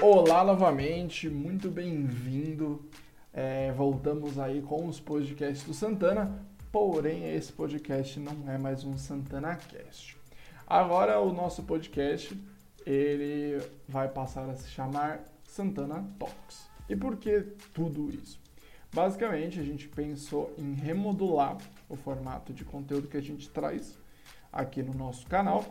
Olá novamente, muito bem-vindo. É, voltamos aí com os podcasts do Santana, porém esse podcast não é mais um Santana Cast. Agora o nosso podcast ele vai passar a se chamar Santana Talks. E por que tudo isso? Basicamente, a gente pensou em remodular o formato de conteúdo que a gente traz aqui no nosso canal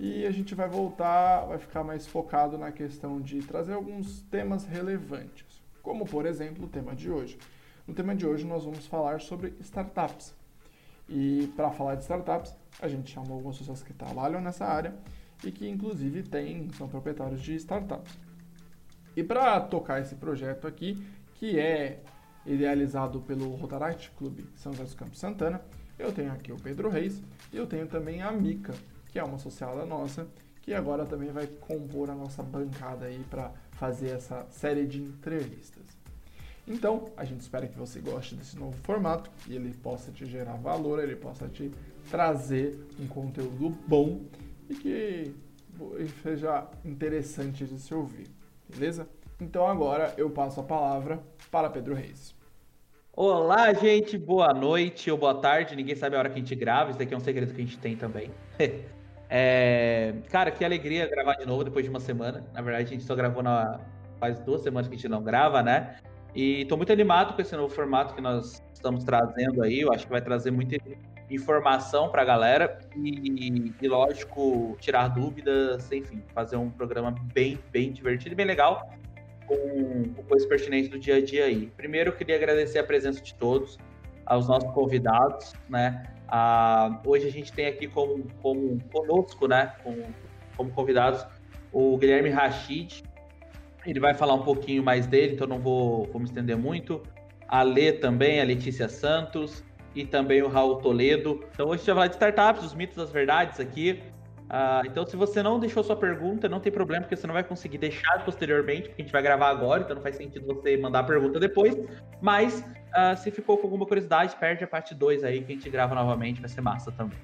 e a gente vai voltar, vai ficar mais focado na questão de trazer alguns temas relevantes, como por exemplo o tema de hoje. No tema de hoje nós vamos falar sobre startups. E para falar de startups, a gente chamou algumas pessoas que trabalham nessa área e que inclusive têm, são proprietários de startups. E para tocar esse projeto aqui, que é idealizado pelo Rotaract Clube São José dos Campos Santana, eu tenho aqui o Pedro Reis e eu tenho também a Mica, que é uma associada nossa, que agora também vai compor a nossa bancada aí para fazer essa série de entrevistas. Então, a gente espera que você goste desse novo formato e ele possa te gerar valor, ele possa te trazer um conteúdo bom e que seja interessante de se ouvir, beleza? Então agora eu passo a palavra para Pedro Reis. Olá, gente, boa noite ou boa tarde, ninguém sabe a hora que a gente grava, isso daqui é um segredo que a gente tem também. é... Cara, que alegria gravar de novo depois de uma semana. Na verdade, a gente só gravou na... faz duas semanas que a gente não grava, né? E tô muito animado com esse novo formato que nós estamos trazendo aí. Eu acho que vai trazer muita informação para a galera e, e, lógico, tirar dúvidas, enfim, fazer um programa bem, bem divertido e bem legal com, com coisas pertinentes do dia a dia aí. Primeiro, eu queria agradecer a presença de todos, aos nossos convidados, né? Ah, hoje a gente tem aqui como, como conosco, né, como, como convidados, o Guilherme Rachid. Ele vai falar um pouquinho mais dele, então não vou, vou me estender muito. A Lê também, a Letícia Santos, e também o Raul Toledo. Então hoje a gente vai falar de startups, os mitos das verdades aqui. Uh, então, se você não deixou sua pergunta, não tem problema, porque você não vai conseguir deixar posteriormente, porque a gente vai gravar agora, então não faz sentido você mandar a pergunta depois. Mas, uh, se ficou com alguma curiosidade, perde a parte 2 aí, que a gente grava novamente, vai ser massa também.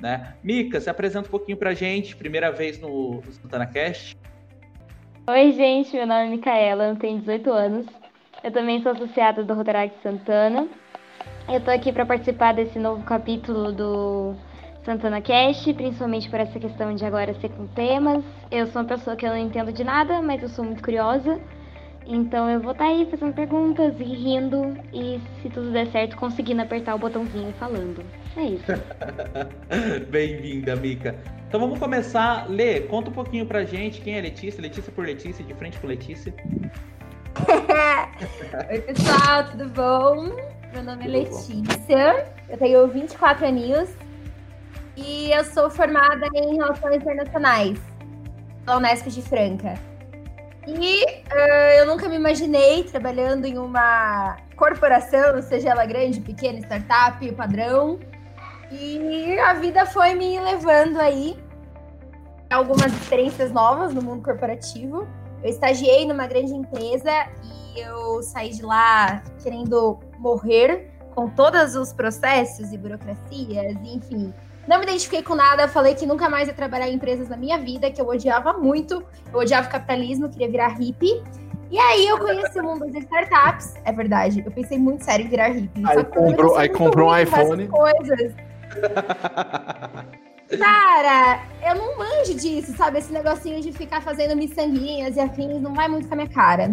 Né? Mica, se apresenta um pouquinho pra gente, primeira vez no, no Santana. Oi, gente, meu nome é Micaela, eu tenho 18 anos. Eu também sou associada do Rotaract Santana. Eu tô aqui para participar desse novo capítulo do Santana Cast, principalmente por essa questão de agora ser com temas. Eu sou uma pessoa que eu não entendo de nada, mas eu sou muito curiosa. Então eu vou estar tá aí fazendo perguntas e rindo e, se tudo der certo, conseguindo apertar o botãozinho e falando. É isso. Bem-vinda, Mica. Então vamos começar. Lê, conta um pouquinho pra gente quem é Letícia, Letícia por Letícia, de frente com Letícia. Oi, pessoal, tudo bom? Meu nome é Letícia, eu tenho 24 aninhos e eu sou formada em Relações Internacionais pela Unesp de Franca. E uh, eu nunca me imaginei trabalhando em uma corporação, seja ela grande, pequena, startup, padrão. E a vida foi me levando aí algumas experiências novas no mundo corporativo. Eu estagiei numa grande empresa e eu saí de lá querendo morrer com todos os processos e burocracias, enfim. Não me identifiquei com nada, falei que nunca mais ia trabalhar em empresas na minha vida, que eu odiava muito. Eu odiava o capitalismo, queria virar hippie. E aí eu conheci o mundo das startups. É verdade, eu pensei muito sério em virar hippie. Aí comprou, aí comprou um iPhone. Coisas. Cara, eu não manjo disso, sabe? Esse negocinho de ficar fazendo miçanguinhas e afins não vai muito com a minha cara.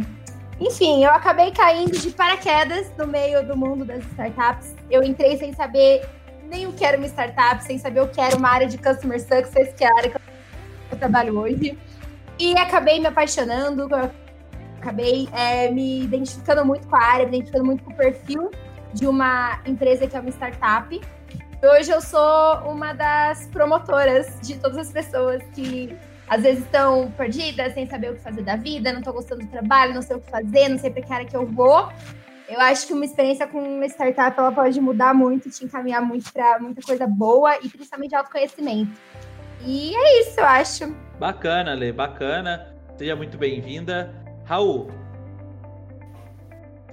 Enfim, eu acabei caindo de paraquedas no meio do mundo das startups. Eu entrei sem saber nem o que era uma startup, sem saber o que era uma área de customer success, que é a área que eu trabalho hoje. E acabei me apaixonando, acabei é, me identificando muito com a área, me identificando muito com o perfil de uma empresa que é uma startup. Hoje eu sou uma das promotoras de todas as pessoas que às vezes estão perdidas, sem saber o que fazer da vida, não estão gostando do trabalho, não sei o que fazer, não sei para que área que eu vou. Eu acho que uma experiência com uma startup ela pode mudar muito, te encaminhar muito para muita coisa boa e principalmente autoconhecimento. E é isso, eu acho. Bacana, Lê, bacana. Seja muito bem-vinda. Raul.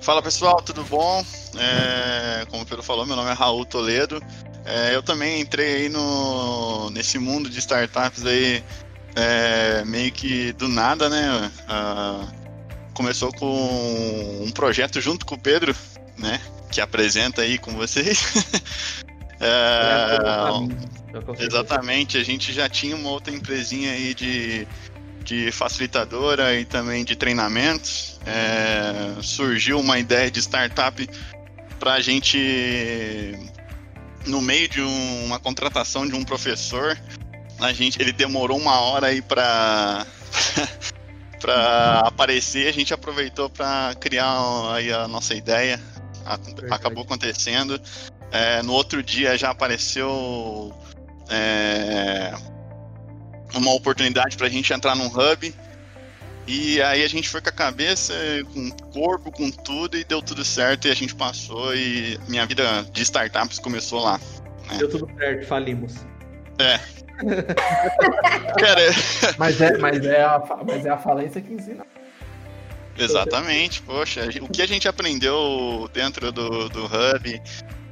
Fala pessoal, tudo bom? É, como o Pedro falou, meu nome é Raul Toledo. É, eu também entrei aí no, nesse mundo de startups aí é, meio que do nada, né? Ah, começou com um projeto junto com o Pedro, né? Que apresenta aí com vocês. É, exatamente, a gente já tinha uma outra empresinha aí de, de facilitadora e também de treinamentos. É, surgiu uma ideia de startup para a gente, no meio de um, uma contratação de um professor, a gente, ele demorou uma hora aí para para aparecer, a gente aproveitou para criar aí a nossa ideia. Acabou acontecendo. É, no outro dia já apareceu é, uma oportunidade para a gente entrar num hub. E aí a gente foi com a cabeça, com o corpo, com tudo, e deu tudo certo e a gente passou e minha vida de startups começou lá. Né? Deu tudo certo, falimos. É. Cara, mas, é, mas, é a, mas é a falência que ensina. Exatamente, poxa, o que a gente aprendeu dentro do, do Hub,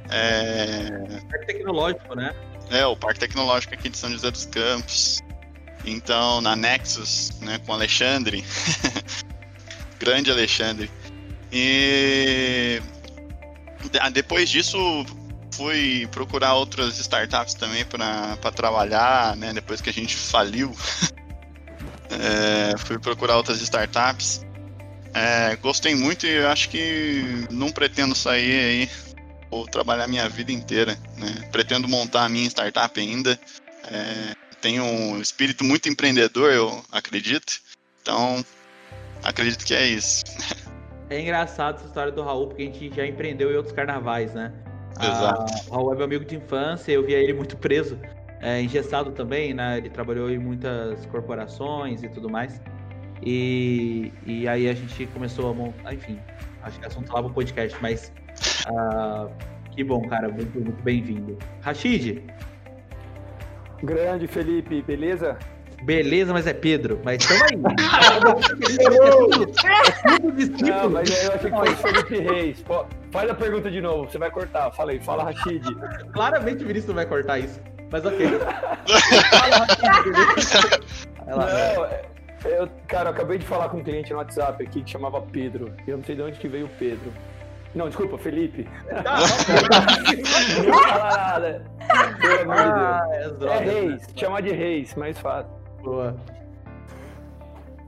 é... Parque tecnológico, né? É, o Parque Tecnológico aqui de São José dos Campos. Então, na Nexus, né, com o Alexandre. Grande Alexandre. E depois disso, fui procurar outras startups também para trabalhar, né? Depois que a gente faliu. é, fui procurar outras startups. É, gostei muito e acho que não pretendo sair aí vou trabalhar minha vida inteira. Né? Pretendo montar a minha startup ainda. É, tenho um espírito muito empreendedor, eu acredito. Então, acredito que é isso. É engraçado essa história do Raul, porque a gente já empreendeu em outros carnavais, né? Exato. o Raul é meu amigo de infância, eu via ele muito preso, é, engessado também, né? Ele trabalhou em muitas corporações e tudo mais. E, e aí a gente começou a montar, enfim, acho que é assunto lá pro podcast, mas ah, que bom, cara, muito, muito bem-vindo. Rashid. Grande Felipe, beleza? Beleza, mas é Pedro. Mas tamo aí. Não, mas eu achei que foi Felipe Reis. Faz a pergunta de novo, você vai cortar. Falei, fala Rashid. Claramente o Vinícius não vai cortar isso. Mas ok. fala Rashid. Não, é, eu, cara, eu acabei de falar com um cliente no WhatsApp aqui que chamava Pedro. Eu não sei de onde que veio o Pedro. Não, desculpa, Felipe. não fala nada. Pelo amor de Deus. Ah, é, é Reis, chama de Reis, mais fácil. Boa.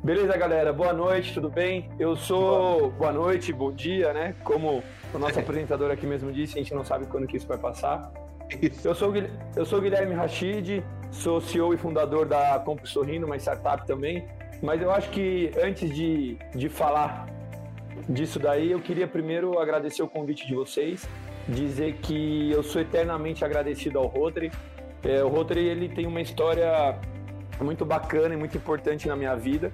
Beleza, galera? Boa noite, tudo bem? Eu sou. Boa, Boa noite, bom dia, né? Como o nosso apresentador aqui mesmo disse, a gente não sabe quando que isso vai passar. Isso. Eu sou, eu sou Guilherme Rachid, sou CEO e fundador da Comp Sorrindo, uma startup também. Mas eu acho que antes de, de falar disso daí, eu queria primeiro agradecer o convite de vocês, dizer que eu sou eternamente agradecido ao Rotary. É, o Rotary ele tem uma história muito bacana e muito importante na minha vida.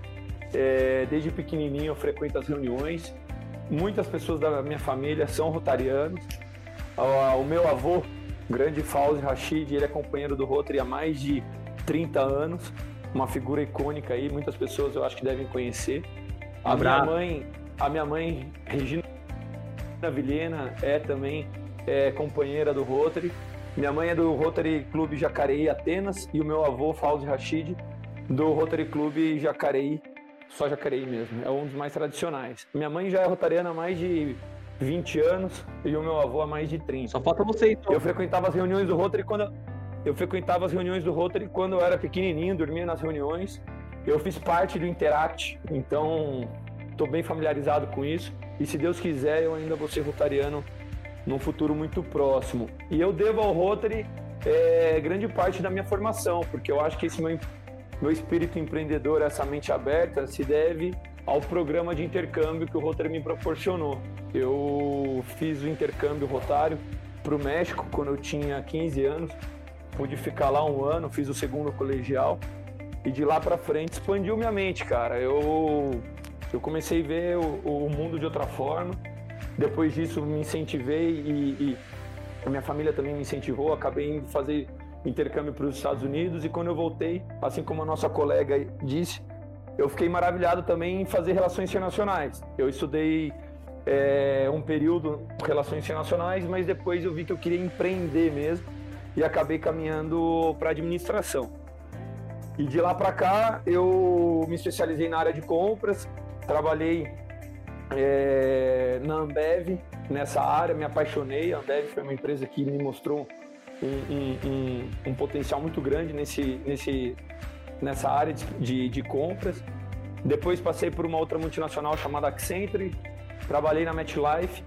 É, desde pequenininho eu frequento as reuniões. Muitas pessoas da minha família são rotarianos. O, meu avô, grande Fauzi Rashid, ele é companheiro do Rotary há mais de 30 anos. Uma figura icônica aí, muitas pessoas eu acho que devem conhecer. A minha mãe, a minha mãe, Regina Vilhena, é também é, companheira do Rotary. Minha mãe é do Rotary Clube Jacareí Atenas e o meu avô, Fauzi Rashid, do Rotary Clube Jacareí, só Jacareí mesmo, é um dos mais tradicionais. Minha mãe já é rotariana há mais de 20 anos e o meu avô há mais de 30. Só falta você então. Eu frequentava as reuniões do Rotary quando eu frequentava as reuniões do Rotary quando eu era pequenininho, dormia nas reuniões. Eu fiz parte do Interact, então estou bem familiarizado com isso. E se Deus quiser, eu ainda vou ser rotariano num futuro muito próximo. E eu devo ao Rotary é, grande parte da minha formação, porque eu acho que esse meu, meu espírito empreendedor, essa mente aberta, se deve ao programa de intercâmbio que o Rotary me proporcionou. Eu fiz o intercâmbio rotário para o México quando eu tinha 15 anos, pude ficar lá um ano, fiz o segundo colegial e de lá para frente expandiu minha mente, cara. Eu eu comecei a ver o, o mundo de outra forma. Depois disso, me incentivei e, e a minha família também me incentivou. Acabei indo fazer intercâmbio para os Estados Unidos e quando eu voltei, assim como a nossa colega disse, eu fiquei maravilhado também em fazer relações internacionais. Eu estudei é, um período relações internacionais, mas depois eu vi que eu queria empreender mesmo e acabei caminhando para administração. E de lá para cá eu me especializei na área de compras, trabalhei é, na Ambev nessa área, me apaixonei. A Ambev foi uma empresa que me mostrou um, um, um, um potencial muito grande nesse, nesse, nessa área de, de, compras. Depois passei por uma outra multinacional chamada Accenture, trabalhei na MetLife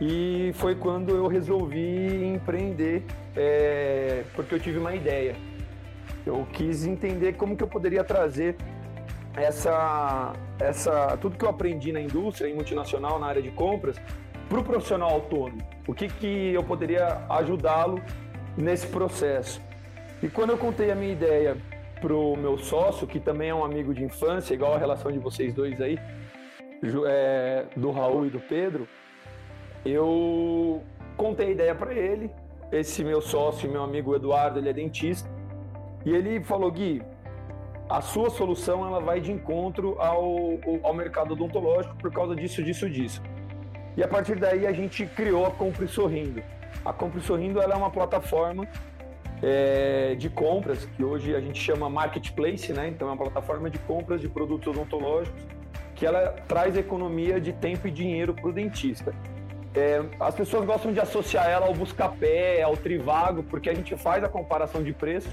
e foi quando eu resolvi empreender, é, porque eu tive uma ideia. Eu quis entender como que eu poderia trazer essa, essa, tudo que eu aprendi na indústria, em multinacional, na área de compras, para o profissional autônomo. O que, que eu poderia ajudá-lo nesse processo. E quando eu contei a minha ideia para o meu sócio, que também é um amigo de infância, igual a relação de vocês dois aí, é, do Raul e do Pedro, eu contei a ideia para ele. Esse meu sócio, meu amigo Eduardo, ele é dentista. E ele falou, Gui, a sua solução ela vai de encontro ao, ao mercado odontológico por causa disso, disso, disso. E a partir daí a gente criou a Compre Sorrindo. A Compre Sorrindo é uma plataforma é, de compras que hoje a gente chama marketplace, né? Então é uma plataforma de compras de produtos odontológicos que ela traz economia de tempo e dinheiro para o dentista. É, as pessoas gostam de associar ela ao Buscapé, ao Trivago, porque a gente faz a comparação de preço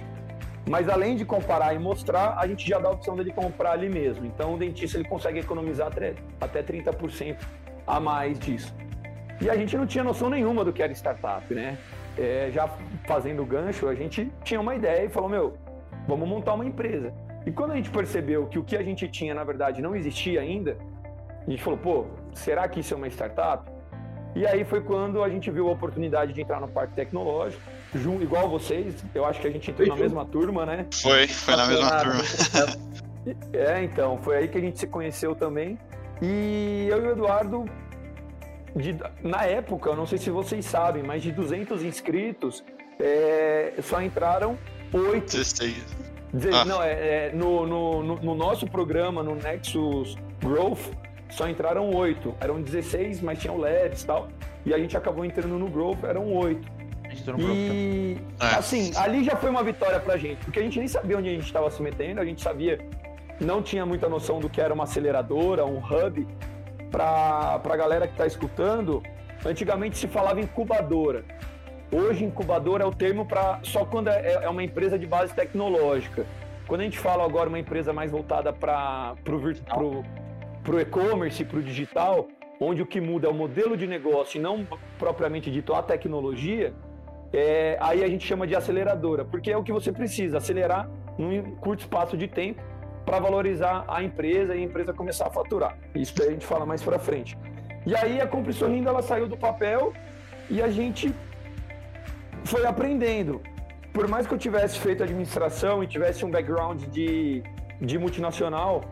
mas além de comparar e mostrar, a gente já dá a opção dele comprar ali mesmo. Então o dentista ele consegue economizar até 30% a mais disso. E a gente não tinha noção nenhuma do que era startup, né? É, já fazendo gancho, a gente tinha uma ideia e falou: meu, vamos montar uma empresa. E quando a gente percebeu que o que a gente tinha, na verdade, não existia ainda, a gente falou: pô, será que isso é uma startup? E aí foi quando a gente viu a oportunidade de entrar no parque tecnológico junto, igual vocês. Eu acho que a gente entrou na mesma turma, né? Foi, foi na mesma turma. É, então, foi aí que a gente se conheceu também. E eu e o Eduardo, de, na época, eu não sei se vocês sabem, mas de 200 inscritos, é, só entraram oito. 16. Ah. Não, é, é no, no, no, nosso programa, no Nexus Growth, só entraram oito. Eram 16, mas tinham LEDs e tal. E a gente acabou entrando no Growth, eram oito e é. assim, ali já foi uma vitória pra gente, porque a gente nem sabia onde a gente estava se metendo, a gente sabia, não tinha muita noção do que era uma aceleradora, um hub. Pra, pra galera que tá escutando, antigamente se falava incubadora. Hoje, incubadora é o termo para só quando é, é, uma empresa de base tecnológica. Quando a gente fala agora uma empresa mais voltada para o e-commerce, para o digital, onde o que muda é o modelo de negócio e não propriamente dito a tecnologia, é, aí a gente chama de aceleradora, porque é o que você precisa, acelerar num curto espaço de tempo para valorizar a empresa e a empresa começar a faturar. Isso daí a gente fala mais para frente. E aí a Compre Sorrindo ela saiu do papel e a gente foi aprendendo. Por mais que eu tivesse feito administração e tivesse um background de, de multinacional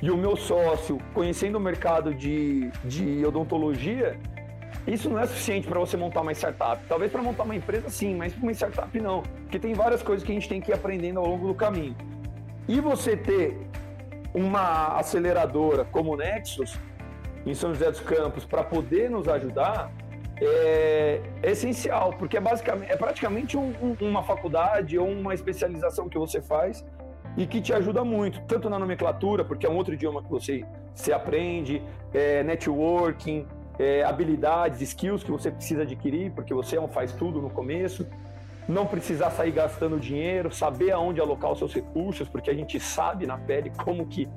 e o meu sócio conhecendo o mercado de, de odontologia, isso não é suficiente para você montar uma startup. Talvez para montar uma empresa, sim, mas para uma startup, não. Porque tem várias coisas que a gente tem que ir aprendendo ao longo do caminho. E você ter uma aceleradora como o Nexus, em São José dos Campos, para poder nos ajudar, é, é, essencial, porque é, basicamente, é praticamente um, um, uma faculdade ou uma especialização que você faz e que te ajuda muito, tanto na nomenclatura, porque é um outro idioma que você, você aprende, é, networking, é, habilidades, skills que você precisa adquirir, porque você não faz tudo no começo. Não precisar sair gastando dinheiro, saber aonde alocar os seus recursos, porque a gente sabe na pele como que,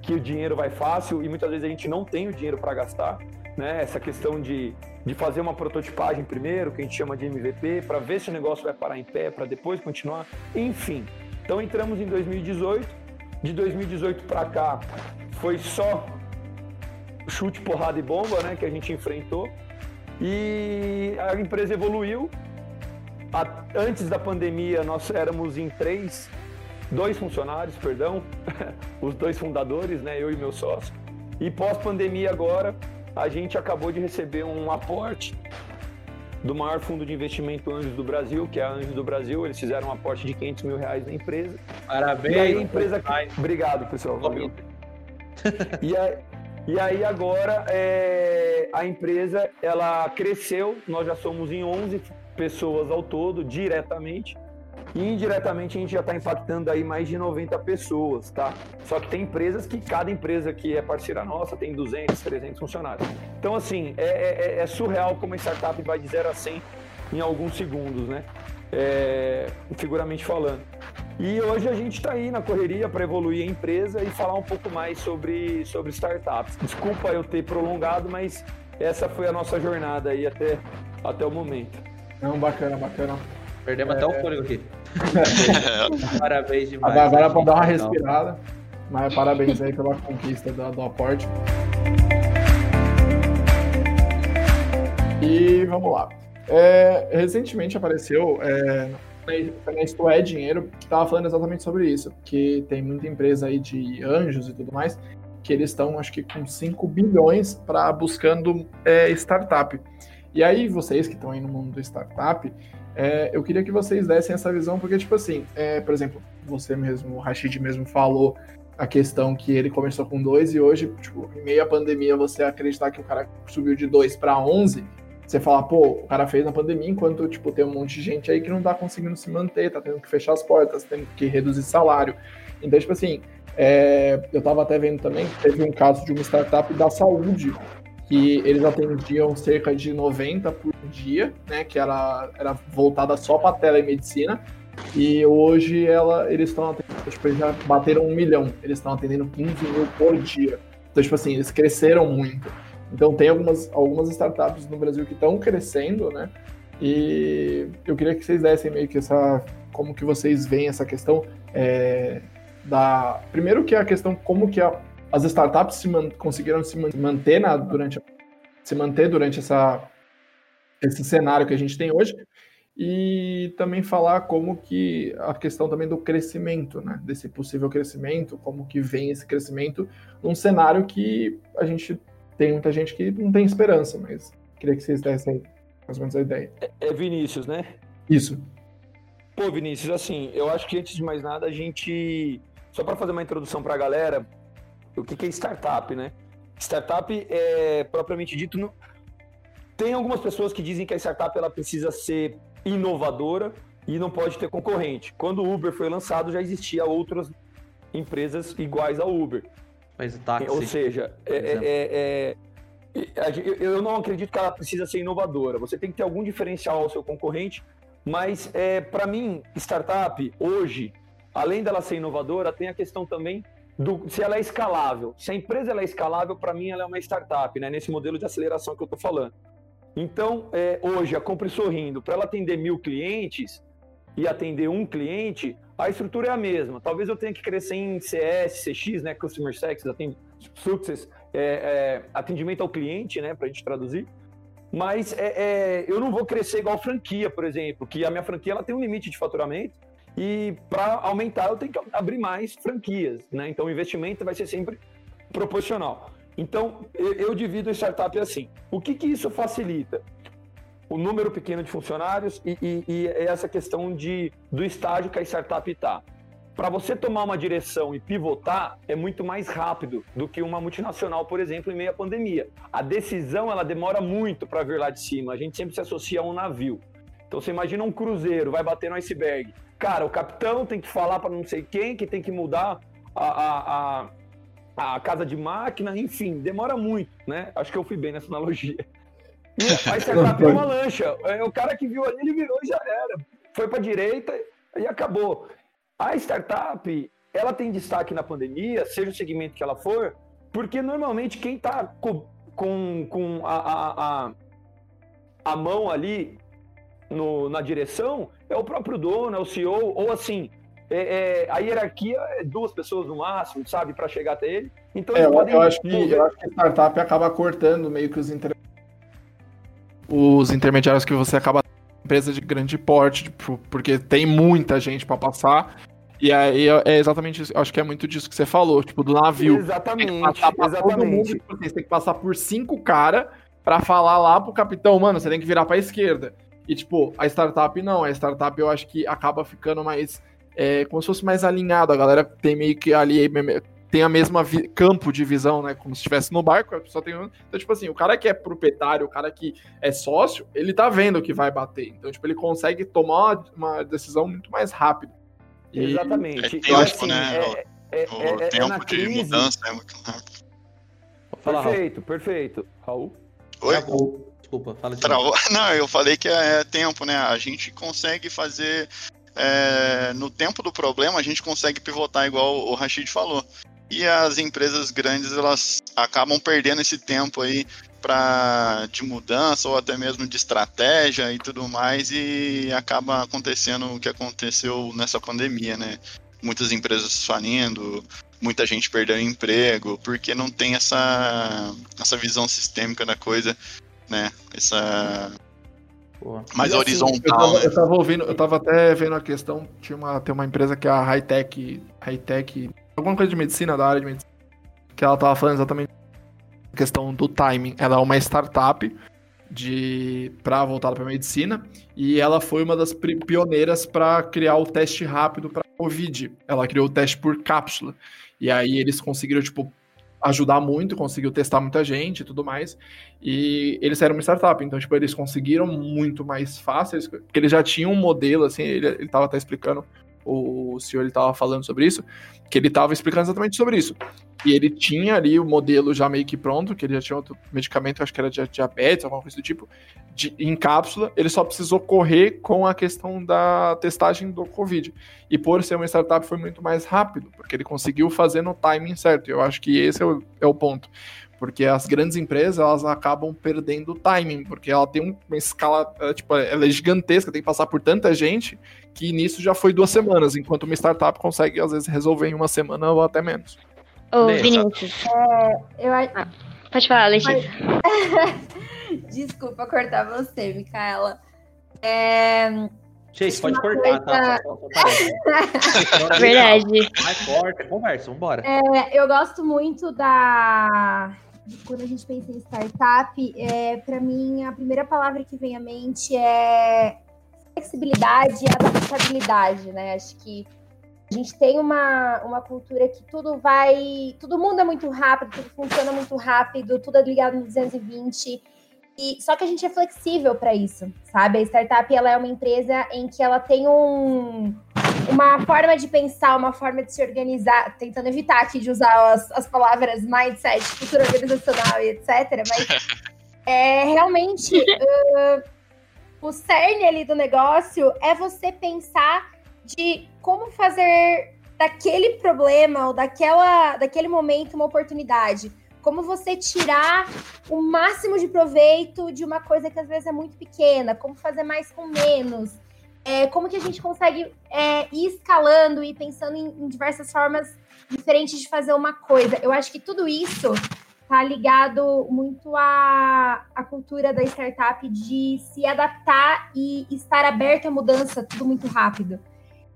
que o dinheiro vai fácil e muitas vezes a gente não tem o dinheiro para gastar. Né? Essa questão de, de fazer uma prototipagem primeiro, que a gente chama de MVP, para ver se o negócio vai parar em pé, para depois continuar. Enfim, então entramos em 2018. De 2018 para cá foi só chute, porrada e bomba, né, que a gente enfrentou. E a empresa evoluiu. A, antes da pandemia, nós éramos em três, dois funcionários, perdão, os dois fundadores, né, eu e meu sócio. E pós-pandemia agora, a gente acabou de receber um aporte do maior fundo de investimento Anjos do Brasil, que é a Anjos do Brasil. Eles fizeram um aporte de 500 mil reais na empresa. Parabéns! E aí a empresa... Obrigado, pessoal. E, a... E aí agora é, a empresa ela cresceu, nós já somos em 11 pessoas ao todo, diretamente. E indiretamente a gente já está impactando aí mais de 90 pessoas, tá? Só que tem empresas que cada empresa que é parceira nossa tem 200, 300 funcionários. Então, assim, é, é, é surreal como a startup vai de 0 a 100 em alguns segundos, né? É, figuramente falando. E hoje a gente está aí na correria para evoluir a empresa e falar um pouco mais sobre, sobre startups. Desculpa eu ter prolongado, mas essa foi a nossa jornada aí até, até o momento. Não, bacana, bacana. Perdemos é... até o fôlego aqui. parabéns demais. Agora para dar uma respirada. Mas parabéns aí pela conquista do, do aporte. E vamos lá. É, recentemente apareceu é, na Isto é Dinheiro que estava falando exatamente sobre isso, que tem muita empresa aí de anjos e tudo mais, que eles estão, acho que, com 5 bilhões para buscando é, startup. E aí, vocês que estão aí no mundo do startup, é, eu queria que vocês dessem essa visão, porque, tipo assim, é, por exemplo, você mesmo, o Rashid mesmo falou a questão que ele começou com dois e hoje, tipo, em meio à pandemia, você acreditar que o cara subiu de dois para 11, você fala, pô, o cara fez na pandemia, enquanto, tipo, tem um monte de gente aí que não tá conseguindo se manter, tá tendo que fechar as portas, tendo que reduzir salário. Então, tipo assim, é, eu tava até vendo também, teve um caso de uma startup da saúde que eles atendiam cerca de 90 por dia, né, que era, era voltada só para telemedicina, e hoje ela, eles estão atendendo, tipo, eles já bateram um milhão, eles estão atendendo 15 mil por dia. Então, tipo assim, eles cresceram muito. Então tem algumas, algumas startups no Brasil que estão crescendo, né? E eu queria que vocês dessem meio que essa. como que vocês veem essa questão é, da. Primeiro que é a questão como que a, as startups se conseguiram se manter na, durante, se manter durante essa, esse cenário que a gente tem hoje e também falar como que a questão também do crescimento, né, desse possível crescimento, como que vem esse crescimento num cenário que a gente tem muita gente que não tem esperança, mas queria que vocês dessem mais ou menos a ideia. É, é Vinícius, né? Isso. Pô, Vinícius, assim, eu acho que antes de mais nada a gente só para fazer uma introdução para a galera, o que, que é startup, né? Startup é propriamente dito. No... Tem algumas pessoas que dizem que a startup ela precisa ser inovadora e não pode ter concorrente. Quando o Uber foi lançado, já existia outras empresas iguais ao Uber. Mas o táxi. Ou seja, é, é, é, é eu não acredito que ela precisa ser inovadora. Você tem que ter algum diferencial ao seu concorrente, mas é, para mim, startup, hoje, além dela ser inovadora, tem a questão também do, se ela é escalável. Se a empresa é escalável, para mim ela é uma startup, né? Nesse modelo de aceleração que eu estou falando. Então, é, hoje, a Compre Sorrindo, para ela atender mil clientes e atender um cliente, a estrutura é a mesma. Talvez eu tenha que crescer em CS, CX, né? Customer Success, é, é, atendimento ao cliente, né? Para a gente traduzir. Mas é, é, eu não vou crescer igual franquia, por exemplo, que a minha franquia ela tem um limite de faturamento e para aumentar, eu tenho que abrir mais franquias, né? Então, o investimento vai ser sempre proporcional. Então, eu, divido a startup assim. O que, que isso facilita? O número pequeno de funcionários e, e, e essa questão de, do estágio que a startup está. Para você tomar uma direção e pivotar, é muito mais rápido do que uma multinacional, por exemplo, em meio à pandemia. A decisão ela demora muito para vir lá de cima. A gente sempre se associa a um navio. Então você imagina um cruzeiro, vai bater no iceberg. Cara, o capitão tem que falar para não sei quem, que tem que mudar a, a, a, a, casa de máquina, enfim, demora muito, né? Acho que eu fui bem nessa analogia. E a startup é uma lancha. É, o cara que viu ali, ele virou e já era. Foi para direita e acabou. A startup, ela tem destaque na pandemia, seja o segmento que ela for, porque normalmente quem está com, com, com a, a, a, a mão ali no, na direção é o próprio dono, é o CEO, ou assim, é, é, a hierarquia é duas pessoas no máximo, sabe, para chegar até ele. Então é, eu, eu, acho que, eu acho que a startup acaba cortando meio que os, inter... os intermediários que você acaba empresa de grande porte, tipo, porque tem muita gente para passar. E aí é exatamente isso. Acho que é muito disso que você falou, tipo, do navio. Exatamente. exatamente. Mundo, tipo, assim, você tem que passar por cinco caras para falar lá pro capitão, mano, você tem que virar pra esquerda. E, tipo, a startup não. A startup eu acho que acaba ficando mais. É, como se fosse mais alinhado. A galera tem meio que ali. tem a mesma vi- campo de visão, né? Como se estivesse no barco, a pessoa tem. Então, tipo assim, o cara que é proprietário, o cara que é sócio, ele tá vendo que vai bater. Então, tipo, ele consegue tomar uma, decisão muito mais rápido. E- Exatamente. É tempo, assim, né? é- é- O é- é- é tempo de crise. mudança é muito rápido. Raul. Perfeito, perfeito. Raul? Oi? Travou. Desculpa, fala de. Não, eu falei que é tempo, né? A gente consegue fazer. é, no tempo do problema, a gente consegue pivotar igual o Rashid falou. E as empresas grandes, elas acabam perdendo esse tempo aí pra, de mudança ou até mesmo de estratégia e tudo mais, e acaba acontecendo o que aconteceu nessa pandemia, né? Muitas empresas falindo, muita gente perdendo emprego, porque não tem essa, essa visão sistêmica da coisa, né? Essa Boa. mais E assim, Eu horizontal, tava, né? eu tava ouvindo, eu tava até vendo a questão, tinha uma, tem uma empresa que é a Hightech, Hightech, alguma coisa de medicina, da área de medicina, que ela tava falando exatamente a questão do timing. Ela é uma startup de para voltada para medicina e ela foi uma das pioneiras para criar o teste rápido para COVID. Ela criou o teste por cápsula. E aí eles conseguiram tipo ajudar muito, conseguiu testar muita gente e tudo mais. E eles eram uma startup, então, tipo, eles conseguiram muito mais fácil, porque eles já tinham um modelo, assim, ele, ele tava até explicando, o senhor ele tava falando sobre isso, que ele tava explicando exatamente sobre isso. E ele tinha ali o modelo já meio que pronto, que ele já tinha outro medicamento, acho que era de diabetes, alguma coisa do tipo, de- em cápsula, ele só precisou correr com a questão da testagem do Covid. E por ser uma startup foi muito mais rápido, porque ele conseguiu fazer no timing certo. Eu acho que esse é o, é o ponto. Porque as grandes empresas, elas acabam perdendo o timing, porque ela tem um- uma escala, é, tipo, ela é gigantesca, tem que passar por tanta gente, que nisso já foi duas semanas, enquanto uma startup consegue, às vezes, resolver em uma semana ou até menos. Ô, Beleza. Vinícius, Eu, a- pode falar, Letícia. Desculpa cortar você, Micaela. É, Gente, pode cortar, tá? coisa- Só- só- só parece. Verdade. Vai, corta, conversa, vambora. É, eu gosto muito da. Quando a gente pensa em startup, é, para mim a primeira palavra que vem à mente é flexibilidade e adaptabilidade, né? Acho que a gente tem uma, uma cultura que tudo vai. Tudo muda muito rápido, tudo funciona muito rápido, tudo é ligado no 220. E, só que a gente é flexível para isso, sabe? A startup ela é uma empresa em que ela tem um, uma forma de pensar, uma forma de se organizar, tentando evitar aqui de usar as, as palavras mindset, cultura organizacional e etc. Mas é realmente uh, o cerne ali do negócio é você pensar de como fazer daquele problema ou daquela, daquele momento uma oportunidade. Como você tirar o máximo de proveito de uma coisa que às vezes é muito pequena, como fazer mais com menos. É, como que a gente consegue é, ir escalando e pensando em, em diversas formas diferentes de fazer uma coisa. Eu acho que tudo isso tá ligado muito à, à cultura da startup de se adaptar e estar aberto à mudança, tudo muito rápido.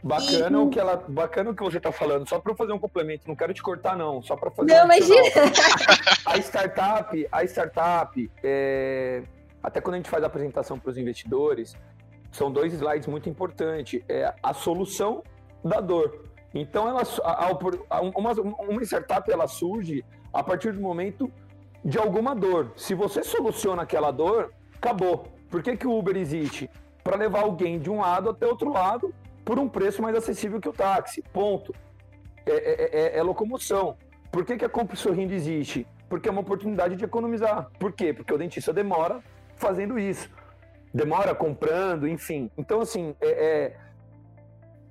Bacana E- o que ela, bacana o que você tá falando. Só para eu fazer um complemento, não quero te cortar não, só para fazer. Não, um imagina. A startup, a startup, é, até quando a gente faz a apresentação para os investidores, são dois slides muito importantes. É a solução da dor. Então, ela, a- a- uma, uma startup ela surge a partir do momento de alguma dor. Se você soluciona aquela dor, acabou. Por que, que o Uber existe? Para levar alguém de um lado até outro lado por um preço mais acessível que o táxi. Ponto. É, é- é- é locomoção. Por que, que a Compre Sorrindo existe? Porque é uma oportunidade de economizar. Por quê? Porque o dentista demora fazendo isso. Demora comprando, enfim. Então, assim, é, é-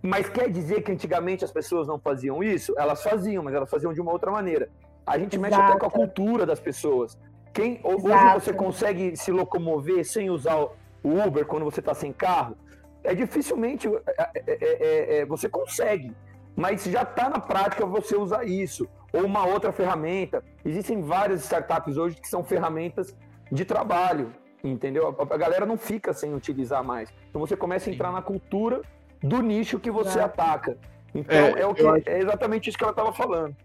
mas quer dizer que antigamente as pessoas não faziam isso? Elas faziam, mas elas faziam de uma outra maneira. A gente mexe até com a Exato. cultura das pessoas. Quem, hoje Exato. você consegue se locomover sem usar o Uber quando você está sem carro? É dificilmente é, é, é, é, você consegue, mas já está na prática você usar isso ou uma outra ferramenta. Existem várias startups hoje que são ferramentas de trabalho, entendeu? A, a galera não fica sem utilizar mais. Então você começa a entrar na cultura do nicho que você Exato. ataca. Então É, é, o que, é exatamente isso que ela estava falando.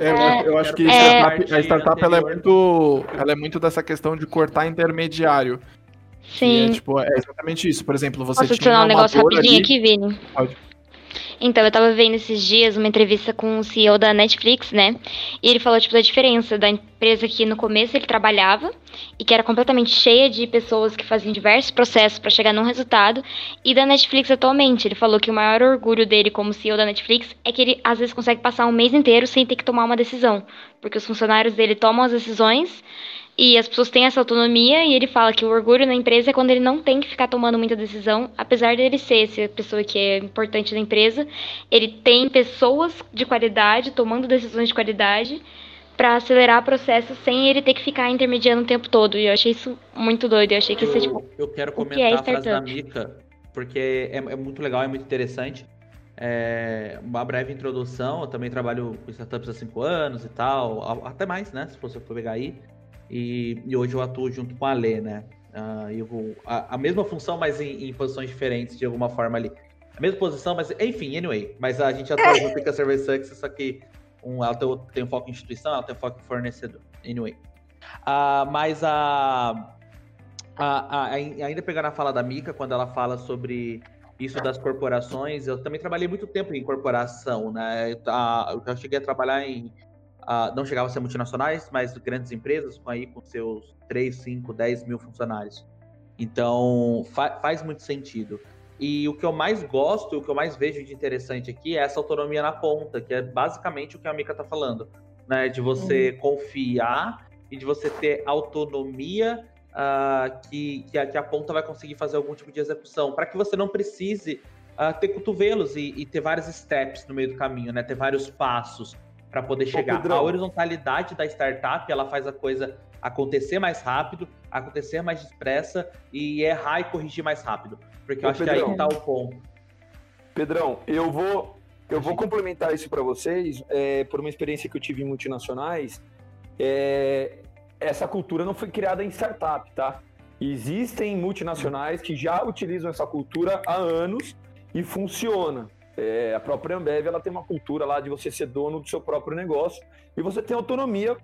É, eu acho- eu acho que a É. startup, a startup ela é muito, ela é muito dessa questão de cortar intermediário. Sim. é, tipo, é exatamente isso. Por exemplo, você Posso tinha adicionar um negócio dor rapidinho ali- aqui, Vini? Pode. Então, eu tava vendo esses dias uma entrevista com o CEO da Netflix, né? E ele falou, tipo, da diferença da empresa que no começo ele trabalhava e que era completamente cheia de pessoas que faziam diversos processos para chegar num resultado, e da Netflix atualmente. Ele falou que o maior orgulho dele como CEO da Netflix é que ele às vezes consegue passar um mês inteiro sem ter que tomar uma decisão, porque os funcionários dele tomam as decisões e as pessoas têm essa autonomia e ele fala que o orgulho na empresa é quando ele não tem que ficar tomando muita decisão, apesar dele ser essa pessoa que é importante na empresa, ele tem pessoas de qualidade tomando decisões de qualidade para acelerar processos sem ele ter que ficar intermediando o tempo todo. E eu achei isso muito doido. Eu achei que isso é tipo. Eu quero o que comentar é a frase da? Mika, porque é, é muito legal, é muito interessante. É, uma breve introdução, eu também trabalho com startups há cinco anos e tal, até mais, né? Se você for pegar aí. E, e hoje eu atuo junto com a Lê, né? Ah, eu vou, a, a mesma função, mas em, em posições diferentes de alguma forma ali. A mesma posição, mas enfim, anyway. Mas a gente atua junto com a Survey Success, só que um, ela tem, tem foco em instituição, ela tem foco em fornecedor. Anyway. Ah, mas a, a, a- ainda pegando a fala da Mika, quando ela fala sobre isso das corporações, eu também trabalhei muito tempo em corporação, né? A- Eu já cheguei a trabalhar em. Ah, não chegava a ser multinacionais, mas grandes empresas, com aí com seus 3, 5, 10 mil funcionários. Então, fa- faz muito sentido. E o que eu mais gosto, o que eu mais vejo de interessante aqui é essa autonomia na ponta, que é basicamente o que a Mika tá falando, né? De você confiar e de você ter autonomia ah, que, que, a, que a ponta vai conseguir fazer algum tipo de execução, para que você não precise ah, ter cotovelos e, e ter vários steps no meio do caminho, né? Ter vários passos para poder chegar. A horizontalidade da startup, ela faz a coisa acontecer mais rápido, acontecer mais depressa e errar e corrigir mais rápido. Porque eu Ô, acho que aí Pedrão. que tá o ponto. Pedrão, eu vou, eu vou complementar isso para vocês é, por uma experiência que eu tive em multinacionais. É, essa cultura não foi criada em startup, tá? Existem multinacionais que já utilizam essa cultura há anos e funciona. É, a própria Ambev ela tem uma cultura lá de você ser dono do seu próprio negócio e você tem autonomia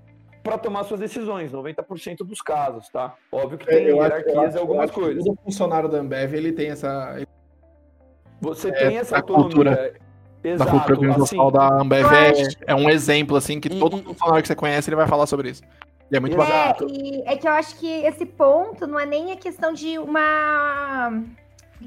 para tomar suas decisões, 90% dos casos, tá? Óbvio que tem É, Eu eu hierarquias acho- e algumas eu acho que coisas. Todo funcionário da Ambev ele tem essa. Você tem essa autonomia. cultura- Exato, da cultura assim, pessoal da Ambev é, é um exemplo, assim, que E- todo e- funcionário que você conhece ele vai falar sobre isso. E é muito bacana. É, e é que eu acho que esse ponto não é nem a questão de uma.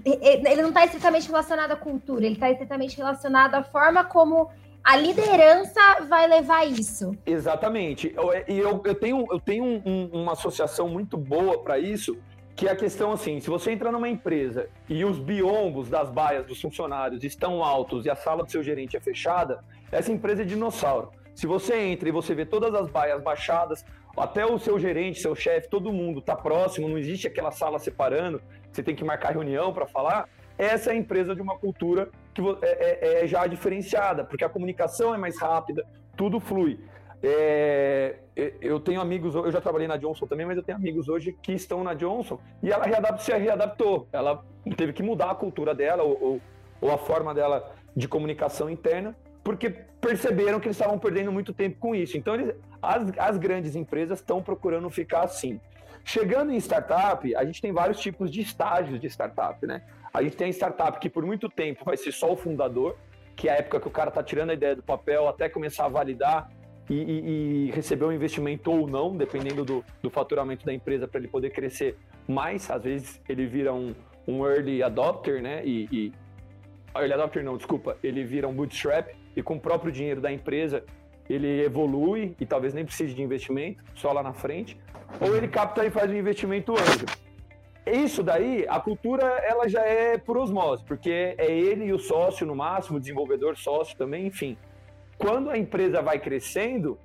Ele não está estritamente relacionado à cultura, ele está estritamente relacionado à forma como a liderança vai levar isso. Exatamente. Eu- E eu, eu tenho, eu tenho um- uma associação muito boa para isso, que é a questão assim: se você entra numa empresa e os biombos das baias dos funcionários estão altos e a sala do seu gerente é fechada, essa empresa é dinossauro. Se você entra e você vê todas as baias baixadas, até o seu gerente, seu chefe, todo mundo está próximo, não existe aquela sala separando, você tem que marcar reunião para falar. Essa é a empresa de uma cultura que é, é- é já diferenciada, porque a comunicação é mais rápida, tudo flui. É, eu tenho amigos, eu já trabalhei na Johnson também, mas eu tenho amigos hoje que estão na Johnson e ela se readaptou. Ela teve que mudar a cultura dela ou, ou- ou a forma dela de comunicação interna, porque perceberam que eles estavam perdendo muito tempo com isso. Então, eles- as, as grandes empresas estão procurando ficar assim. Chegando em startup, a gente tem vários tipos de estágios de startup, né? A gente tem a startup que por muito tempo vai ser só o fundador, que é a época que o cara tá tirando a ideia do papel até começar a validar e, e- e receber um investimento ou não, dependendo do, do faturamento da empresa para ele poder crescer mais. Às vezes ele vira um, um early adopter, né? E, e- early adopter não, desculpa, ele vira um bootstrap e com o próprio dinheiro da empresa ele evolui e talvez nem precise de investimento, só lá na frente, ou ele capta e faz um investimento anjo. Isso daí, a cultura ela já é por osmose, porque é ele e o sócio no máximo, desenvolvedor sócio também, enfim. Quando a empresa vai crescendo,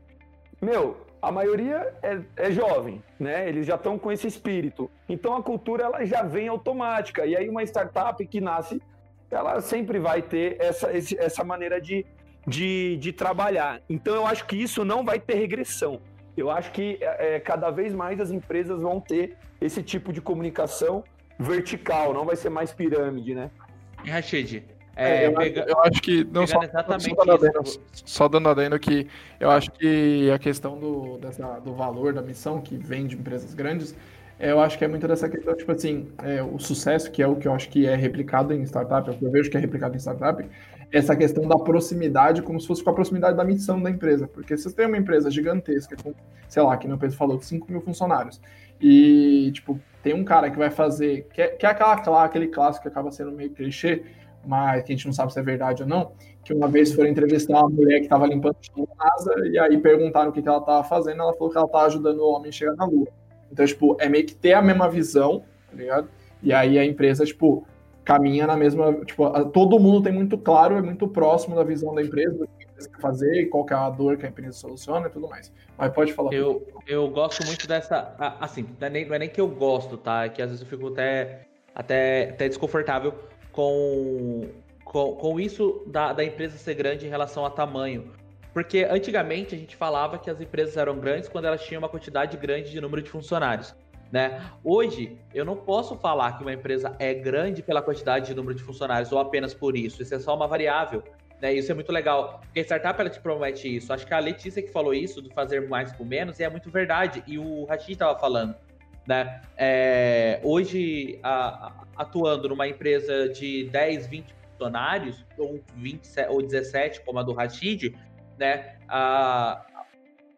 meu, a maioria é, é jovem, né? Eles já estão com esse espírito. Então a cultura ela já vem automática. E aí uma startup que nasce, ela sempre vai ter essa, essa maneira de, de, de trabalhar. Então eu acho que isso não vai ter regressão. Eu acho que é, é, cada vez mais as empresas vão ter esse tipo de comunicação vertical, não vai ser mais pirâmide, né? E Rashid, É, é, eu, pega- eu acho que. Não, só, exatamente só, dando adendo, só dando adendo que eu acho que a questão do, dessa- do valor da missão que vem de empresas grandes eu acho que é muito dessa questão, tipo assim, é, o sucesso, que é o que eu acho que é replicado em startup, é o que eu vejo que é replicado em startup, é essa questão da proximidade, como se fosse com a proximidade da missão da empresa. Porque se você tem uma empresa gigantesca, com, sei lá, que o Pedro falou, de 5 mil funcionários, e, tipo, tem um cara que vai fazer, que é, que é aquela, aquele clássico que acaba sendo meio clichê, mas que a gente não sabe se é verdade ou não, que uma vez foram entrevistar uma mulher que estava limpando a casa, e aí perguntaram o que, que ela estava fazendo, ela falou que ela estava ajudando o homem a chegar na lua. Então, tipo, é meio que ter a mesma visão, tá ligado? E aí a empresa, tipo, caminha na mesma. Tipo, todo mundo tem muito claro, é muito próximo da visão da empresa, do que a empresa quer fazer, qual que é a dor que a empresa soluciona e tudo mais. Mas pode falar. Eu, eu gosto muito dessa. Assim, não é, nem, não é nem que eu gosto, tá? É que às vezes eu fico até, até, até desconfortável com, com, com isso da, da empresa ser grande em relação a tamanho. Porque antigamente a gente falava que as empresas eram grandes quando elas tinham uma quantidade grande de número de funcionários. Né? Hoje, eu não posso falar que uma empresa é grande pela quantidade de número de funcionários ou apenas por isso. Isso é só uma variável. Né? Isso é muito legal. Porque a startup ela te promete isso. Acho que a Letícia que falou isso, do fazer mais com menos, e é muito verdade. E o Rashid estava falando. Né? É, hoje, a, a, atuando numa empresa de 10, 20 funcionários, ou 20 ou 17, como a do Rashid, né? A,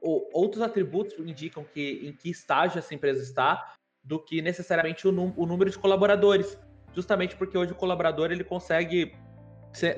o, outros atributos indicam que em que estágio essa empresa está do que necessariamente o, o número de colaboradores. Justamente porque hoje o colaborador ele consegue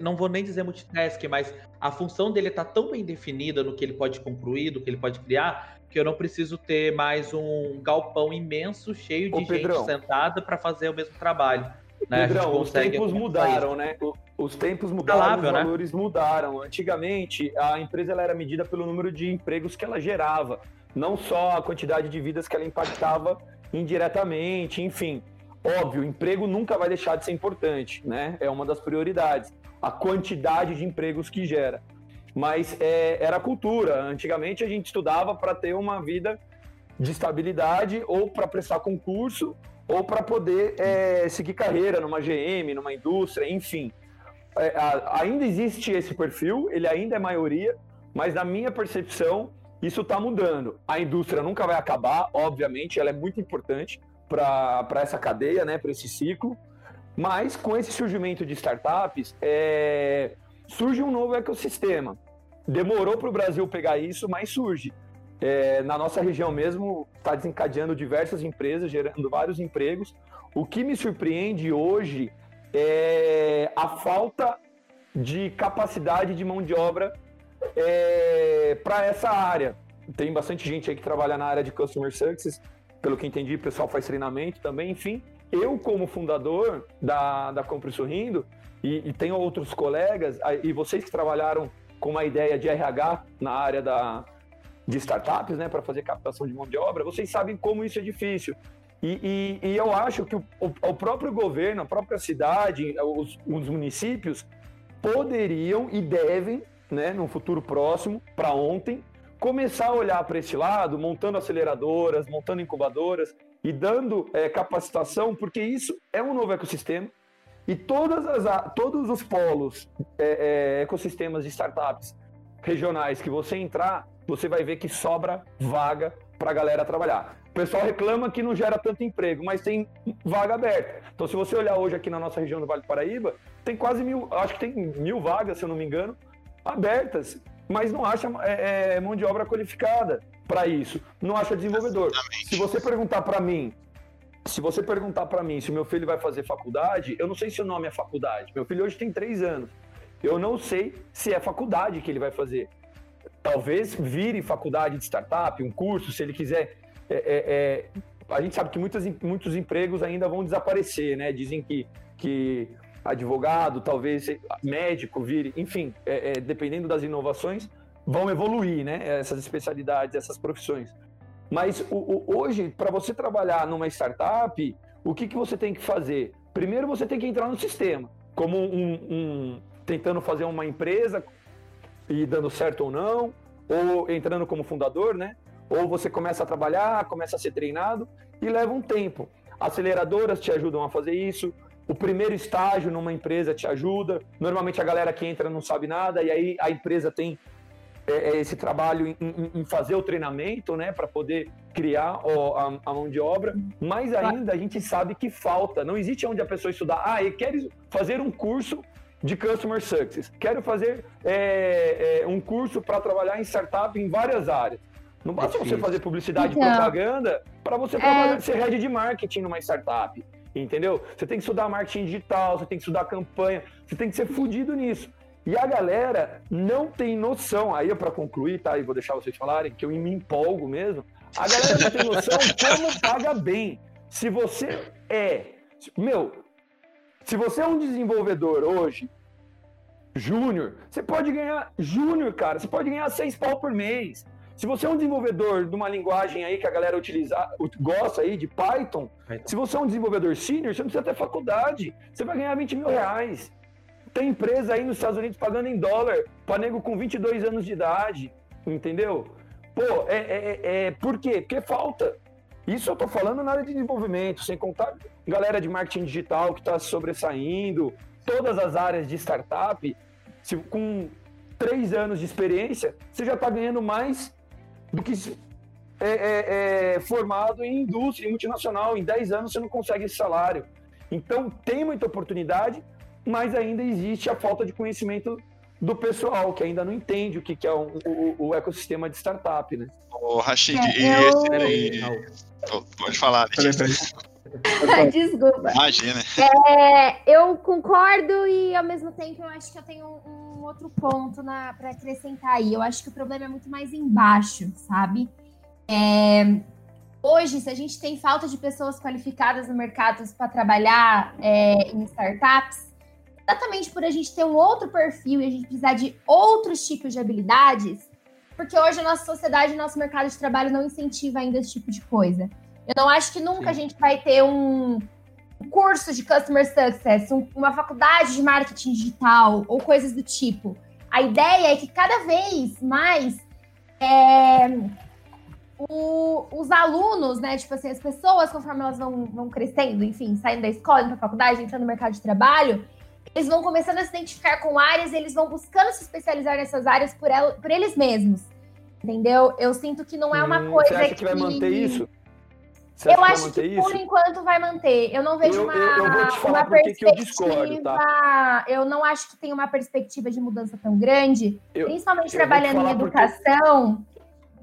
não vou nem dizer multitask, mas a função dele está tão bem definida no que ele pode concluir, do que ele pode criar, que eu não preciso ter mais um galpão imenso cheio de Ô, gente sentada para fazer o mesmo trabalho. Né? Pedrão, os tempos mudaram, né? Os tempos mudaram, os né? valores né? mudaram. Antigamente, a empresa ela era medida pelo número de empregos que ela gerava, não só a quantidade de vidas que ela impactava indiretamente, enfim. Óbvio, o emprego nunca vai deixar de ser importante, né? É uma das prioridades. A quantidade de empregos que gera. Mas é, era cultura. Antigamente a gente estudava para ter uma vida de estabilidade ou para prestar concurso ou para poder é, seguir carreira numa GM, numa indústria, enfim. É, a, ainda existe esse perfil, ele ainda é maioria, mas na minha percepção, isso está mudando. A indústria nunca vai acabar, obviamente, ela é muito importante para essa cadeia, né, para esse ciclo, mas com esse surgimento de startups, é, surge um novo ecossistema. Demorou para o Brasil pegar isso, mas surge. É, na nossa região mesmo, está desencadeando diversas empresas, gerando vários empregos. O que me surpreende hoje é a falta de capacidade de mão de obra é, para essa área. Tem bastante gente aí que trabalha na área de Customer Success, pelo que entendi, o pessoal faz treinamento também, enfim. Eu, como fundador da, da Compre Sorrindo, e, e tenho outros colegas, e vocês que trabalharam com uma ideia de RH na área da, de startups, né, para fazer captação de mão de obra, vocês sabem como isso é difícil. E, e, e eu acho que o, o, próprio governo, a própria cidade, os, os municípios poderiam e devem, né, no futuro próximo, para ontem, começar a olhar para esse lado, montando aceleradoras, montando incubadoras e dando é, capacitação, porque isso é um novo ecossistema. E todas as, todos os polos, é, é, ecossistemas de startups regionais que você entrar, você vai ver que sobra vaga para a galera trabalhar. O pessoal reclama que não gera tanto emprego, mas tem vaga aberta. Então, se você olhar hoje aqui na nossa região do Vale do Paraíba, tem quase mil, acho que tem mil vagas, se eu não me engano, abertas, mas não acha é, é, mão de obra qualificada para isso. Não acha desenvolvedor. Exatamente. Se você perguntar para mim, se você perguntar para mim se o meu filho vai fazer faculdade, eu não sei se o nome é faculdade. Meu filho hoje tem três anos. Eu não sei se é faculdade que ele vai fazer talvez vire faculdade de startup, um curso, se ele quiser. É, é, é, a gente sabe que muitas, muitos empregos ainda vão desaparecer, né? Dizem que, que advogado, talvez médico vire, enfim, é, é, dependendo das inovações, vão evoluir, né? Essas especialidades, essas profissões. Mas o, o, hoje, para você trabalhar numa startup, o que, que você tem que fazer? Primeiro, você tem que entrar no sistema, como um, um tentando fazer uma empresa e dando certo ou não, ou entrando como fundador, né? Ou você começa a trabalhar, começa a ser treinado e leva um tempo. Aceleradoras te ajudam a fazer isso. O primeiro estágio numa empresa te ajuda. Normalmente a galera que entra não sabe nada e aí a empresa tem é, é esse trabalho em, em, em fazer o treinamento, né, para poder criar ó, a, a, mão de obra, mas ainda a gente sabe que falta. Não existe onde a pessoa estudar. Ah, eu quero fazer um curso de Customer Success. Quero fazer é, é, um curso para trabalhar em startup em várias áreas. Não basta é você fazer publicidade e então, propaganda para você é... ser head de marketing numa startup. Entendeu? Você tem que estudar marketing digital, você tem que estudar campanha, você tem que ser fudido nisso. E a galera não tem noção, aí para concluir, tá? E vou deixar vocês falarem, que eu me empolgo mesmo. A galera não tem noção como paga bem. Se você é. Meu, se você é um desenvolvedor hoje, júnior, você pode ganhar. Júnior, cara, você pode ganhar seis pau por mês. Se você é um desenvolvedor de uma linguagem aí que a galera utiliza, gosta aí, de Python, Python. se você é um desenvolvedor sênior, você não precisa ter faculdade. Você vai ganhar 20 mil reais. Tem empresa aí nos Estados Unidos pagando em dólar para nego com 22 anos de idade, entendeu? Pô, é, é, é, por quê? Porque falta. Isso eu tô falando na área de desenvolvimento, sem contar galera de marketing digital que está sobressaindo, todas as áreas de startup, se, com três anos de experiência, você já está ganhando mais do que é, é, é, formado em indústria, em multinacional. Em 10 anos você não consegue esse salário. Então tem muita oportunidade, mas ainda existe a falta de conhecimento do pessoal, que ainda não entende o que, que é o, o, o ecossistema de startup, né? Ô, Rashid, é, e eu... esse aí... Pode falar, Desculpa. Imagina. É, eu concordo e ao mesmo tempo eu acho que eu tenho um, um outro ponto para acrescentar aí. Eu acho que o problema é muito mais embaixo, sabe? É, hoje, se a gente tem falta de pessoas qualificadas no mercado para trabalhar é, em startups, exatamente por a gente ter um outro perfil e a gente precisar de outros tipos de habilidades, porque hoje a nossa sociedade, nosso mercado de trabalho não incentiva ainda esse tipo de coisa. Eu não acho que nunca Sim. a gente vai ter um, curso de Customer Success, um, uma faculdade de marketing digital ou coisas do tipo. A ideia é que cada vez mais é, o, os alunos, né, tipo assim, as pessoas, conforme elas vão, vão crescendo, enfim, saindo da escola, indo para faculdade, entrando no mercado de trabalho, eles vão começando a se identificar com áreas e eles vão buscando se especializar nessas áreas por, ela, por eles mesmos. Entendeu? Eu sinto que não é uma hum, coisa. Você acha que, que vai manter isso? Você eu acho que, que por enquanto vai manter. Eu não vejo eu, uma, eu uma perspectiva. Eu, discordo, tá? eu não acho que tem uma perspectiva de mudança tão grande, principalmente trabalhando em educação. Porque...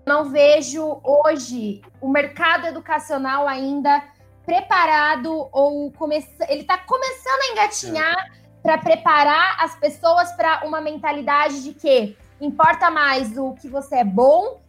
Não vejo hoje o mercado educacional ainda preparado ou começando. Ele está começando a engatinhar é para preparar as pessoas para uma mentalidade de que importa mais o que você é bom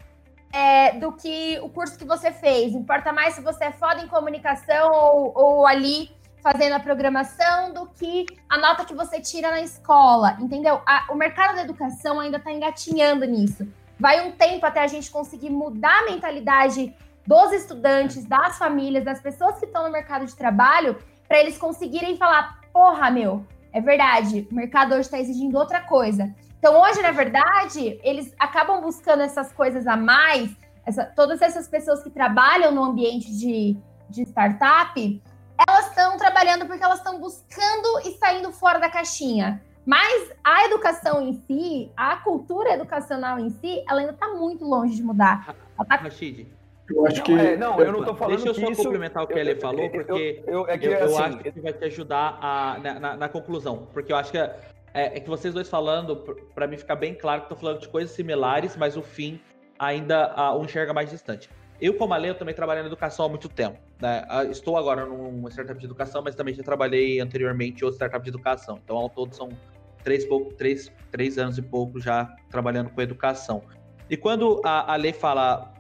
é, do que o curso que você fez. Importa mais se você é foda em comunicação ou, ou ali fazendo a programação do que a nota que você tira na escola, entendeu? A, o mercado da educação ainda está engatinhando nisso. Vai um tempo até a gente conseguir mudar a mentalidade dos estudantes, das famílias, das pessoas que estão no mercado de trabalho, para eles conseguirem falar: porra, meu, é verdade, o mercado hoje está exigindo outra coisa. Então, hoje, na verdade, eles acabam buscando essas coisas a mais, essa, todas essas pessoas que trabalham no ambiente de, de startup, elas estão trabalhando porque elas estão buscando e saindo fora da caixinha. Mas a educação em si, a cultura educacional em si, ela ainda está muito longe de mudar. Tá... Rashid, eu acho que. É, não, eu não tô falando Deixa eu só isso... complementar o que ele falou, porque eu, eu, é que, eu, assim, acho que vai te ajudar a, na, na, na, conclusão. Porque eu acho que é, é, que vocês dois falando, para mim ficar bem claro que estão falando de coisas similares, mas o fim ainda uh, um enxerga mais distante. Eu, como Ale, eu também trabalho na educação há muito tempo. Né? Ah, estou agora numa startup de educação, mas também já trabalhei anteriormente em outra startup de educação. Então, ao todo, são três, pouco, três, três anos e pouco já trabalhando com educação. E quando a Ale fala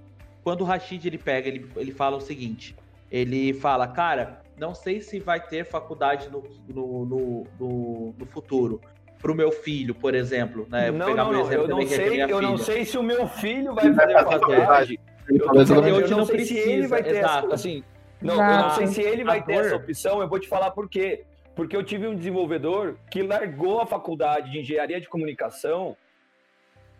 quando o Rashid ele pega, ele, ele fala o seguinte: ele fala, cara, não sei se vai ter faculdade no, no, no, no, no futuro. Pro meu filho, por exemplo, né? Não, não, não. Eu, não sei, eu não sei se o meu filho vai fazer faculdade. Eu, eu, eu não, sei se ele vai ter essa, assim, não, eu não sei se ele vai ter essa opção. Eu vou te falar por quê. Porque eu tive um desenvolvedor que largou a faculdade de engenharia de comunicação,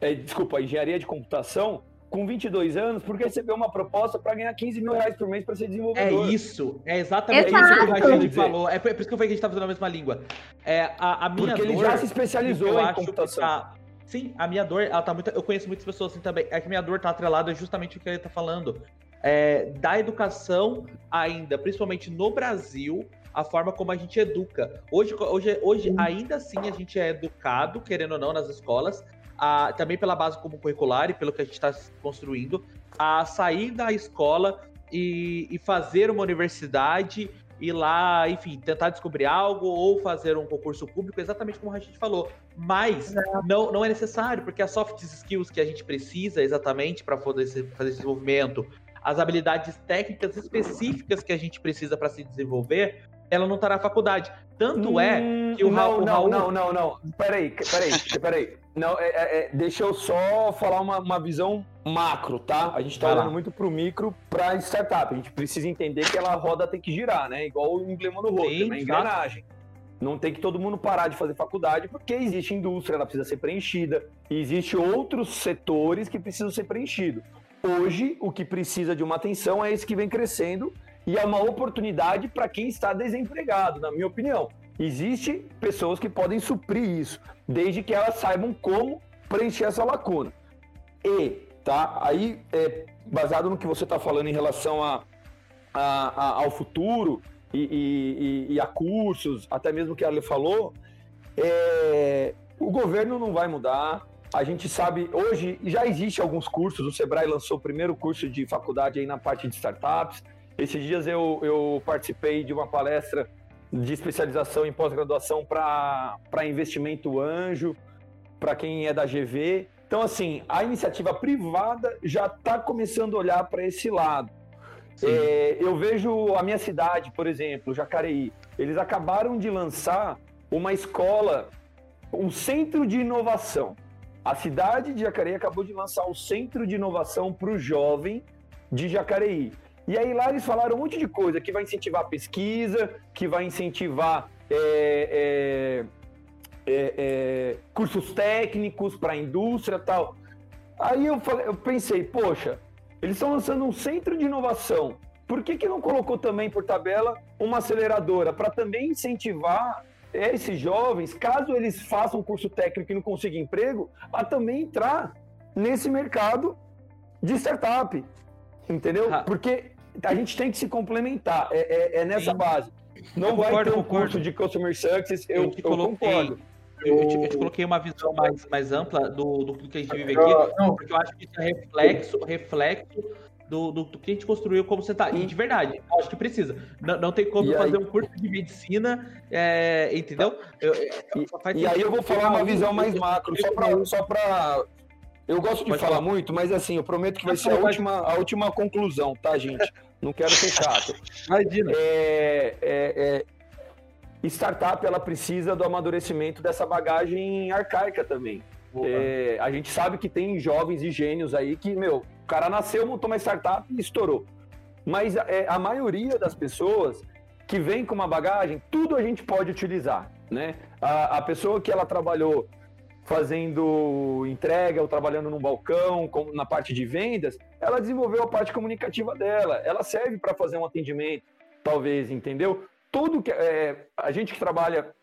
é, desculpa, engenharia de computação, com 22 anos porque recebeu uma proposta para ganhar 15 mil reais por mês para ser desenvolvedor. É isso, é exatamente Exato. isso que o Rachid falou. É por isso que eu falei que a gente tá fazendo a mesma língua. É, a, a minha porque dor, ele já se especializou em computação. Tá, sim, a minha dor, ela tá muito. Eu conheço muitas pessoas assim também. É que minha dor tá atrelada justamente o que ele tá falando. é, da educação ainda, principalmente no Brasil, a forma como a gente educa. Hoje, hoje, hoje ainda assim, a gente é educado, querendo ou não, nas escolas, a, também pela base como curricular e pelo que a gente está construindo, a sair da escola e, e fazer uma universidade ir lá, enfim, tentar descobrir algo ou fazer um concurso público, exatamente como a gente falou. Mas não, não é necessário, porque as soft skills que a gente precisa exatamente para fazer esse desenvolvimento, as habilidades técnicas específicas que a gente precisa para se desenvolver, ela não está na faculdade. Tanto é hum, que o não, Raul. Não, não, não, não. Peraí, peraí, peraí. Não, é, é, é, deixa eu só falar uma, uma visão macro, tá? A gente está olhando muito pro micro para startup. A gente precisa entender que ela roda tem que girar, né? Igual o emblema no rosto, é uma engrenagem. Não tem que todo mundo parar de fazer faculdade, porque existe indústria, ela precisa ser preenchida. E existe outros setores que precisam ser preenchidos. Hoje, o que precisa de uma atenção é esse que vem crescendo e é uma oportunidade para quem está desempregado, na minha opinião. Existem pessoas que podem suprir isso, desde que elas saibam como preencher essa lacuna. E, tá? Aí, é, baseado no que você está falando em relação a, a, a ao futuro e, e, e, a cursos, até mesmo que a Ale falou, é, o governo não vai mudar. A gente sabe, hoje já existe alguns cursos, o Sebrae lançou o primeiro curso de faculdade aí na parte de startups. Esses dias eu, eu participei de uma palestra de especialização em pós-graduação para investimento anjo, para quem é da GV. Então, assim, a iniciativa privada já está começando a olhar para esse lado. É, eu vejo a minha cidade, por exemplo, Jacareí, eles acabaram de lançar uma escola, um centro de inovação. A cidade de Jacareí acabou de lançar o centro de inovação para o jovem de Jacareí. E aí lá eles falaram um monte de coisa que vai incentivar a pesquisa, que vai incentivar é, é, é, é cursos técnicos para a indústria tal. Aí eu, falei, eu pensei, poxa, eles estão lançando um centro de inovação. Por que, que não colocou também por tabela uma aceleradora para também incentivar esses jovens, caso eles façam um curso técnico e não consigam emprego, a também entrar nesse mercado de startup? Entendeu? Porque a gente tem que se complementar. É, é, é nessa Sim. base. Não eu vai concordo, ter um concordo. curso de Customer Success, eu, eu, eu concordo. Eu, eu, te, eu, te, coloquei uma visão mais, mais ampla do, do que a gente vive aqui, não, porque eu acho que isso é reflexo, reflexo do, do, do, que a gente construiu como você tá. E de verdade, eu acho que precisa. Não, não tem como e fazer aí... um curso de medicina, é, entendeu? Eu, e, e aí eu vou falar uma visão mais macro, só para eu gosto de Pode falar, falar, muito, mas assim, eu prometo que vai ser a última, a última conclusão, tá, gente? Não quero ser chato. Imagina. É, é, é, startup, ela precisa do amadurecimento dessa bagagem arcaica também. É, a gente sabe que tem jovens e gênios aí que, meu, o cara nasceu, montou uma startup e estourou. Mas é, a maioria das pessoas que vem com uma bagagem, tudo a gente pode utilizar, né? A, a pessoa que ela trabalhou fazendo entrega ou trabalhando num balcão, na parte de vendas, ela desenvolveu a parte comunicativa dela. Ela serve para fazer um atendimento, talvez, entendeu? Tudo que é, a gente que trabalha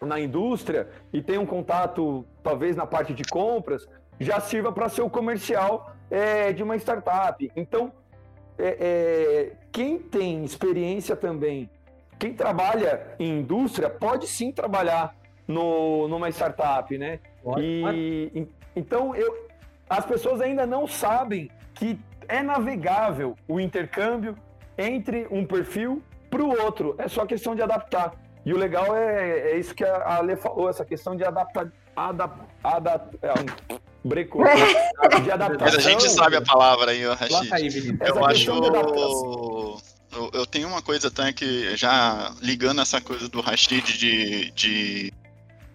na indústria e tem um contato, talvez na parte de compras, já sirva para ser o comercial é, de uma startup. Então, é, é, quem tem experiência também, quem trabalha em indústria, pode sim trabalhar no, numa startup, né? E, então, eu, as pessoas ainda não sabem que é navegável o intercâmbio entre um perfil para o outro. É só questão de adaptar. E o legal é, é isso que a Ale falou, essa questão de adaptar. Adap, adap, é, um, brecou, né? de adaptação. Mas a gente sabe a palavra aí, Rashid. Aí, eu acho. Eu, eu, tenho uma coisa até que, já ligando essa coisa do Rashid de, de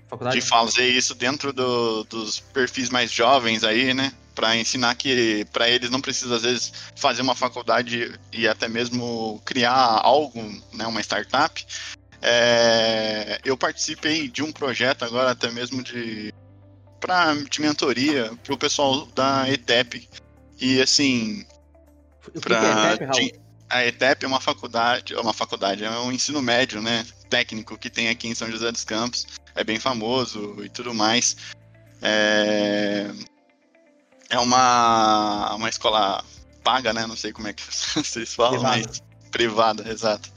Faculdade? de fazer isso dentro do, dos perfis mais jovens aí, né? Para ensinar que para eles não precisa às vezes fazer uma faculdade e até mesmo criar algo, né? Uma startup. É, eu participei de um projeto agora até mesmo de para de mentoria para o pessoal da ETEP e assim para é a ETEP é uma faculdade, é uma faculdade, é um ensino médio, né, técnico que tem aqui em São José dos Campos é bem famoso e tudo mais. É, é uma, uma escola paga, né? Não sei como é que vocês falam, Privada. mas privada, exato.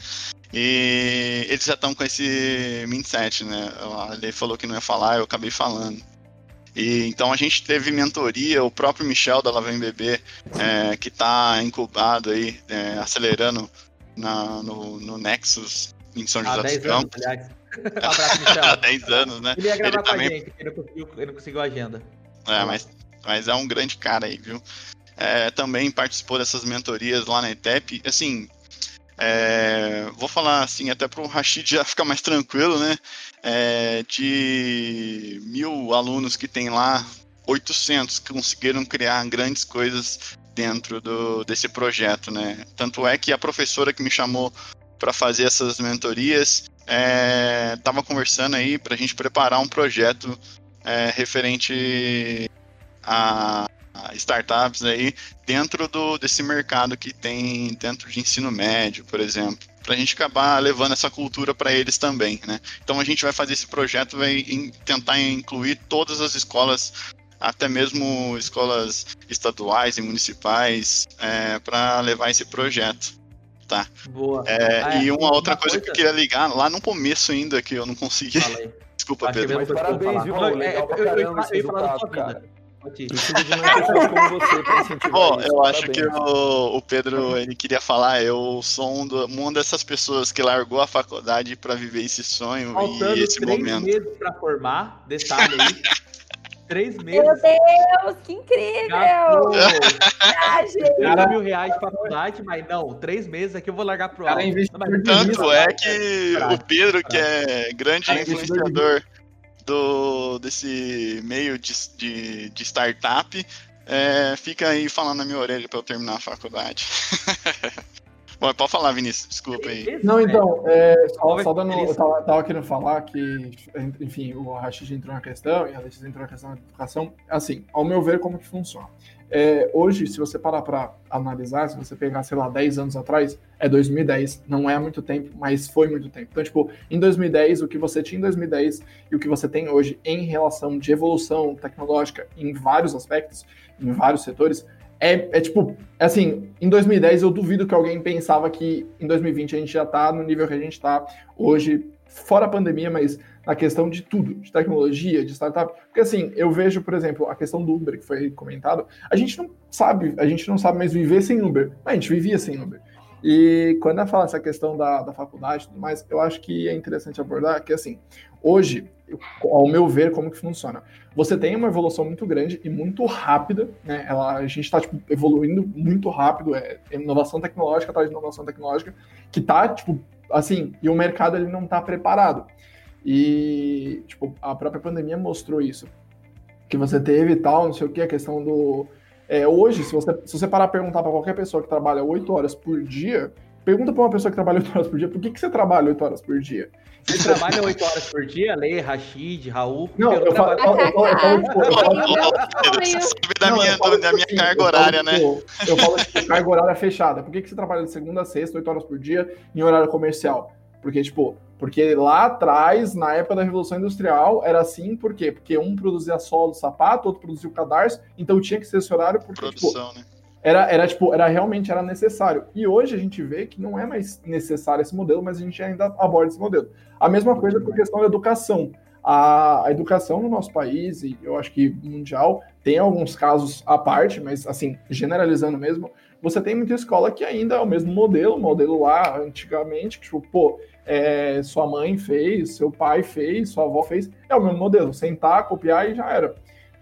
E eles já estão com esse mindset, né? Ele falou que não ia falar, eu acabei falando. E então a gente teve mentoria, o próprio Michel da Lavem Bebê, é, que está incubado aí, é, acelerando na, no, no Nexus em São José 10 dos Campos. anos, aliás. Um abraço, Há Michel. 10 anos, né? Ele ia gravar Ele com também- a gente, ele não conseguiu, ele não conseguiu a agenda. É, mas, mas é um grande cara aí, viu? É, também participou dessas mentorias lá na ETEP. Assim, é, vou falar assim, até para o Rashid já ficar mais tranquilo, né? É, de mil alunos que tem lá, 800 conseguiram criar grandes coisas dentro do, desse projeto, né? Tanto é que a professora que me chamou para fazer essas mentorias estava conversando aí para a gente preparar um projeto é, referente a, startups aí dentro do, desse mercado que tem dentro de ensino médio, por exemplo, para a gente acabar levando essa cultura para eles também, né? Então a gente vai fazer esse projeto, vai in- tentar incluir todas as escolas, até mesmo escolas estaduais e municipais, para levar esse projeto. Boa. É, Ah, é. e uma outra Uma coisa, que eu coisa- queria ligar lá no começo ainda que eu não consegui. Fala aí. Desculpa, Acho Pedro. eu parabéns, viu, falar. Raul? É, Legal pra eu- eu- eu caramba eu você pra incentivar Ó, isso. eu acho que Parabéns. o, o Pedro ele queria falar, eu sou um do- uma dessas pessoas que largou a faculdade para viver esse sonho Faltando e esse três momento. meses pra formar, detalhe aí. três Meu meses. Deus, que incrível! 3 mil reais de faculdade, mas não, três meses aqui eu vou largar pro Cara, alto. Tanto é que Caralho, o Pedro, que é grande Cara, influenciador do, desse meio de, de, de startup, é, fica aí falando na minha orelha para eu terminar a faculdade. Bom, pode falar, Vinícius, desculpa aí. Não, né? então, é, só, só dando. Eu tava, tava querendo falar que, enfim, o Rashid entrou na questão e a Letícia entrou na questão da educação. Assim, ao meu ver, como que funciona? É, hoje, se você parar para analisar, se você pegar, sei lá, 10 anos atrás, é 2010, não é há muito tempo, mas foi muito tempo. Então, tipo, em 2010, o que você tinha em 2010 e o que você tem hoje em relação de evolução tecnológica em vários aspectos, em vários setores, é, é tipo, assim, em 2010 eu duvido que alguém pensava que em 2020 a gente já tá no nível que a gente tá hoje, fora a pandemia, mas na questão de tudo, de tecnologia, de startup. Porque assim, eu vejo, por exemplo, a questão do Uber que foi comentado, a gente não sabe, a gente não sabe mais viver sem Uber. Mas a gente vivia sem Uber. E quando eu falo essa questão da, da faculdade e tudo mais, eu acho que é interessante abordar que, assim, hoje, ao meu ver, como que funciona? Você tem uma evolução muito grande e muito rápida, né? Ela, a gente está tipo, evoluindo muito rápido, é inovação tecnológica atrás de inovação tecnológica, que tá, tipo, assim, e o mercado ele não tá preparado. E, tipo, a própria pandemia mostrou isso. Que você teve tal, não sei o que, a questão do. É, hoje, se você, se você parar a perguntar para qualquer pessoa que trabalha 8 horas por dia, pergunta para uma pessoa que trabalha 8 horas por dia, por que, que você trabalha 8 horas por dia? Você trabalha 8 horas por dia, Lê, Rashid, Raul. Não, eu falo, eu, falo- eu falo, tipo, eu falo- você sabe da minha, eu falo, da minha tipo, carga eu falo, horária, né? Eu falo, tipo, carga horária fechada. Por que, que você trabalha de segunda a sexta, 8 horas por dia, em horário comercial? Porque, tipo, porque lá atrás, na época da Revolução Industrial, era assim, por quê? Porque um produzia solo do sapato, outro produzia o cadarço, então tinha que ser esse horário, porque, tipo, Produção, né? era, era tipo, era realmente era necessário. E hoje a gente vê que não é mais necessário esse modelo, mas a gente ainda aborda esse modelo. A mesma coisa com a questão da educação. A, a educação no nosso país, e eu acho que mundial, tem alguns casos à parte, mas assim, generalizando mesmo, você tem muita escola que ainda é o mesmo modelo, modelo lá antigamente, que tipo, pô, é, sua mãe fez, seu pai fez, sua avó fez, é o mesmo modelo, sentar, copiar e já era.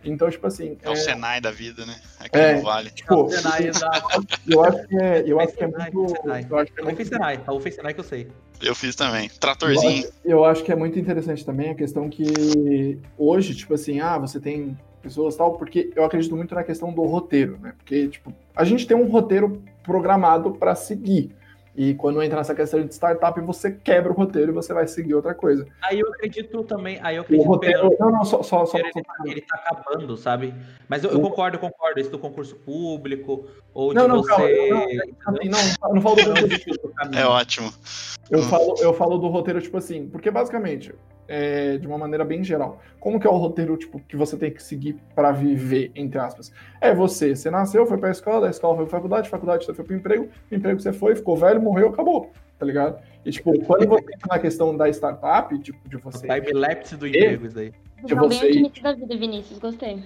Então, tipo assim. É o Senai da vida, né? Aqui É. no Vale. tipo, Senai, exato. eu acho que é, eu acho que é Senai, muito. Senai. Eu acho que é muito fez Senai, Raul fez Senai que eu sei. Eu fiz também. Eu Tratorzinho. acho, eu acho que é muito interessante também a questão que hoje, tipo assim, ah, você tem pessoas tal, porque eu acredito muito na questão do roteiro, né? Porque, tipo, a gente tem um roteiro programado para seguir. E quando entra nessa questão de startup, você quebra o roteiro e você vai seguir outra coisa. Aí eu acredito também, aí eu O acredito roteiro. Não, não, só. só, só, ele, tá, ele tá acabando, sabe? Mas eu, eu concordo, eu concordo. Isso do concurso público, ou Não, de não, calma, você. não, assim, não, não falo do Não. É ótimo. Eu falo, eu falo do roteiro, tipo assim, porque basicamente, é, de uma maneira bem geral. Como que é o roteiro tipo, que você tem que seguir para viver, entre aspas? É você, você nasceu, foi para a escola, da escola foi para faculdade, faculdade você foi para o emprego, emprego você foi, ficou velho, morreu, acabou, tá ligado? E tipo, quando você entra na questão da startup, tipo, de você... O time-lapse do emprego, isso aí. De Não, você- bem da vida, Vinícius, gostei.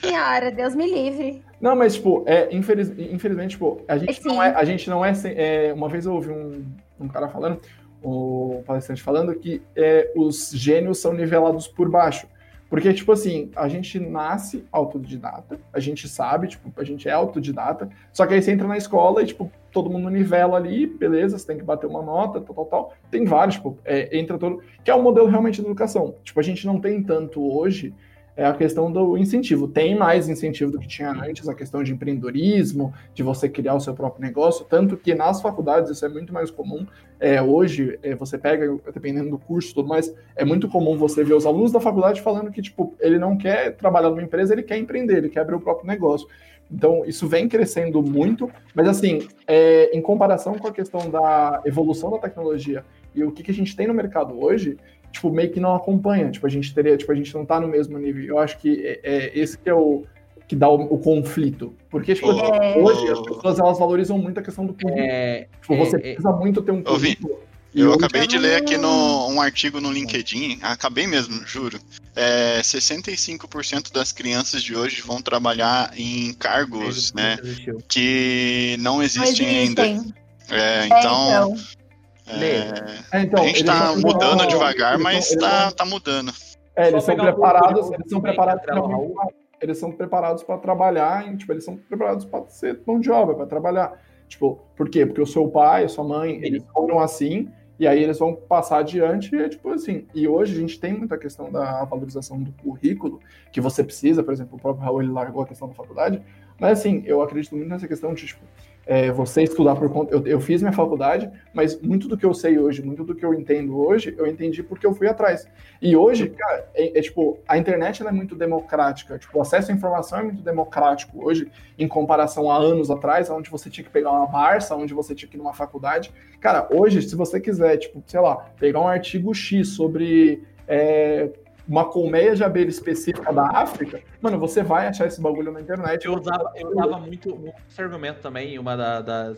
Senhora, Deus me livre. Não, mas, tipo, é, infeliz- infelizmente, tipo, a gente Sim. não é. A gente não é, é, Uma vez eu ouvi um, um cara falando, o palestrante falando, que é, os gênios são nivelados por baixo. Porque, tipo assim, a gente nasce autodidata, a gente sabe, tipo, a gente é autodidata, só que aí você entra na escola e, tipo, todo mundo nivela ali, beleza, você tem que bater uma nota, tal, tal, tal. Tem vários, tipo, é, entra todo. Que é o modelo realmente de educação. Tipo, a gente não tem tanto hoje é a questão do incentivo. Tem mais incentivo do que tinha antes, a questão de empreendedorismo, de você criar o seu próprio negócio, tanto que nas faculdades isso é muito mais comum. É, hoje, é, você pega, dependendo do curso e tudo mais, é muito comum você ver os alunos da faculdade falando que, tipo, ele não quer trabalhar numa empresa, ele quer empreender, ele quer abrir o próprio negócio. Então, isso vem crescendo muito, mas assim, é, em comparação com a questão da evolução da tecnologia e o que, que a gente tem no mercado hoje, tipo, meio que não acompanha. Tipo, a gente teria, tipo, a gente não tá no mesmo nível. Eu acho que é, é esse que é o que dá o, o conflito. Porque, tipo, É. hoje as pessoas elas valorizam muito a questão do currículo. É, tipo, você é, é. precisa muito ter um currículo. E Eu acabei de ler aqui no, um artigo no LinkedIn, acabei mesmo, juro. É, 65% das crianças de hoje vão trabalhar em cargos né, que não Não existem ainda. existem. É, É, então. É, É, então, a gente eles tá mudando eles devagar, mas eles tá, tá mudando. É, eles são um preparados, eles são preparados muito- eles são preparados para trabalhar, tipo, eles são preparados para ser mão de obra, para trabalhar. Tipo, por quê? Porque o seu pai, a sua mãe, eles foram assim, e aí eles vão passar adiante, e é tipo assim. E hoje a gente tem muita questão da valorização do currículo, que você precisa, por exemplo, o próprio Raul ele largou a questão da faculdade, mas assim, eu acredito muito nessa questão de, tipo, é, você estudar por conta. Eu, eu fiz minha faculdade, mas muito do que eu sei hoje, muito do que eu entendo hoje, eu entendi porque eu fui atrás. E hoje, cara, é, é, tipo, a internet é muito democrática. Tipo, o acesso à informação é muito democrático hoje, em comparação a anos atrás, onde você tinha que pegar uma Barça, onde você tinha que ir numa faculdade. Cara, hoje, se você quiser, tipo, sei lá, pegar um artigo X sobre. é, uma colmeia de abelha específica da África, mano, você vai achar esse bagulho na internet. Eu usava, eu usava muito, muito esse argumento também, uma da, da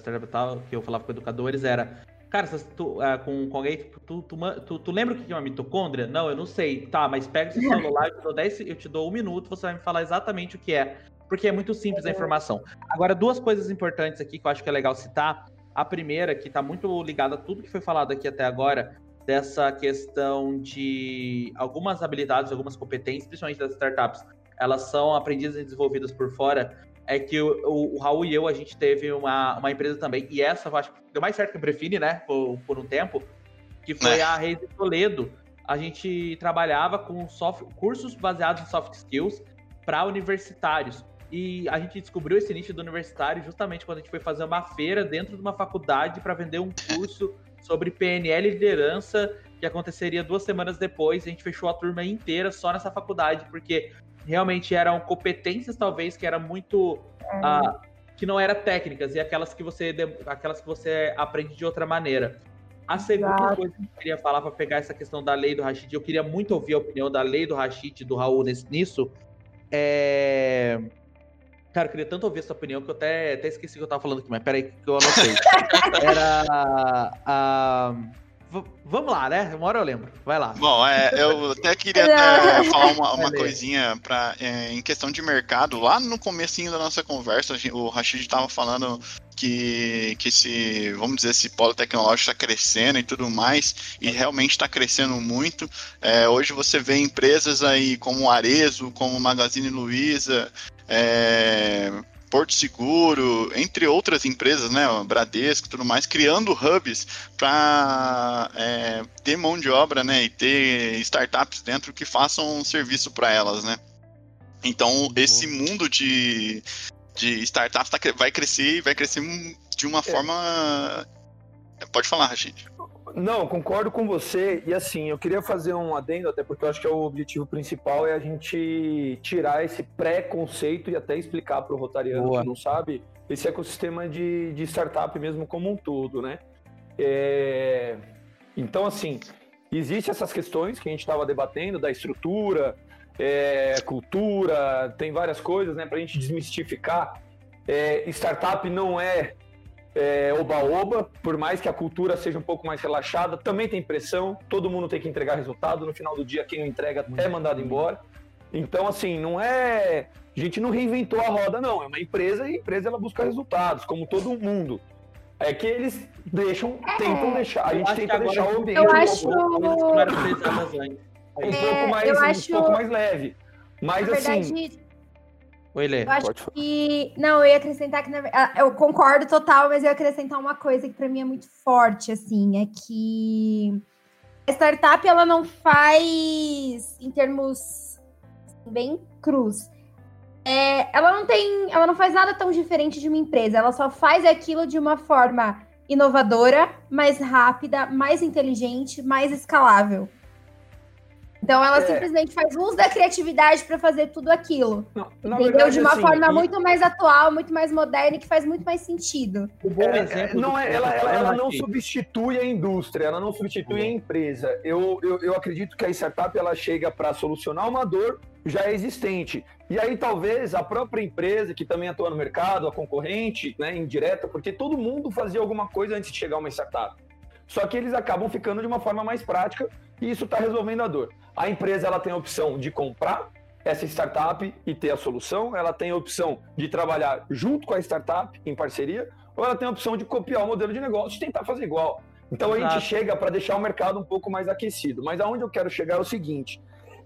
que eu falava com educadores era, cara, tu, ah, com, com alguém, tu, tu, ma- tu, tu lembra o que é uma mitocôndria? Não, eu não sei. Tá, mas pega esse celular, eu te dou 10, eu te dou um minuto, você vai me falar exatamente o que é. Porque é muito simples a informação. Agora, duas coisas importantes aqui que eu acho que é legal citar. A primeira, que tá muito ligada a tudo que foi falado aqui até agora, dessa questão de algumas habilidades, algumas competências, principalmente das startups, elas são aprendidas e desenvolvidas por fora, é que o, o- o Raul e eu, a gente teve uma, uma empresa também, e essa eu acho que deu mais certo que a Brefine, né, por, por um tempo, que foi É. a Reis de Toledo. A gente trabalhava com soft- cursos baseados em soft skills para universitários. E a gente descobriu esse nicho do universitário justamente quando a gente foi fazer uma feira dentro de uma faculdade para vender um curso sobre PNL e liderança que aconteceria duas semanas depois. A gente fechou a turma inteira só nessa faculdade, porque realmente eram competências, talvez, que eram muito. ah, que não eram técnicas, e aquelas que você aquelas que você aprende de outra maneira. A segunda Exato. coisa que eu queria falar para pegar essa questão da lei do Rashid, eu queria muito ouvir a opinião da lei do Rashid do Raul nisso. É. Cara, eu queria tanto ouvir essa opinião que eu até, até esqueci o que eu tava falando aqui, mas peraí que eu anotei. Era. a- v- vamos lá, né? Uma hora eu lembro. Vai lá. Bom, é, eu até queria até falar uma, uma coisinha pra, é, em questão de mercado. Lá no comecinho da nossa conversa, o Rashid estava falando que, que esse, vamos dizer, esse polo tecnológico está crescendo e tudo mais, e realmente está crescendo muito. É, hoje você vê empresas aí como Arezo, como Magazine Luiza, é, Porto Seguro, entre outras empresas, né, Bradesco e tudo mais, criando hubs para ter mão de obra, né, e ter startups dentro que façam um serviço para elas, né. Então esse mundo de, de startups tá vai crescer, e vai crescer de uma forma. Pode falar, Rashid. Não, concordo com você. E assim, eu queria fazer um adendo, até porque eu acho que é o objetivo principal é a gente tirar esse pré-conceito e até explicar para o Rotariano Boa. que não sabe esse ecossistema de, de startup mesmo como um todo, né? É, Então, assim, Existem essas questões que a gente estava debatendo, da estrutura, é, cultura, tem várias coisas, né, para a gente desmistificar. É, startup não é é, oba-oba, por mais que a cultura seja um pouco mais relaxada, também tem pressão, todo mundo tem que entregar resultado, no final do dia quem não entrega é mandado embora. Então, assim, não é. A gente não reinventou a roda, não. É uma empresa e a empresa ela busca resultados, como todo mundo. É que eles deixam, tentam deixar. A gente tenta deixar o ambiente eu acho... um, pouco, é, pouco mais, um acho... pouco mais leve. Mas Na assim. Oi, Lê. Eu acho que. Não, eu ia acrescentar que. Na... Eu concordo total, mas eu ia acrescentar uma coisa que para mim é muito forte, assim, é que a startup ela não faz em termos assim, bem cruz. É, ela não tem. Ela não faz nada tão diferente de uma empresa. Ela só faz aquilo de uma forma inovadora, mais rápida, mais inteligente, mais escalável. Então ela É. simplesmente faz uso da criatividade para fazer tudo aquilo. Não, Entendeu? verdade, de uma assim, forma e- muito mais atual, muito mais moderna e que faz muito mais sentido. O bom É, exemplo não é, que ela, ela, ela não substitui a indústria, ela não substitui a empresa. Eu, eu, eu acredito que a startup ela chega para solucionar uma dor já existente. E aí talvez a própria empresa que também atua no mercado, a concorrente, né, indireta, porque todo mundo fazia alguma coisa antes de chegar uma startup. Só que eles acabam ficando de uma forma mais prática e isso está resolvendo a dor. A empresa ela tem a opção de comprar essa startup e ter a solução, ela tem a opção de trabalhar junto com a startup, em parceria, ou ela tem a opção de copiar o modelo de negócio e tentar fazer igual. Então a Exato. gente chega para deixar o mercado um pouco mais aquecido. Mas aonde eu quero chegar é o seguinte: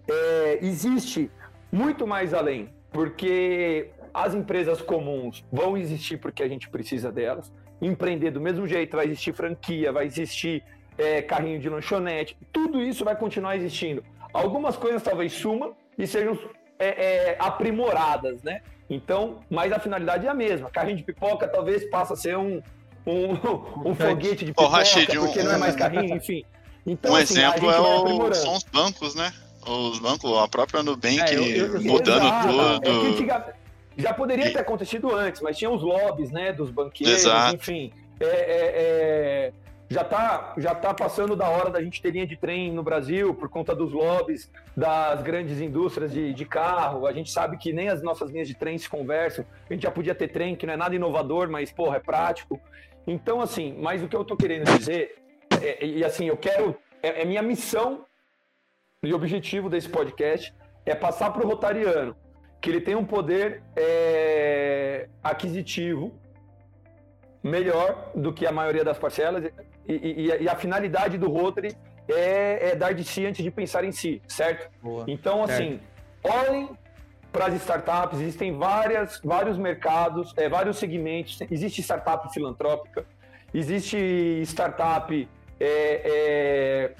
é, existe muito mais além, porque as empresas comuns vão existir porque a gente precisa delas. Empreender do mesmo jeito, vai existir franquia, vai existir é, carrinho de lanchonete, tudo isso vai continuar existindo. Algumas coisas talvez sumam e sejam é, é, aprimoradas, né? Então, mas a finalidade é a mesma. Carrinho de pipoca talvez passe a ser um, um, um foguete de pipoca, Rashid, um- porque não é mais carrinho, enfim. Então, um assim, exemplo é o, são os bancos, né? Os bancos, a própria Nubank É, eu- eu- eu- mudando Exato. É tudo. antiga- já poderia ter acontecido antes, mas tinha os lobbies, né, dos banqueiros, Exato. enfim. É, é, é, já tá, já tá passando da hora da gente ter linha de trem no Brasil por conta dos lobbies das grandes indústrias de, de carro. A gente sabe que nem as nossas linhas de trem se conversam. A gente já podia ter trem que não é nada inovador, mas porra, é prático. Então, assim, mas o que eu tô querendo dizer, é- e assim, eu quero, é, é minha missão e objetivo desse podcast é passar para o Rotariano que ele tem um poder é, aquisitivo melhor do que a maioria das parcelas e, e- e a- finalidade do Rotary é, é dar de si antes de pensar em si, certo? Boa. Então, assim, olhem para as startups, existem várias, vários mercados, é, vários segmentos. Existe startup filantrópica, existe startup é, é,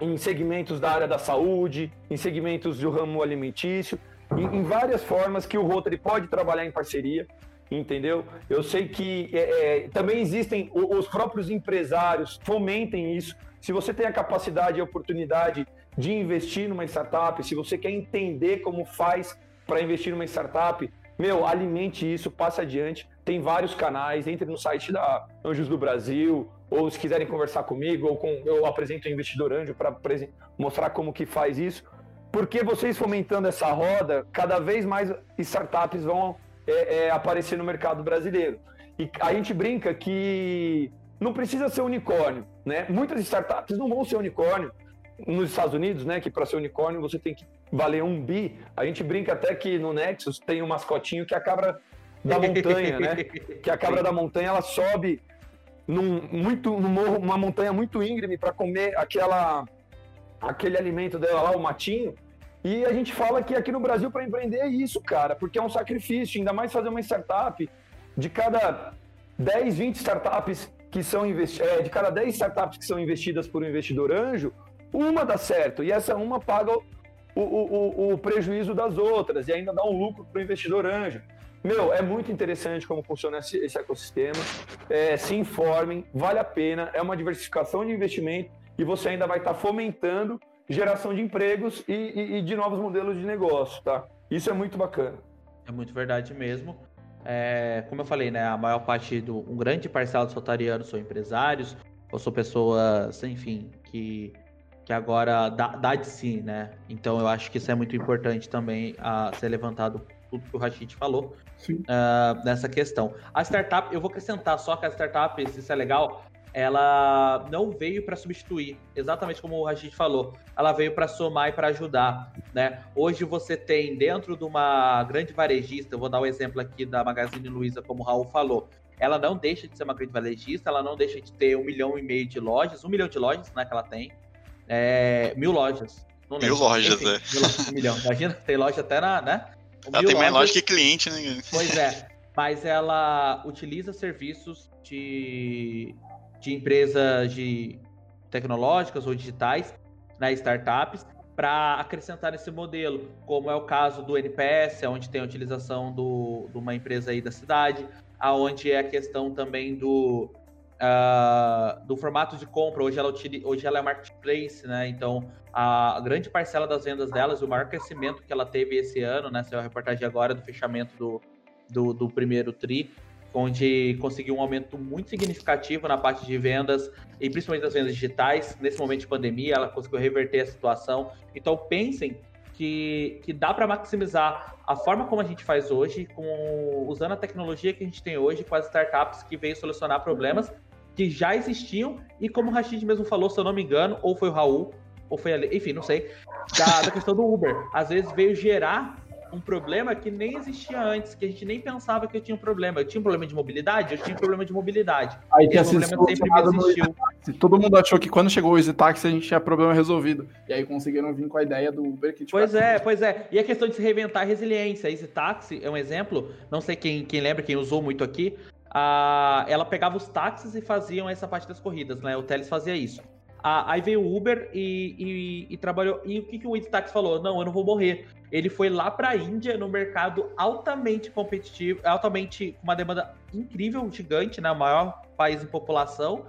em segmentos da área da saúde, em segmentos do ramo alimentício, em, em várias formas que o Rotary pode trabalhar em parceria, entendeu? Eu sei que é, é, também existem os próprios empresários fomentem isso. Se você tem a capacidade e a oportunidade de investir numa startup, se você quer entender como faz para investir numa startup, meu, alimente isso, passe adiante. Tem vários canais, entre no site da Anjos do Brasil, ou se quiserem conversar comigo, ou com, eu apresento o Investidor Anjo para mostrar como que faz isso. Porque vocês fomentando essa roda, cada vez mais startups vão é, é, aparecer no mercado brasileiro. E a gente brinca que não precisa ser unicórnio, né? Muitas startups não vão ser unicórnio. Nos Estados Unidos, né, que para ser unicórnio você tem que valer um bi. A gente brinca até que no Nexus tem um mascotinho que é a cabra da montanha, né? Que a cabra da montanha ela sobe num muito num morro, uma montanha muito íngreme para comer aquela aquele alimento dela lá, o matinho. E a gente fala que aqui no Brasil para empreender é isso, cara, porque é um sacrifício, ainda mais fazer uma startup de cada 10, 20 startups que são investi é, de cada 10 startups que são investidas por um investidor anjo, uma dá certo e essa uma paga o, o, o, o prejuízo das outras e ainda dá um lucro para o investidor anjo. Meu, é muito interessante como funciona esse, ecossistema. É, se informem, vale a pena, é uma diversificação de investimento e você ainda vai estar fomentando geração de empregos e, e- e de novos modelos de negócio, tá? Isso é muito bacana. É muito verdade mesmo. É, como eu falei, né? A maior parte do. Um grande parcela dos rotarianos são empresários, ou são pessoas, enfim, que, que agora dá, dá de si, né? Então eu acho que isso é muito importante também a ser levantado tudo que o Rashid falou uh, nessa questão. A startup, eu vou acrescentar só que a startup, isso é legal, ela não veio para substituir, exatamente como o Rashid falou, ela veio para somar e para ajudar, né? Hoje você tem dentro de uma grande varejista, eu vou dar o um exemplo aqui da Magazine Luiza, como o Raul falou, ela não deixa de ser uma grande varejista, ela não deixa de ter um milhão e meio de lojas, um milhão de lojas, né, que ela tem, é, mil lojas. mil lojas, Enfim, é. Mil, um milhão, imagina, tem loja até na, né? Ela tem mais loja que cliente, né? Pois é, mas ela utiliza serviços de de empresas de tecnológicas ou digitais, né, startups, para acrescentar esse modelo, como é o caso do NPS, onde tem a utilização do, de uma empresa aí da cidade, aonde é a questão também do, uh, do formato de compra. Hoje ela, hoje ela é marketplace, né? Então a grande parcela das vendas delas, o maior crescimento que ela teve esse ano, né? Saiu a reportagem agora do fechamento do, do, do primeiro TRI, onde conseguiu um aumento muito significativo na parte de vendas e principalmente das vendas digitais. Nesse momento de pandemia, ela conseguiu reverter a situação. Então, pensem que, que dá para maximizar a forma como a gente faz hoje, com, usando a tecnologia que a gente tem hoje, com as startups que veio solucionar problemas que já existiam e, como o Rashid mesmo falou, se eu não me engano, ou foi o Raul, ou foi ali, enfim, não sei, da, da questão do Uber. Às vezes veio gerar um problema que nem existia antes, que a gente nem pensava que eu tinha um problema. Eu tinha um problema de mobilidade? Eu tinha um problema de mobilidade. Aí Esse problema sempre existiu. Todo mundo achou que quando chegou o Easy Taxi a gente tinha problema resolvido. E aí conseguiram vir com a ideia do Uber que tipo, Pois é, pois é. E a questão de se reinventar a resiliência. A Easy Taxi é um exemplo, não sei quem, quem lembra, quem usou muito aqui. A, ela pegava os táxis e faziam essa parte das corridas, né? O Teles fazia isso. A, aí veio o Uber e, e, e, trabalhou. E o que, que o Easy falou? Não, eu não vou morrer. Ele foi lá para a Índia, no mercado altamente competitivo, altamente com uma demanda incrível, gigante, né? O maior país em população,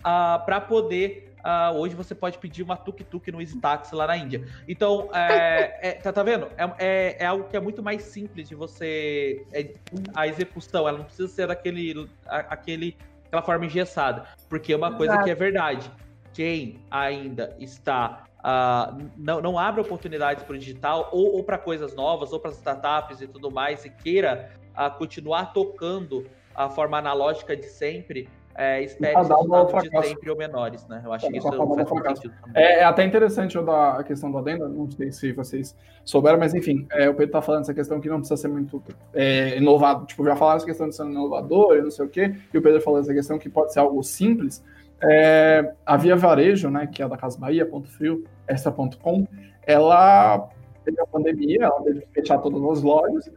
uh, para poder. Uh, hoje você pode pedir uma tuk-tuk no Easy Taxi lá na Índia. Então, é, é, tá, tá vendo? É, é, é, algo que é muito mais simples de você. É, a execução, ela não precisa ser daquele, aquele, aquela forma engessada. Porque é uma coisa Exato. que é verdade quem ainda está uh, não, não abre oportunidades para o digital ou, ou para coisas novas ou para startups e tudo mais e queira uh, continuar tocando a forma analógica de sempre, é, espere resultados de sempre ou menores, né? Eu acho que isso faz sentido É, é, até interessante eu dar a questão do adendo, não sei se vocês souberam, mas enfim, é, o Pedro está falando essa questão que não precisa ser muito é, inovado, tipo, já falaram essa questão de ser inovador e não sei o quê, e o Pedro falou essa questão que pode ser algo simples, é, a Via Varejo, né, que é da Casa Bahia, ponto frio, essa.com, ela teve a pandemia, ela teve que fechar todas as lojas,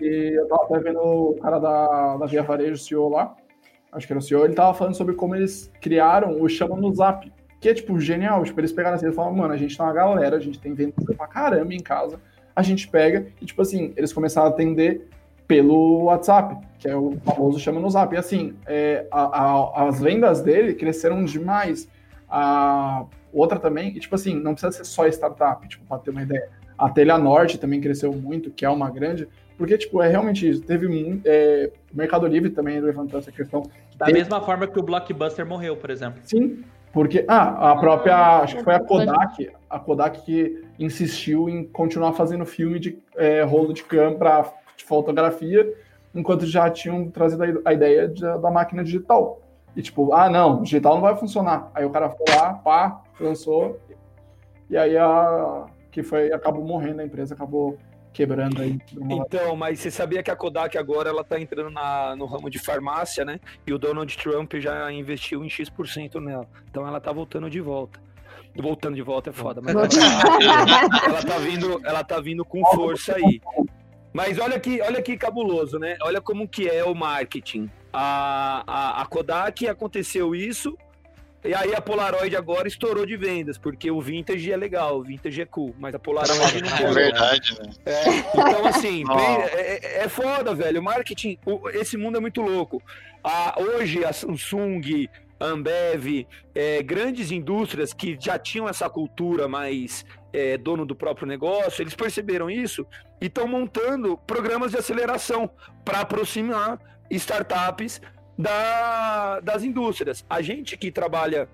e eu tava até vendo o cara da, da Via Varejo, o CEO lá, acho que era o CEO, ele tava falando sobre como eles criaram o Chama no Zap, que é, tipo, genial, tipo, eles pegaram assim, eles falaram, mano, a gente tá uma galera, a gente tem venda pra caramba em casa, a gente pega, e, tipo assim, eles começaram a atender pelo WhatsApp, que é o famoso chama no Zap. E assim, é, a, a, as vendas dele cresceram demais. A outra também, e tipo assim, não precisa ser só startup, tipo, para ter uma ideia. A Telha Norte também cresceu muito, que é uma grande, porque, tipo, é realmente isso. Teve muito. É, o Mercado Livre também levantou essa questão. Da teve... mesma forma que o Blockbuster morreu, por exemplo. Sim, porque. Ah, a própria. Acho que foi a Kodak, a Kodak que insistiu em continuar fazendo filme de é, rolo de cam para de fotografia, enquanto já tinham trazido a ideia de, da máquina digital. E tipo, ah, não, digital não vai funcionar. Aí o cara foi lá, pá, lançou, e aí a que foi acabou morrendo a empresa, acabou quebrando aí. Então, mas você sabia que a Kodak agora ela tá entrando na, no ramo de farmácia, né? E o Donald Trump já investiu em X% nela. Então ela tá voltando de volta. Voltando de volta é foda, mas ela tá, ela tá vindo, ela tá vindo com força aí. Mas olha que, olha que cabuloso, né? Olha como que é o marketing. A, a, a Kodak aconteceu isso, e aí a Polaroid agora estourou de vendas, porque o vintage é legal, o vintage é cool, mas a Polaroid não é. É verdade, né? É, então, assim, é, é, é, foda, velho. O marketing, o, esse mundo é muito louco. A, hoje a Samsung, Ambev, é, grandes indústrias que já tinham essa cultura mais é, dono do próprio negócio, eles perceberam isso e estão montando programas de aceleração para aproximar startups da, das indústrias. A gente que trabalha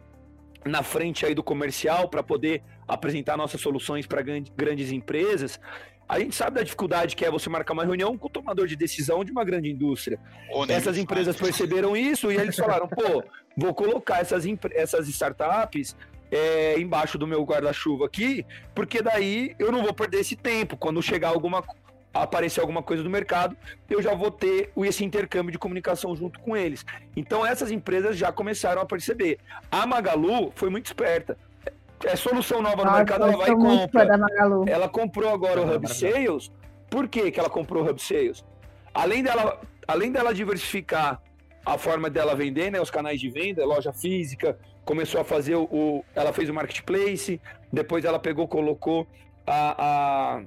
na frente aí do comercial para poder apresentar nossas soluções para grandes empresas. A gente sabe da dificuldade que é você marcar uma reunião com o tomador de decisão de uma grande indústria. Essas empresas perceberam isso e eles falaram: pô, vou colocar essas, essas startups é, embaixo do meu guarda-chuva aqui, porque daí eu não vou perder esse tempo. Quando chegar alguma aparecer alguma coisa do mercado, eu já vou ter esse intercâmbio de comunicação junto com eles. Então essas empresas já começaram a perceber. A Magalu foi muito esperta é solução nova no mercado, ela vai e compra. Ela comprou agora o Hub Sales. Por que, que ela comprou o Hub Sales? Além dela, além dela diversificar a forma dela vender, né, os canais de venda, loja física, começou a fazer o, ela fez o marketplace, depois ela pegou, colocou a, a,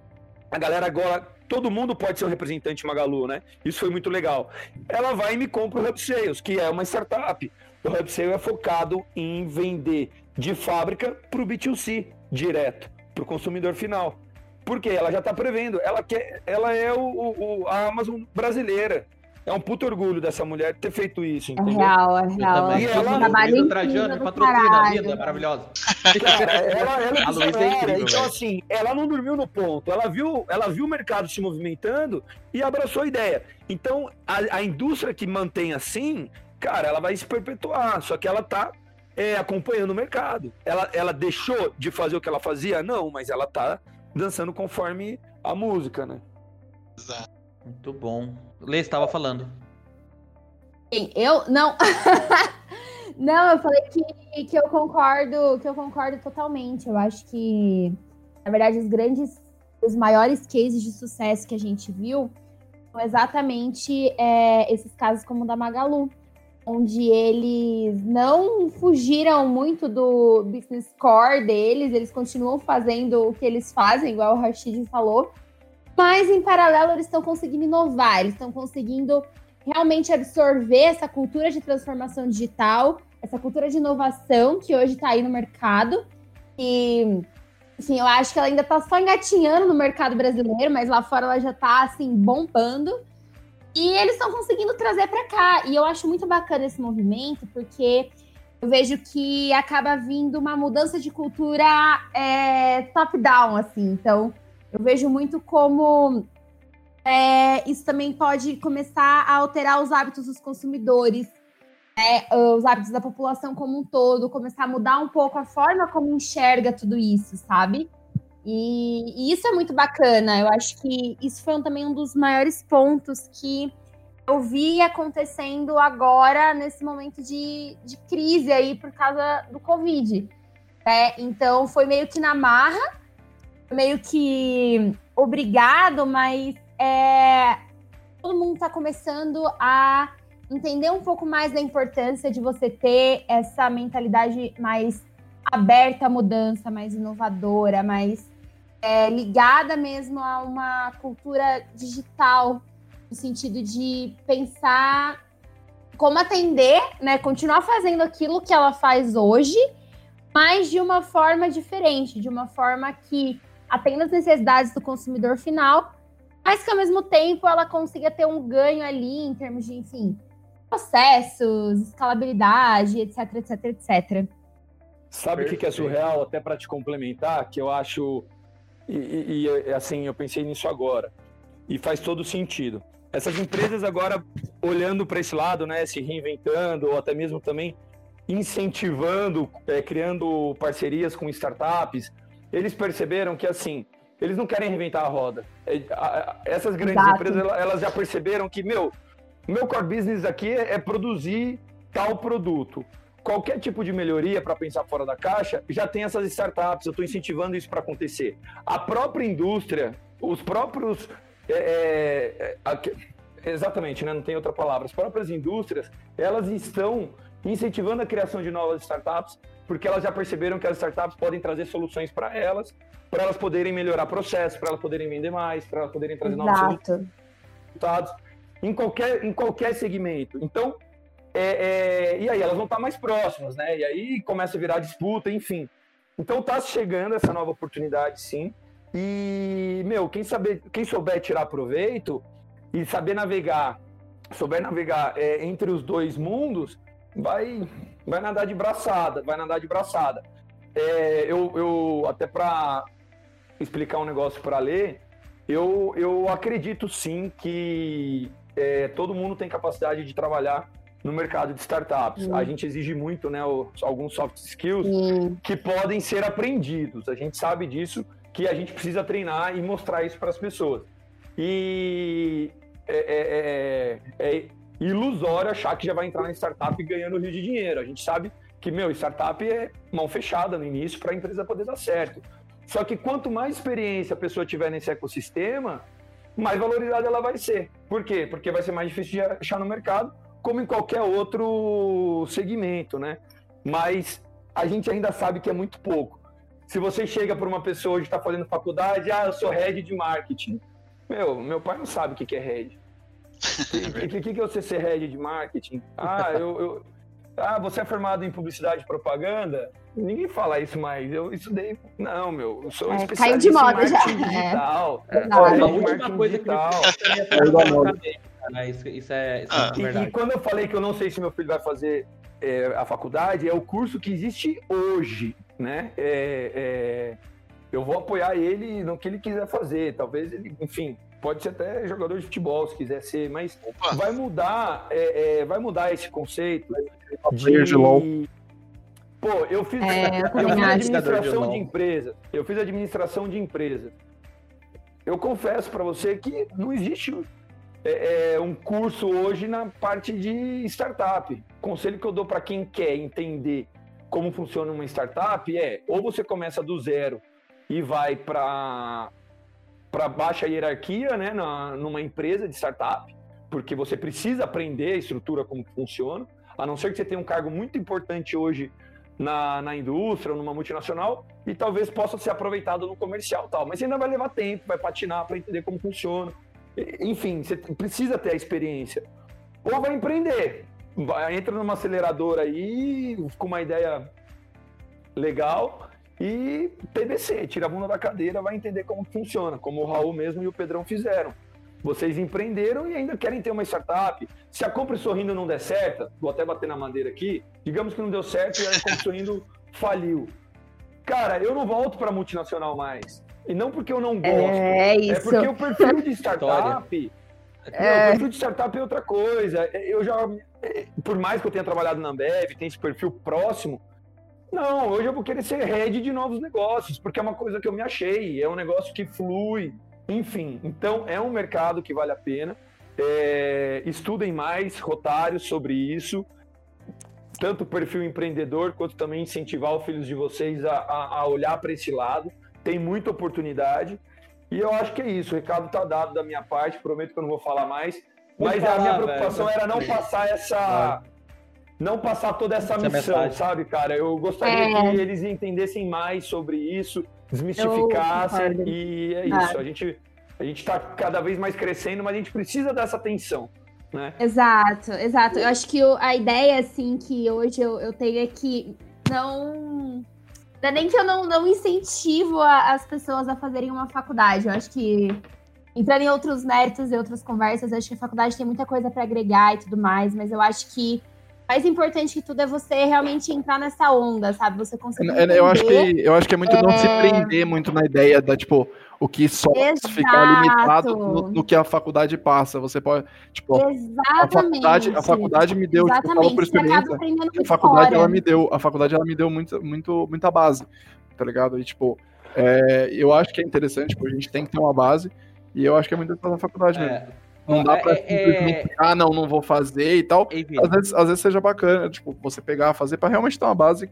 a galera agora, todo mundo pode ser um representante Magalu, né? Isso foi muito legal. Ela vai e me compra o Hub Sales, que é uma startup. O Hub Sales é focado em vender de fábrica para o B2C, direto, para o consumidor final. Porque ela já está prevendo, ela, quer, ela é o, o, a Amazon brasileira. É um puto orgulho dessa mulher ter feito isso, é entendeu? É real, é real. E ela, trabalho Trajano, patrocina a vida, maravilhosa. Cara, ela, ela, a Luísa é incrível, Então, assim, ela não dormiu no ponto. Ela viu, ela viu o mercado se movimentando e abraçou a ideia. Então, a, a indústria que mantém assim, cara, ela vai se perpetuar. Só que ela tá é, acompanhando o mercado. Ela, ela deixou de fazer o que ela fazia? Não, mas ela tá dançando conforme a música, né? Exato. Muito bom. Lê, estava falando. Eu não. não, eu falei que, que eu concordo, que eu concordo totalmente. Eu acho que, na verdade, os grandes, os maiores cases de sucesso que a gente viu são exatamente é, esses casos como o da Magalu onde eles não fugiram muito do business core deles, eles continuam fazendo o que eles fazem, igual o Rashid falou, mas em paralelo eles estão conseguindo inovar, eles estão conseguindo realmente absorver essa cultura de transformação digital, essa cultura de inovação que hoje está aí no mercado. E, enfim, eu acho que ela ainda está só engatinhando no mercado brasileiro, mas lá fora ela já está assim bombando. E eles estão conseguindo trazer para cá. E eu acho muito bacana esse movimento, porque eu vejo que acaba vindo uma mudança de cultura é, top-down, assim. Então, eu vejo muito como é, isso também pode começar a alterar os hábitos dos consumidores, né, os hábitos da população como um todo, começar a mudar um pouco a forma como enxerga tudo isso, sabe? E, e, isso é muito bacana. Eu acho que isso foi um, também um dos maiores pontos que eu vi acontecendo agora, nesse momento de, de crise aí, por causa do Covid. Né? Então, foi meio que na marra, meio que obrigado, mas é, todo mundo está começando a entender um pouco mais da importância de você ter essa mentalidade mais aberta à mudança, mais inovadora, mais é, ligada mesmo a uma cultura digital, no sentido de pensar como atender, né, continuar fazendo aquilo que ela faz hoje, mas de uma forma diferente, de uma forma que atenda as necessidades do consumidor final, mas que ao mesmo tempo ela consiga ter um ganho ali em termos de, enfim, processos, escalabilidade, etc, etc, etc. Sabe o que, que é surreal, até para te complementar, que eu acho e, e, e, assim, eu pensei nisso agora. E faz todo sentido. Essas empresas agora olhando para esse lado, né, se reinventando, ou até mesmo também incentivando, é, criando parcerias com startups, eles perceberam que assim, eles não querem reinventar a roda. É, essas grandes Exato. empresas, elas já perceberam que, meu, meu core business aqui é, é produzir tal produto qualquer tipo de melhoria para pensar fora da caixa, já tem essas startups, eu estou incentivando isso para acontecer. A própria indústria, os próprios. É, é, exatamente, né? não tem outra palavra. As próprias indústrias, elas estão incentivando a criação de novas startups, porque elas já perceberam que as startups podem trazer soluções para elas, para elas poderem melhorar processos, para elas poderem vender mais, para elas poderem trazer Exato. novos resultados em qualquer, em qualquer segmento. Então, é, é, e aí elas vão estar mais próximas, né? E aí começa a virar disputa, enfim. Então está chegando essa nova oportunidade, sim. E, meu, quem, saber, quem souber tirar proveito e saber navegar, souber navegar é, entre os dois mundos, vai, vai nadar de braçada, vai nadar de braçada. É, eu, eu, até para explicar um negócio para ler, eu, eu acredito sim que é, todo mundo tem capacidade de trabalhar no mercado de startups. Hum. A gente exige muito, né, alguns soft skills hum. que podem ser aprendidos. A gente sabe disso, que a gente precisa treinar e mostrar isso para as pessoas. E é, é, é, é, ilusório achar que já vai entrar na startup ganhando rio de dinheiro. A gente sabe que, meu, startup é mão fechada no início para a empresa poder dar certo. Só que quanto mais experiência a pessoa tiver nesse ecossistema, mais valorizada ela vai ser. Por quê? Porque vai ser mais difícil de achar no mercado, como em qualquer outro segmento, né? Mas a gente ainda sabe que é muito pouco. Se você chega para uma pessoa que está fazendo faculdade, ah, eu sou head de marketing. Meu, meu pai não sabe o que é head. O que, que, é você ser head de marketing? Ah, eu, eu, ah, você é formado em publicidade e propaganda? Ninguém fala isso mais. Eu estudei. Não, meu, eu sou é, especialista caiu de moda já. digital. É. É. a última coisa digital. que me isso, isso é, isso ah. é verdade. E, quando eu falei que eu não sei se meu filho vai fazer é, a faculdade, é o curso que existe hoje, né? É, é, eu vou apoiar ele no que ele quiser fazer. Talvez ele, enfim, pode ser até jogador de futebol se quiser ser, mas Opa. vai mudar, é, é, vai mudar esse conceito de, de LOL. Pô, eu fiz, é, eu, fiz administração de, de empresa. Eu fiz administração de empresa. Eu confesso para você que não existe é, é, um curso hoje na parte de startup. Conselho que eu dou para quem quer entender como funciona uma startup é ou você começa do zero e vai para para baixa hierarquia, né, na, numa empresa de startup, porque você precisa aprender a estrutura como funciona, a não ser que você tenha um cargo muito importante hoje na, na indústria ou numa multinacional e talvez possa ser aproveitado no comercial tal, mas ainda vai levar tempo, vai patinar para entender como funciona. Enfim, você precisa ter a experiência. Ou vai empreender, vai, entra numa aceleradora aí com uma ideia legal e TBC, tira a bunda da cadeira, vai entender como funciona, como o Raul mesmo e o Pedrão fizeram. Vocês empreenderam e ainda querem ter uma startup. Se a Compre Sorrindo não der certo, vou até bater na madeira aqui, digamos que não deu certo e a Compre Sorrindo faliu. Cara, eu não volto para multinacional mais. E não porque eu não gosto. É, isso. é porque o perfil de startup. é... o perfil de startup é outra coisa. Eu já. Por mais que eu tenha trabalhado na Ambev, tem esse perfil próximo, não, hoje eu vou querer ser head de novos negócios, porque é uma coisa que eu me achei, é um negócio que flui, enfim. Então, é um mercado que vale a pena. É, estudem mais rotários sobre isso, tanto o perfil empreendedor, quanto também incentivar os filhos de vocês a, a, a olhar para esse lado. Tem muita oportunidade. E eu acho que é isso. O recado está dado da minha parte. Prometo que eu não vou falar mais. Mas falar, a minha preocupação velho. era não passar essa não passar toda essa, essa missão, mensagem. sabe, cara? Eu gostaria é. que eles entendessem mais sobre isso, desmistificassem e é isso. A gente a gente está cada vez mais crescendo, mas a gente precisa dessa atenção. Né? Exato, exato. Eu acho que a ideia, assim, que hoje eu, eu tenho é que não. Não é nem que eu não, não incentivo a, as pessoas a fazerem uma faculdade. Eu acho que, entrando em outros méritos e outras conversas, eu acho que a faculdade tem muita coisa para agregar e tudo mais, mas eu acho que mais importante que tudo é você realmente entrar nessa onda, sabe? Você conseguir. Eu, eu acho que, eu acho que é muito é... não se é. prender muito na ideia da, tipo, o que só Exato. ficar limitado no, no, que a faculdade passa. Você pode, tipo, Exatamente. a faculdade, a faculdade me deu, tipo, eu por experiência, a faculdade ela me deu, a faculdade ela me deu muito, muito, muita base, tá ligado? E tipo, é, eu acho que é interessante, tipo, a gente tem que ter uma base, e eu acho que é muito da faculdade é. mesmo. Não dá pra é, é, simplesmente, é... ah, não, não vou fazer e tal. Às vezes, às vezes seja bacana, tipo, você pegar, fazer pra realmente ter uma base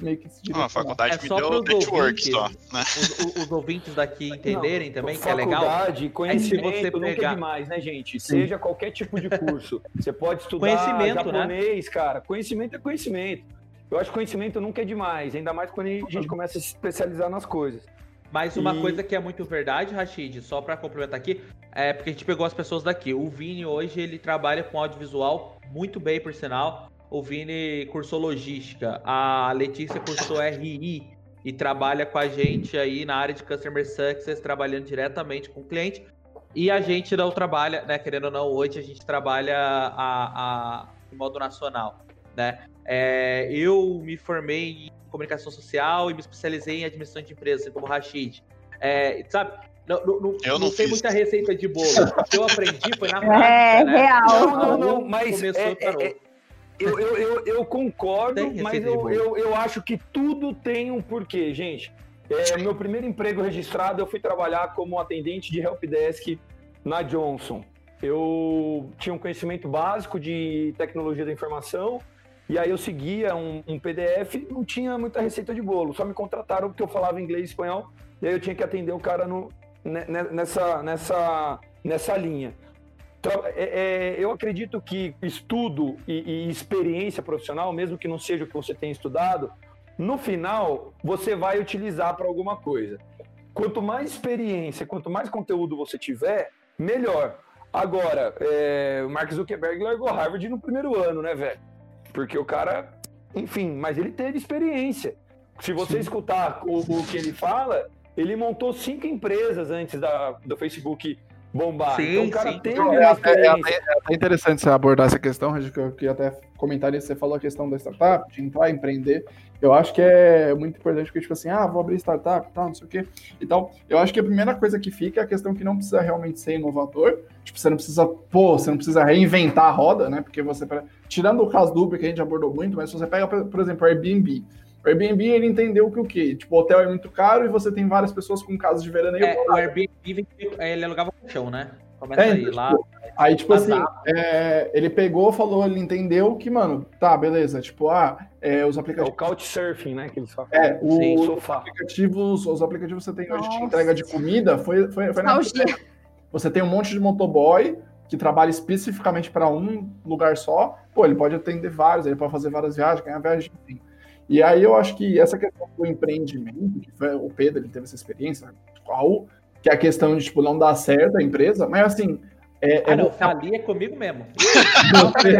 meio que se ah, a faculdade é me deu network só, né? Os, os, ouvintes daqui entenderem não, também que é legal. Faculdade, conhecimento é você pegar... nunca é demais, né, gente? Sim. Seja qualquer tipo de curso. Você pode estudar conhecimento, né? japonês, né? cara. Conhecimento é conhecimento. Eu acho que conhecimento nunca é demais, ainda mais quando a gente começa a se especializar nas coisas. Mas uma e... coisa que é muito verdade, Rashid, só para complementar aqui, é porque a gente pegou as pessoas daqui. O Vini hoje ele trabalha com audiovisual muito bem, por sinal. O Vini cursou logística, a Letícia cursou RI e trabalha com a gente aí na área de Customer Success, trabalhando diretamente com o cliente. E a gente não trabalha, né, querendo ou não, hoje a gente trabalha a, a, em modo nacional, né? É, eu me formei em comunicação social e me especializei em administração de empresas, assim como Rashid. É, sabe? Não, não, não, Eu não não tem muita receita de bolo. O que eu aprendi foi na prática, É, né? real. Não, não, não, mas Começou, é- parou. é- eu, eu, eu, eu concordo, mas eu, eu, eu acho que tudo tem um porquê, gente. É, meu primeiro emprego registrado, eu fui trabalhar como atendente de helpdesk na Johnson. Eu tinha um conhecimento básico de tecnologia da informação, e aí eu seguia um, um PDF, não tinha muita receita de bolo, só me contrataram porque eu falava inglês e espanhol, e aí eu tinha que atender o cara no, ne- ne- nessa, nessa, nessa linha. É- é, eu acredito que estudo e, e experiência profissional, mesmo que não seja o que você tenha estudado, no final você vai utilizar para alguma coisa. Quanto mais experiência, quanto mais conteúdo você tiver, melhor. Agora, é, o Mark Zuckerberg largou Harvard no primeiro ano, né, velho? Porque o cara, enfim, mas ele teve experiência. Se você escutar o, o que ele fala, ele montou cinco empresas antes da, do Facebook bombar. Sim, então o cara sim. teve É, é, é, experiência. é até interessante você abordar essa questão, que eu queria até comentar isso. Você falou a questão da startup, de entrar, empreender. Eu acho que é muito importante, porque, tipo assim, ah, vou abrir startup e tal, não sei o quê. Então, eu acho que a primeira coisa que fica é a questão que não precisa realmente ser inovador. Tipo, você não precisa, pô, você não precisa reinventar a roda, né? Porque você, tirando o caso do Uber, que a gente abordou muito, mas se você pega, por por exemplo, o Airbnb. O Airbnb, ele entendeu que o quê? Tipo, o hotel é muito caro e você tem várias pessoas com casas de veraneio. É, o Airbnb ele alugava colchão, né? Começa É, aí, então, lá. tipo, Aí, tipo assim, Azar. é, ele pegou, falou, ele entendeu que, mano, tá, beleza. Tipo, ah, é, os É o aplicativos. couchsurfing, né? Que eles falam. É, o- Sim, os sofá. aplicativos, os aplicativos que você tem hoje de Nossa. entrega de comida foi, foi, foi na. Você tem um monte de motoboy que trabalha especificamente para um lugar só. Pô, ele pode atender vários, ele pode fazer várias viagens, ganhar viagem, enfim. E aí eu acho que essa questão do empreendimento, que foi o Pedro, ele teve essa experiência, qual, que é a questão de, tipo, não dar certo a empresa, mas assim, é, Ah, é não, você- falir é comigo mesmo. Não é, tem,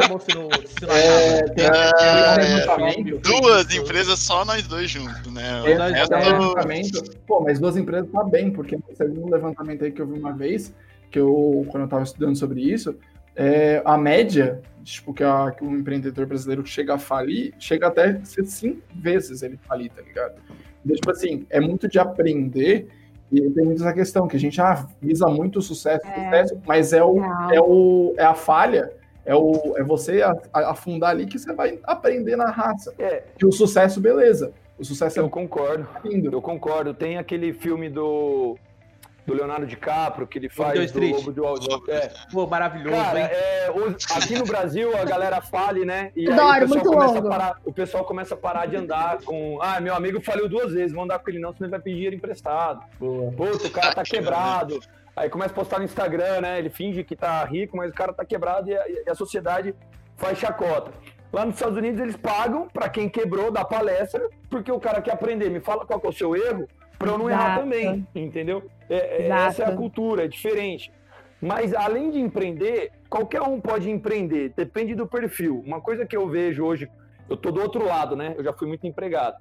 É, é, Duas empresas só nós dois juntos, né? O nós levantamento. Pô, mas duas empresas tá bem, porque teve um levantamento aí que eu vi uma vez, que eu, quando eu tava estudando sobre isso, é, a média, tipo, que, a, que o empreendedor brasileiro chega a falir, chega até ser cinco vezes ele falir, tá ligado? Então, tipo assim, é muito de aprender e tem muito essa questão, que a gente ah, visa muito o sucesso, É. sucesso, mas é, o, é, o, é a falha, é, o, é você a- a- afundar ali que você vai aprender na raça. É, Que o sucesso, beleza. O sucesso é eu concordo. lindo. Eu concordo. Tem aquele filme do, do Leonardo DiCaprio que ele faz de do. Lobo de Wall Street. É. Pô, maravilhoso, Cara, hein? é, aqui no Brasil a galera fale, né? E aí Adoro, o pessoal muito começa parar, o pessoal começa a parar de andar com. Ah, meu amigo faliu duas vezes, vou andar com ele não, senão ele vai pedir dinheiro emprestado. Puta, o cara tá quebrado. Aí começa a postar no Instagram, né? Ele finge que tá rico, mas o cara tá quebrado e a, e a sociedade faz chacota. Lá nos Estados Unidos eles pagam pra quem quebrou dar palestra, porque o cara quer aprender. Me fala qual que é o seu erro, pra eu não errar Exato. também, entendeu? É- é- essa é a cultura, é diferente. Mas além de empreender, qualquer um pode empreender, depende do perfil. Uma coisa que eu vejo hoje, eu tô do outro lado, né? Eu já fui muito empregado.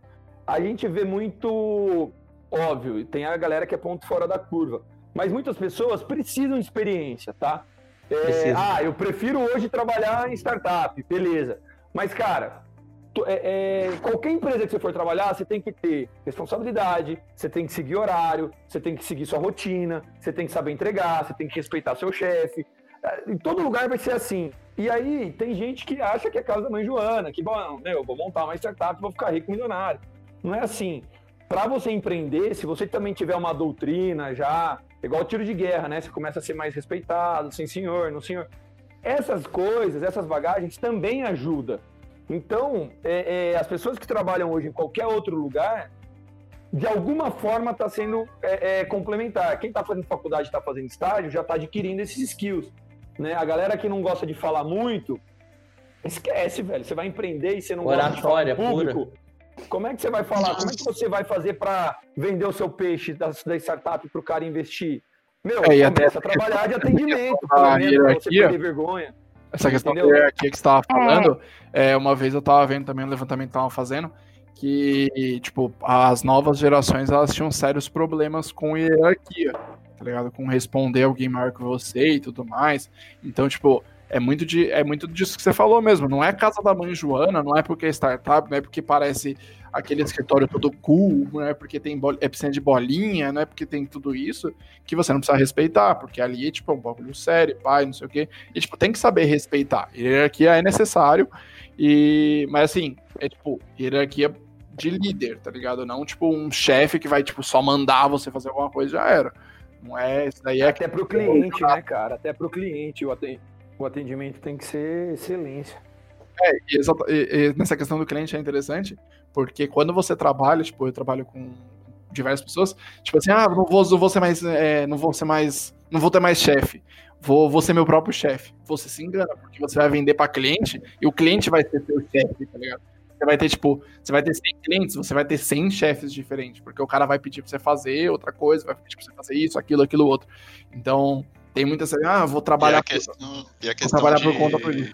A gente vê muito óbvio, tem a galera que é ponto fora da curva. Mas muitas pessoas precisam de experiência, tá? É, Precisa. ah, eu prefiro hoje trabalhar em startup, beleza. Mas, cara, é- é, qualquer empresa que você for trabalhar, você tem que ter responsabilidade, você tem que seguir horário, você tem que seguir sua rotina, você tem que saber entregar, você tem que respeitar seu chefe. É, Em todo lugar vai ser assim. E aí, tem gente que acha que é casa da mãe Joana, que, bom, meu, vou montar uma startup, vou ficar rico milionário. Não é assim. Para você empreender, se você também tiver uma doutrina já, igual tiro de guerra, né? Você começa a ser mais respeitado, sim senhor, não senhor. Essas coisas, essas bagagens também ajudam. Então, é, é, as pessoas que trabalham hoje em qualquer outro lugar, de alguma forma está sendo é, é, complementar. Quem está fazendo faculdade, está fazendo estágio, já está adquirindo esses skills. Né? A galera que não gosta de falar muito, esquece, velho. Você vai empreender e você não gosta de falar Oratória público. Como é que você vai falar? Como é que você vai fazer para vender o seu peixe da, da startup para o cara investir? Meu, É, e até- começa a trabalhar de atendimento, A pelo menos, pra você perder vergonha. Essa questão da hierarquia que você estava falando, é, uma vez eu estava vendo também um levantamento que estavam fazendo, que, tipo, as novas gerações, elas tinham sérios problemas com hierarquia, tá ligado? Com responder alguém maior que você e tudo mais. Então, tipo, é muito, de, é muito disso que você falou mesmo. Não é casa da mãe Joana, não é porque é startup, não é porque parece aquele escritório todo cool, não é porque tem bol, é de bolinha, não é porque tem tudo isso, que você não precisa respeitar, porque ali, tipo, é um bagulho sério, pai, não sei o quê. E, tipo, tem que saber respeitar. Hierarquia é necessário, e... mas assim, é tipo, hierarquia de líder, tá ligado? Não, tipo, um chefe que vai, tipo, só mandar você fazer alguma coisa já era. Não é, isso daí é... Até pro cliente, né, cara? Até pro cliente, o atendimento o atendimento tem que ser excelência. É, e nessa questão do cliente é interessante, porque quando você trabalha, tipo, eu trabalho com diversas pessoas, tipo assim, ah, não vou, não vou ser mais, é, não vou ser mais, não vou ter mais chefe, vou, vou ser meu próprio chefe. Você se engana, porque você vai vender para cliente e o cliente vai ser seu chefe, tá ligado? Você vai ter, tipo, você vai ter 100 clientes, você vai ter 100 chefes diferentes, porque o cara vai pedir pra você fazer outra coisa, vai pedir pra você fazer isso, aquilo, aquilo, outro. Então, tem muitas, ah, vou trabalhar, e a questão, por, e a questão vou trabalhar de, por conta por isso.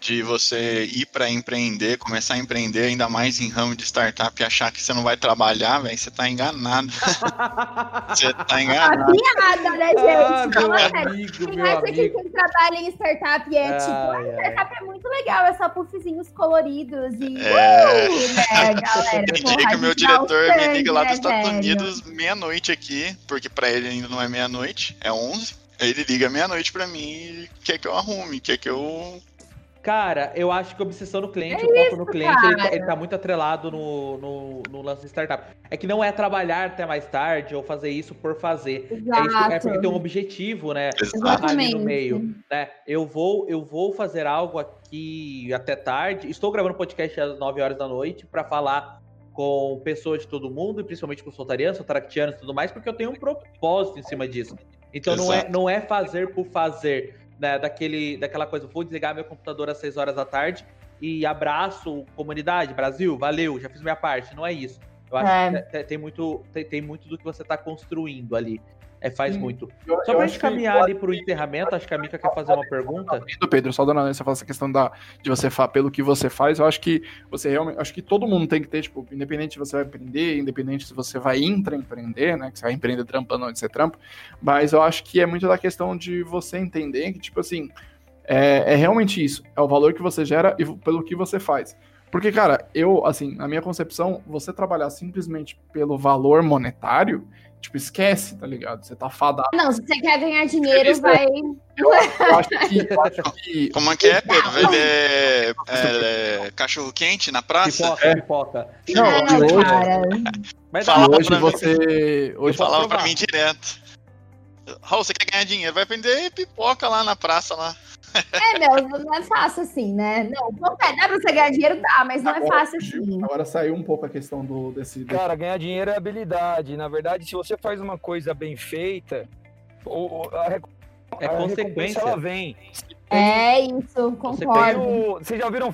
De você ir para empreender, começar a empreender, ainda mais em ramo de startup e achar que você não vai trabalhar, velho, você tá enganado. você tá enganado. Piada, né, gente? Ah, Fala amigo, Quem acha que quem trabalha em startup é tipo, ah, startup é muito legal, é só puffzinhos coloridos e. É, uh, né, galera? Eu diria que o meu diretor me liga lá dos né, Estados Unidos meia-noite aqui, porque para ele ainda não é meia-noite, é 11. Ele liga meia-noite pra mim e quer que eu arrume, quer que eu. Cara, eu acho que a obsessão no cliente, é o foco no cliente, ele tá, ele tá, muito atrelado no, no, no, lance de startup. É que não é trabalhar até mais tarde ou fazer isso por fazer. É, isso, é, porque tem um objetivo, né? Exatamente. Ali no meio. Né? Eu, vou, eu vou fazer algo aqui até tarde. Estou gravando podcast às 9 horas da noite para falar com pessoas de todo mundo, e principalmente com soltarianos, sotaractianos e tudo mais, porque eu tenho um propósito em cima disso. Então não é, não é fazer por fazer, né? Daquele, daquela coisa, vou desligar meu computador às 6 horas da tarde e abraço comunidade, Brasil, valeu, já fiz minha parte. Não é isso. Eu acho é. que tem muito, tem, tem muito do que você está construindo ali. É, faz Sim. muito. Eu, só pra gente caminhar que... ali pro encerramento, acho que a Mika quer fazer uma pergunta. Pedro, só dando você fala essa questão da, de você pelo que você faz, eu acho que você realmente. Acho que todo mundo tem que ter, tipo, independente se você vai empreender, independente se você vai intraempreender, né? Que você vai empreender trampando onde você trampa. Mas eu acho que é muito da questão de você entender que, tipo assim, é, é realmente isso. É o valor que você gera e pelo que você faz. Porque, cara, eu, assim, na minha concepção, você trabalhar simplesmente pelo valor monetário Tipo, esquece, tá ligado? Você tá fadado. Não, se você quer ganhar dinheiro, vai. Eu, eu, acho que, eu acho que. Como é que é, Pedro? Vender é, é, cachorro quente na praça? Pipoca, é. pipoca. Não, não hoje. Cara. Mas falava hoje você. Hoje falava pra mim direto. Raul, você quer ganhar dinheiro? Vai vender pipoca lá na praça lá. É, meu, não é fácil assim, né? Não, dá pra você ganhar dinheiro, dá, mas não é agora, é fácil assim. Agora saiu um pouco a questão do desse. Cara, ganhar dinheiro é habilidade. Na verdade, se você faz uma coisa bem feita, a, é a consequência. ela vem. É isso, concordo. O, vocês, já ouviram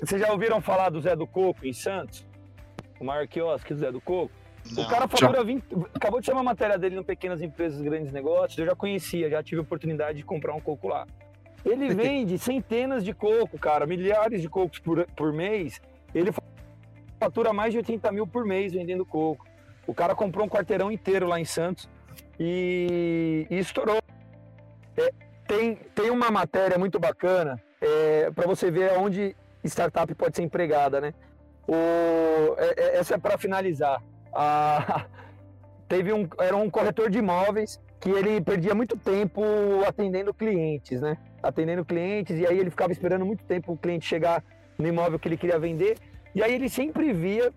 vocês já ouviram falar do Zé do Coco em Santos? O maior quiosque do Zé do Coco? Não. O cara fatura 20. Acabou de chamar a matéria dele no Pequenas Empresas Grandes Negócios. Eu já conhecia, já tive a oportunidade de comprar um coco lá. Ele vende centenas de coco, cara, milhares de cocos por, por mês. Ele fatura mais de 80 mil por mês vendendo coco. O cara comprou um quarteirão inteiro lá em Santos e, e estourou. É, tem, tem uma matéria muito bacana é, para você ver onde startup pode ser empregada, né? O, é, é essa é para finalizar. Ah, teve um, era um corretor de imóveis que ele perdia muito tempo atendendo clientes, né? Atendendo clientes, e aí ele ficava esperando muito tempo o cliente chegar no imóvel que ele queria vender. E aí ele sempre via,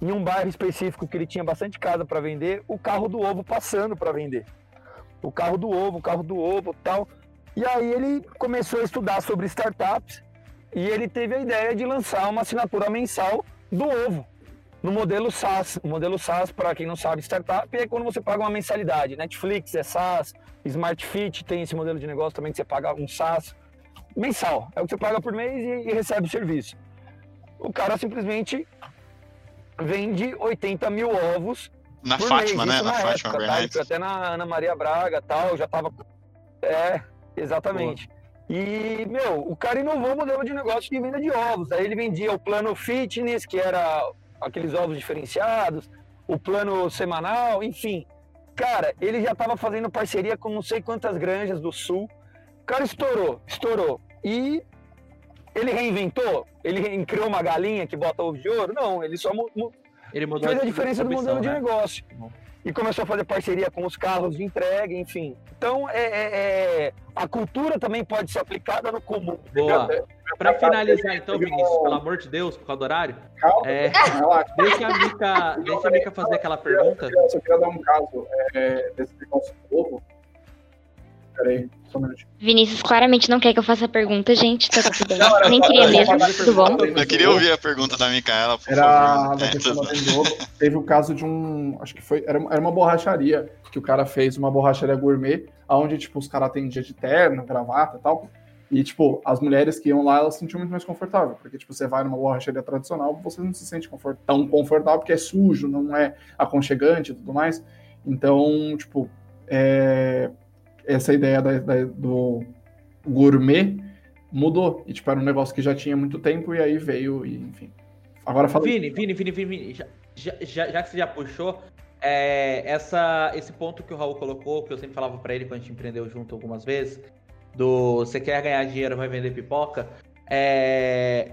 em um bairro específico que ele tinha bastante casa para vender, o carro do ovo passando para vender. O carro do ovo, o carro do ovo tal. E aí ele começou a estudar sobre startups e ele teve a ideia de lançar uma assinatura mensal do ovo no modelo SaaS. O modelo SaaS, para quem não sabe, startup é quando você paga uma mensalidade. Netflix é SaaS, Smart Fit tem esse modelo de negócio também que você paga um SaaS mensal. É o que você paga por mês e, e recebe o serviço. O cara simplesmente vende 80 mil ovos. Na Fátima, mês. né? Na, na Fátima, época, tá? Até na Ana Maria Braga tal, já tava. É, exatamente. Boa. E, meu, o cara inovou o modelo de negócio de venda de ovos. Aí ele vendia o plano fitness, que era aqueles ovos diferenciados, o plano semanal, enfim. Cara, ele já estava fazendo parceria com não sei quantas granjas do sul. cara estourou, estourou. E ele reinventou? Ele criou uma galinha que bota ovo de ouro? Não, ele só ele fez a diferença do modelo né? de negócio. E começou a fazer parceria com os carros de entrega, enfim. Então, é, é, é a cultura também pode ser aplicada no comum. Boa. Para finalizar, então, Vinícius, pelo amor de Deus, por causa do horário, é, deixa, a Mica, deixa a Mica fazer aquela pergunta. Eu só queria dar um caso é, desse negócio novo. Peraí, só um minutinho. Vinícius claramente não quer que eu faça a pergunta, gente. Tá tudo bem. Nem queria mesmo, tudo bom? Eu queria ouvir a pergunta da Micaela, por Era favor. Vendovo. Teve o caso de um. Acho que foi. Era, era uma borracharia. Que o cara fez uma borracharia gourmet, onde, tipo, os caras atendiam de terno, gravata e tal. E, tipo, as mulheres que iam lá, elas se sentiam muito mais confortáveis. Porque, tipo, você vai numa borracharia tradicional, você não se sente confort tão confortável, porque é sujo, não é aconchegante e tudo mais. Então, tipo, é, essa ideia da, da, do gourmet mudou. E, tipo, era um negócio que já tinha muito tempo e aí veio e, enfim. Agora fala. Vini, Vini, Vini, Vini. Já, já, já que você já puxou, é, essa, esse ponto que o Raul colocou, que eu sempre falava para ele quando a gente empreendeu junto algumas vezes, do você quer ganhar dinheiro, vai vender pipoca, é,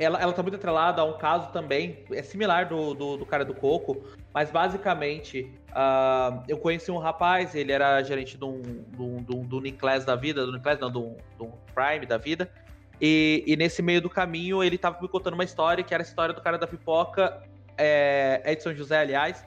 ela, ela tá muito atrelada a um caso também, é similar do, do, do cara do Coco, mas basicamente uh, eu conheci um rapaz, ele era gerente do, do, do, do Niclass da vida, do Niclass não, do, Prime da vida, e, e, nesse meio do caminho ele tava me contando uma história, que era a história do cara da pipoca, é, Edson José, aliás,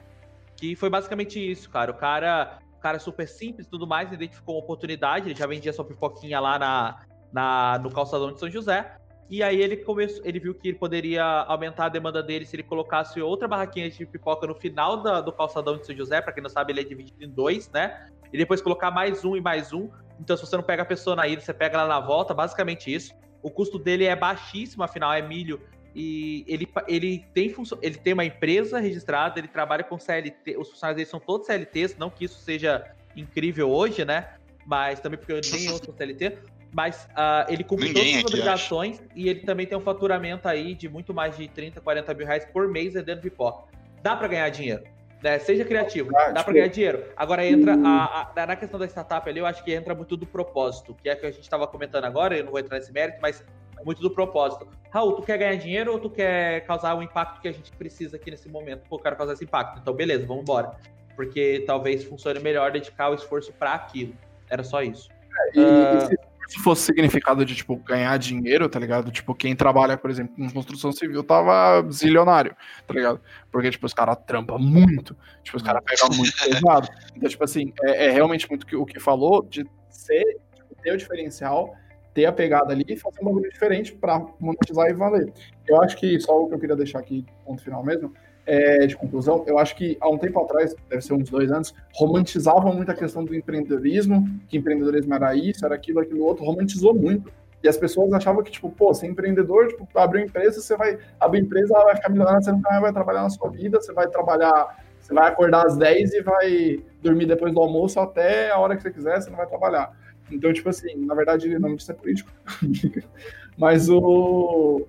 que foi basicamente isso, cara. O cara, o cara super simples e tudo mais, identificou uma oportunidade, ele já vendia sua pipoquinha lá na, na, no calçadão de São José. E aí ele começou, ele viu que ele poderia aumentar a demanda dele se ele colocasse outra barraquinha de pipoca no final da, do calçadão de São José, para quem não sabe, ele é dividido em dois, né? E depois colocar mais um e mais um. Então, se você não pega a pessoa na ida, você pega ela na volta, basicamente isso. O custo dele é baixíssimo, afinal é milho e ele, ele, tem ele tem uma empresa registrada, ele trabalha com CLT, os funcionários dele são todos CLTs, não que isso seja incrível hoje, né? Mas também porque eu nem sou CLT, mas uh, ele cumpre Ninguém todas as obrigações acha. e ele também tem um faturamento aí de muito mais de 30, 40 mil reais por mês vendendo pipoca. Dá para ganhar dinheiro. Né? Seja criativo, ah, dá para ganhar dinheiro. Agora entra a, a, na questão da startup ali, eu acho que entra muito do propósito, que é que a gente estava comentando agora, eu não vou entrar nesse mérito, mas muito do propósito. Raul, tu quer ganhar dinheiro ou tu quer causar o impacto que a gente precisa aqui nesse momento? Pô, eu quero causar esse impacto. Então, beleza, vamos embora. Porque talvez funcione melhor dedicar o esforço para aquilo. Era só isso. É, e, uh... se fosse significado de, tipo, ganhar dinheiro, tá ligado? Tipo, quem trabalha, por exemplo, em construção civil tava zilionário, tá ligado? Porque, tipo, os caras trampam muito. Tipo, os caras pegam muito pesado. Então, tipo assim, é, é realmente muito o que falou de ser, tipo, ter o diferencial ter a pegada ali e fazer um bagulho diferente para monetizar e valer. Eu acho que só o que eu queria deixar aqui, ponto final mesmo, é, de conclusão, eu acho que há um tempo atrás, deve ser uns dois anos, romantizavam muito a questão do empreendedorismo, que empreendedorismo era isso, era aquilo, aquilo outro, romantizou muito. E as pessoas achavam que, tipo, pô, ser empreendedor, tipo, abrir uma empresa, você vai abrir empresa, ela vai ficar milionária, você nunca vai trabalhar na sua vida, você vai trabalhar, você vai acordar às 10 e vai dormir depois do almoço até a hora que você quiser, você não vai trabalhar. Então, tipo assim, na verdade, não é político. mas o.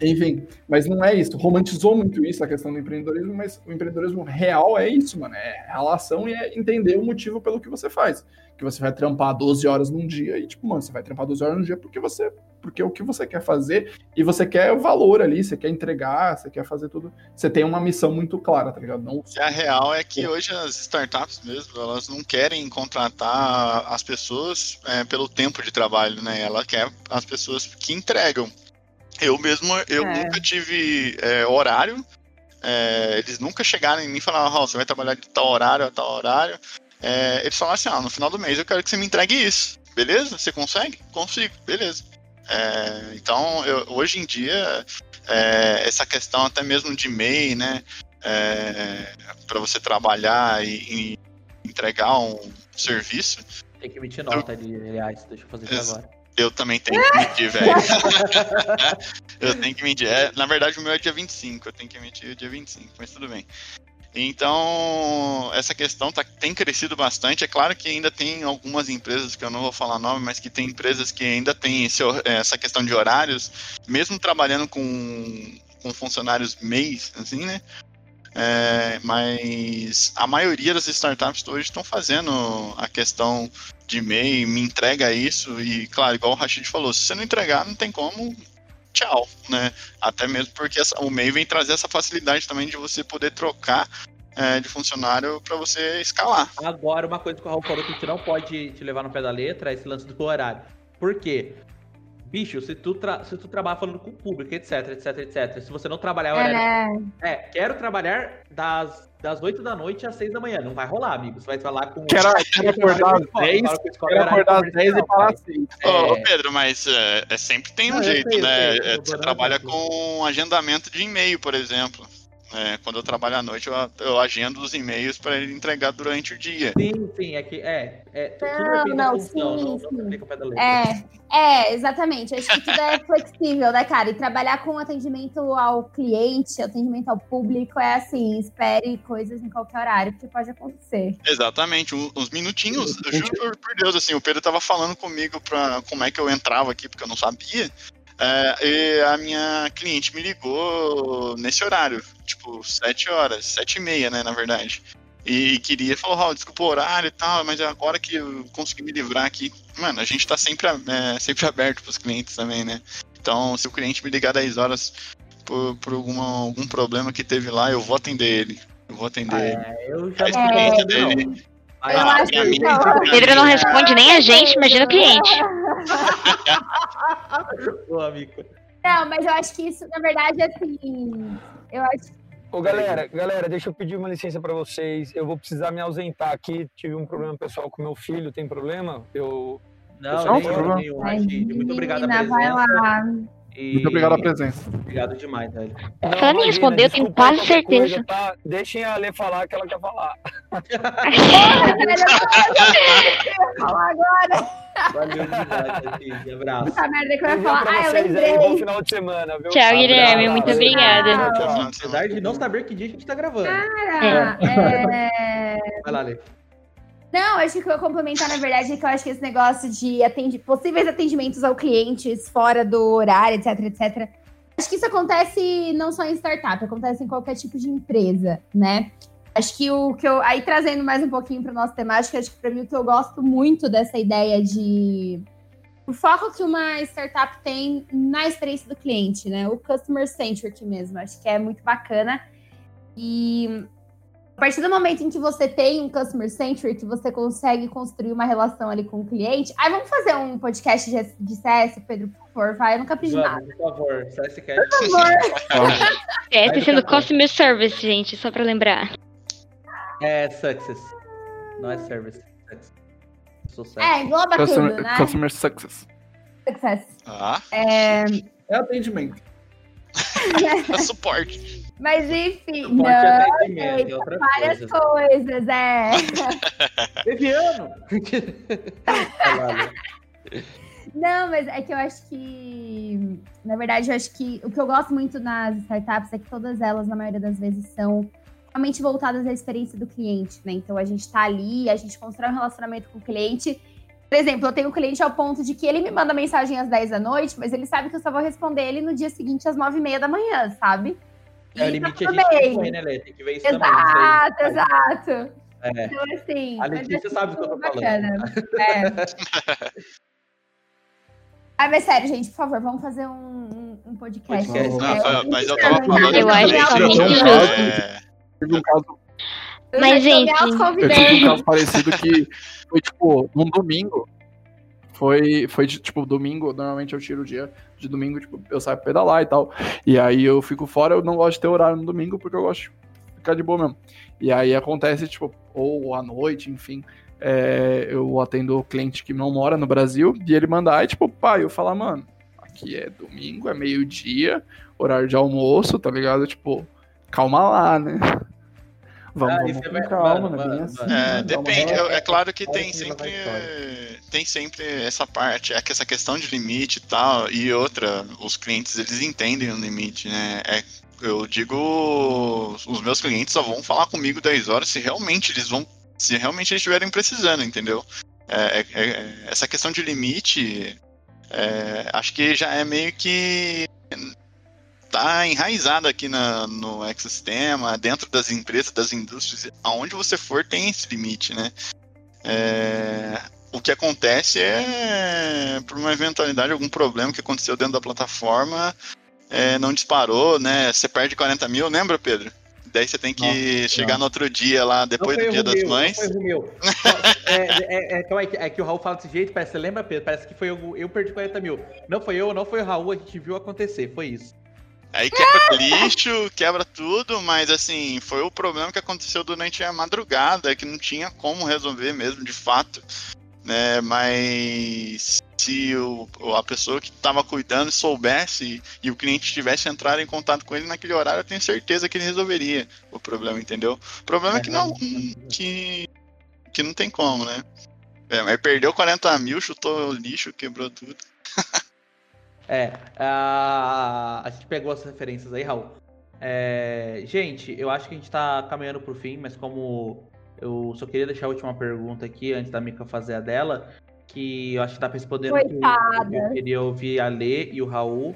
Enfim, mas não é isso. Romantizou muito isso, a questão do empreendedorismo, mas o empreendedorismo real é isso, mano. É relação e é entender o motivo pelo que você faz. Que você vai trampar 12 horas num dia e, tipo, mano, você vai trampar 12 horas num dia porque você. Porque é o que você quer fazer e você quer o valor ali, você quer entregar, você quer fazer tudo. Você tem uma missão muito clara, tá ligado? Não... E a real é que hoje as startups mesmo, elas não querem contratar as pessoas é, pelo tempo de trabalho, né? Ela quer as pessoas que entregam. Eu mesmo, eu é. nunca tive é, horário. É, eles nunca chegaram em mim e falaram, oh, você vai trabalhar de tal horário a tal horário. É, eles falaram assim, ah, no final do mês eu quero que você me entregue isso. Beleza? Você consegue? Consigo, beleza. É, então, eu, hoje em dia, é, essa questão até mesmo de MEI, né? para você trabalhar e, e, entregar um serviço. Tem que emitir nota eu, ali, aliás, deixa eu fazer isso agora. Eu também tenho que medir, velho. eu tenho que medir. É, na verdade, o meu é dia 25. Eu tenho que emitir dia 25, mas tudo bem. Então, essa questão tá, tem crescido bastante. É claro que ainda tem algumas empresas, que eu não vou falar nome, mas que tem empresas que ainda têm esse, essa questão de horários, mesmo trabalhando com, com funcionários mês, assim, né? É, mas a maioria das startups hoje estão fazendo a questão de e-mail, me entrega isso, e claro, igual o Rashid falou, se você não entregar, não tem como, tchau, né? Até mesmo porque essa, o MEI vem trazer essa facilidade também de você poder trocar é, de funcionário para você escalar. Agora, uma coisa que o Raul falou que a gente não pode te levar no pé da letra é esse lance do horário. Por quê? Bicho, se tu, se tu trabalha falando com o público, etc, etc, etc. Se você não trabalhar horário. É, é quero trabalhar das, das 8 da noite às 6 da manhã. Não vai rolar, amigo. Você vai falar com. Quero, quero acordar às 10, quero acordar às 10 e parar às 6. Ô, Pedro, mas é, é, sempre tem um não, jeito, sei, né? Sei, é, você trabalha com agendamento de e-mail, por exemplo. É, quando eu trabalho à noite, eu, eu agendo os e-mails para ele entregar durante o dia. Sim, sim, é que é. é não, não, função, sim, não, sim. Não é, é, exatamente. Acho que tudo é flexível, né, cara? E trabalhar com atendimento ao cliente, atendimento ao público, é assim, espere coisas em qualquer horário, porque pode acontecer. Exatamente, uns minutinhos, eu juro por, por Deus, assim, o Pedro tava falando comigo pra como é que eu entrava aqui, porque eu não sabia. É, e a minha cliente me ligou nesse horário, tipo, sete horas, sete e meia, né, na verdade. E queria, falou, Raul, desculpa o horário e tal, mas agora que eu consegui me livrar aqui, mano, a gente tá sempre, é, sempre aberto pros clientes também, né? Então, se o cliente me ligar 10 horas por, por alguma, algum problema que teve lá, eu vou atender ele. Eu vou atender ah, ele. É, eu já a experiência é, dele. Ah, mim, o Pedro não responde nem a gente, imagina o cliente. Amigo. Não, mas eu acho que isso, na verdade, assim. Eu acho. Ô, galera, galera, deixa eu pedir uma licença para vocês. Eu vou precisar me ausentar aqui. Tive um problema pessoal com meu filho. Tem problema? Eu. Não, não, não nenhum, Muito obrigado a presença. Vai lá. E... Muito obrigado a presença. Obrigado demais, velho. Se ela me respondeu, eu tenho quase certeza. Coisa, tá? Deixem a Lê falar que ela quer falar. falar agora. Valeu demais, abraço. Essa merda que eu ia falar. Ah, eu lembrei. Aí, bom final de semana, viu? Tchau, Guilherme. Muito obrigada. Apesar de não saber que dia a gente tá gravando. Cara, é... Vai lá, Lê. Não, acho que eu ia complementar, na verdade, é que eu acho que esse negócio de atendi possíveis atendimentos ao clientes fora do horário, etc, etc. Acho que isso acontece não só em startup, acontece em qualquer tipo de empresa, né? Acho que o que eu. Aí trazendo mais um pouquinho para o nosso temática, acho que para mim o que eu gosto muito dessa ideia de. O foco que uma startup tem na experiência do cliente, né? O customer centric mesmo. Acho que é muito bacana. E a partir do momento em que você tem um customer centric, você consegue construir uma relação ali com o cliente. Aí vamos fazer um podcast de, de CS, Pedro, por favor, vai, eu nunca pedi nada. Por favor, CS Por favor. CS sendo customer service, gente, só pra lembrar. É success. Não é service. Success. É, engloba customer, tudo, né? Customer success. Success. Ah. É, é atendimento. é suporte. Mas enfim, não, é várias coisa. coisas, é. Eviano! não, mas é que eu acho que, na verdade, eu acho que o que eu gosto muito nas startups é que todas elas, na maioria das vezes, são realmente voltadas à experiência do cliente, né? Então a gente tá ali, a gente constrói um relacionamento com o cliente. Por exemplo, eu tenho um cliente ao ponto de que ele me manda mensagem às 10 da noite, mas ele sabe que eu só vou responder ele no dia seguinte às 9 e meia da manhã, sabe? É o limite a gente tem que né, Lê? Tem que ver isso exato, também. Exato, exato. É. Então, assim. A Letícia sabe o que eu tô bacana. falando. É. Ah, mas sério, gente, por favor, vamos fazer um, um podcast. podcast. Não, mas eu tava falando. Eu acho somente justo. Teve um caso. Mas, gente. Eu tive um caso parecido que foi, tipo, num domingo. Foi, foi tipo, domingo, normalmente eu tiro o dia de domingo, tipo, eu saio pra pedalar e tal. E aí eu fico fora, eu não gosto de ter horário no domingo, porque eu gosto de ficar de boa mesmo. E aí acontece, tipo, ou à noite, enfim, é, eu atendo cliente que não mora no Brasil, e ele mandar, e tipo, pai, eu falar, mano, aqui é domingo, é meio-dia, horário de almoço, tá ligado? Tipo, calma lá, né? Vamos, ah, vamos com é calma, né? Assim, é, depende. É, é, claro que tem sempre, tem sempre essa parte, é que essa questão de limite e tal, e outra, os clientes eles entendem o limite, né? É, eu digo, os meus clientes só vão falar comigo 10 horas se realmente eles vão, se realmente eles estiverem precisando, entendeu? É, é, é essa questão de limite, acho que já é meio que tá enraizado aqui na, no ecossistema, dentro das empresas, das indústrias, aonde você for tem esse limite, né? É, o que acontece é, por uma eventualidade, algum problema que aconteceu dentro da plataforma, é, não disparou, né? Você perde 40 mil, lembra, Pedro? Daí você tem que Nossa, chegar não. no outro dia lá, depois do dia das meu, mães. Não foi meu. é, é, é, é que o Raul fala desse jeito, parece, você lembra, Pedro? Parece que foi eu, eu perdi 40 mil. Não foi eu, não foi o Raul, a gente viu acontecer, foi isso. Aí quebra lixo, quebra tudo, mas assim, foi o problema que aconteceu durante a madrugada, que não tinha como resolver mesmo, de fato. Né? Mas se o, a pessoa que estava cuidando soubesse e o cliente tivesse entrado em contato com ele naquele horário, eu tenho certeza que ele resolveria o problema, entendeu? O problema é que não, que, que não tem como, né? É, mas perdeu 40 mil, chutou lixo, quebrou tudo. É, a, a gente pegou as referências aí, Raul. É, gente, eu acho que a gente tá caminhando pro fim, mas como eu só queria deixar a última pergunta aqui, antes da Mika fazer a dela, que eu acho que dá pra responder Coitada. Eu queria ouvir a Lê e o Raul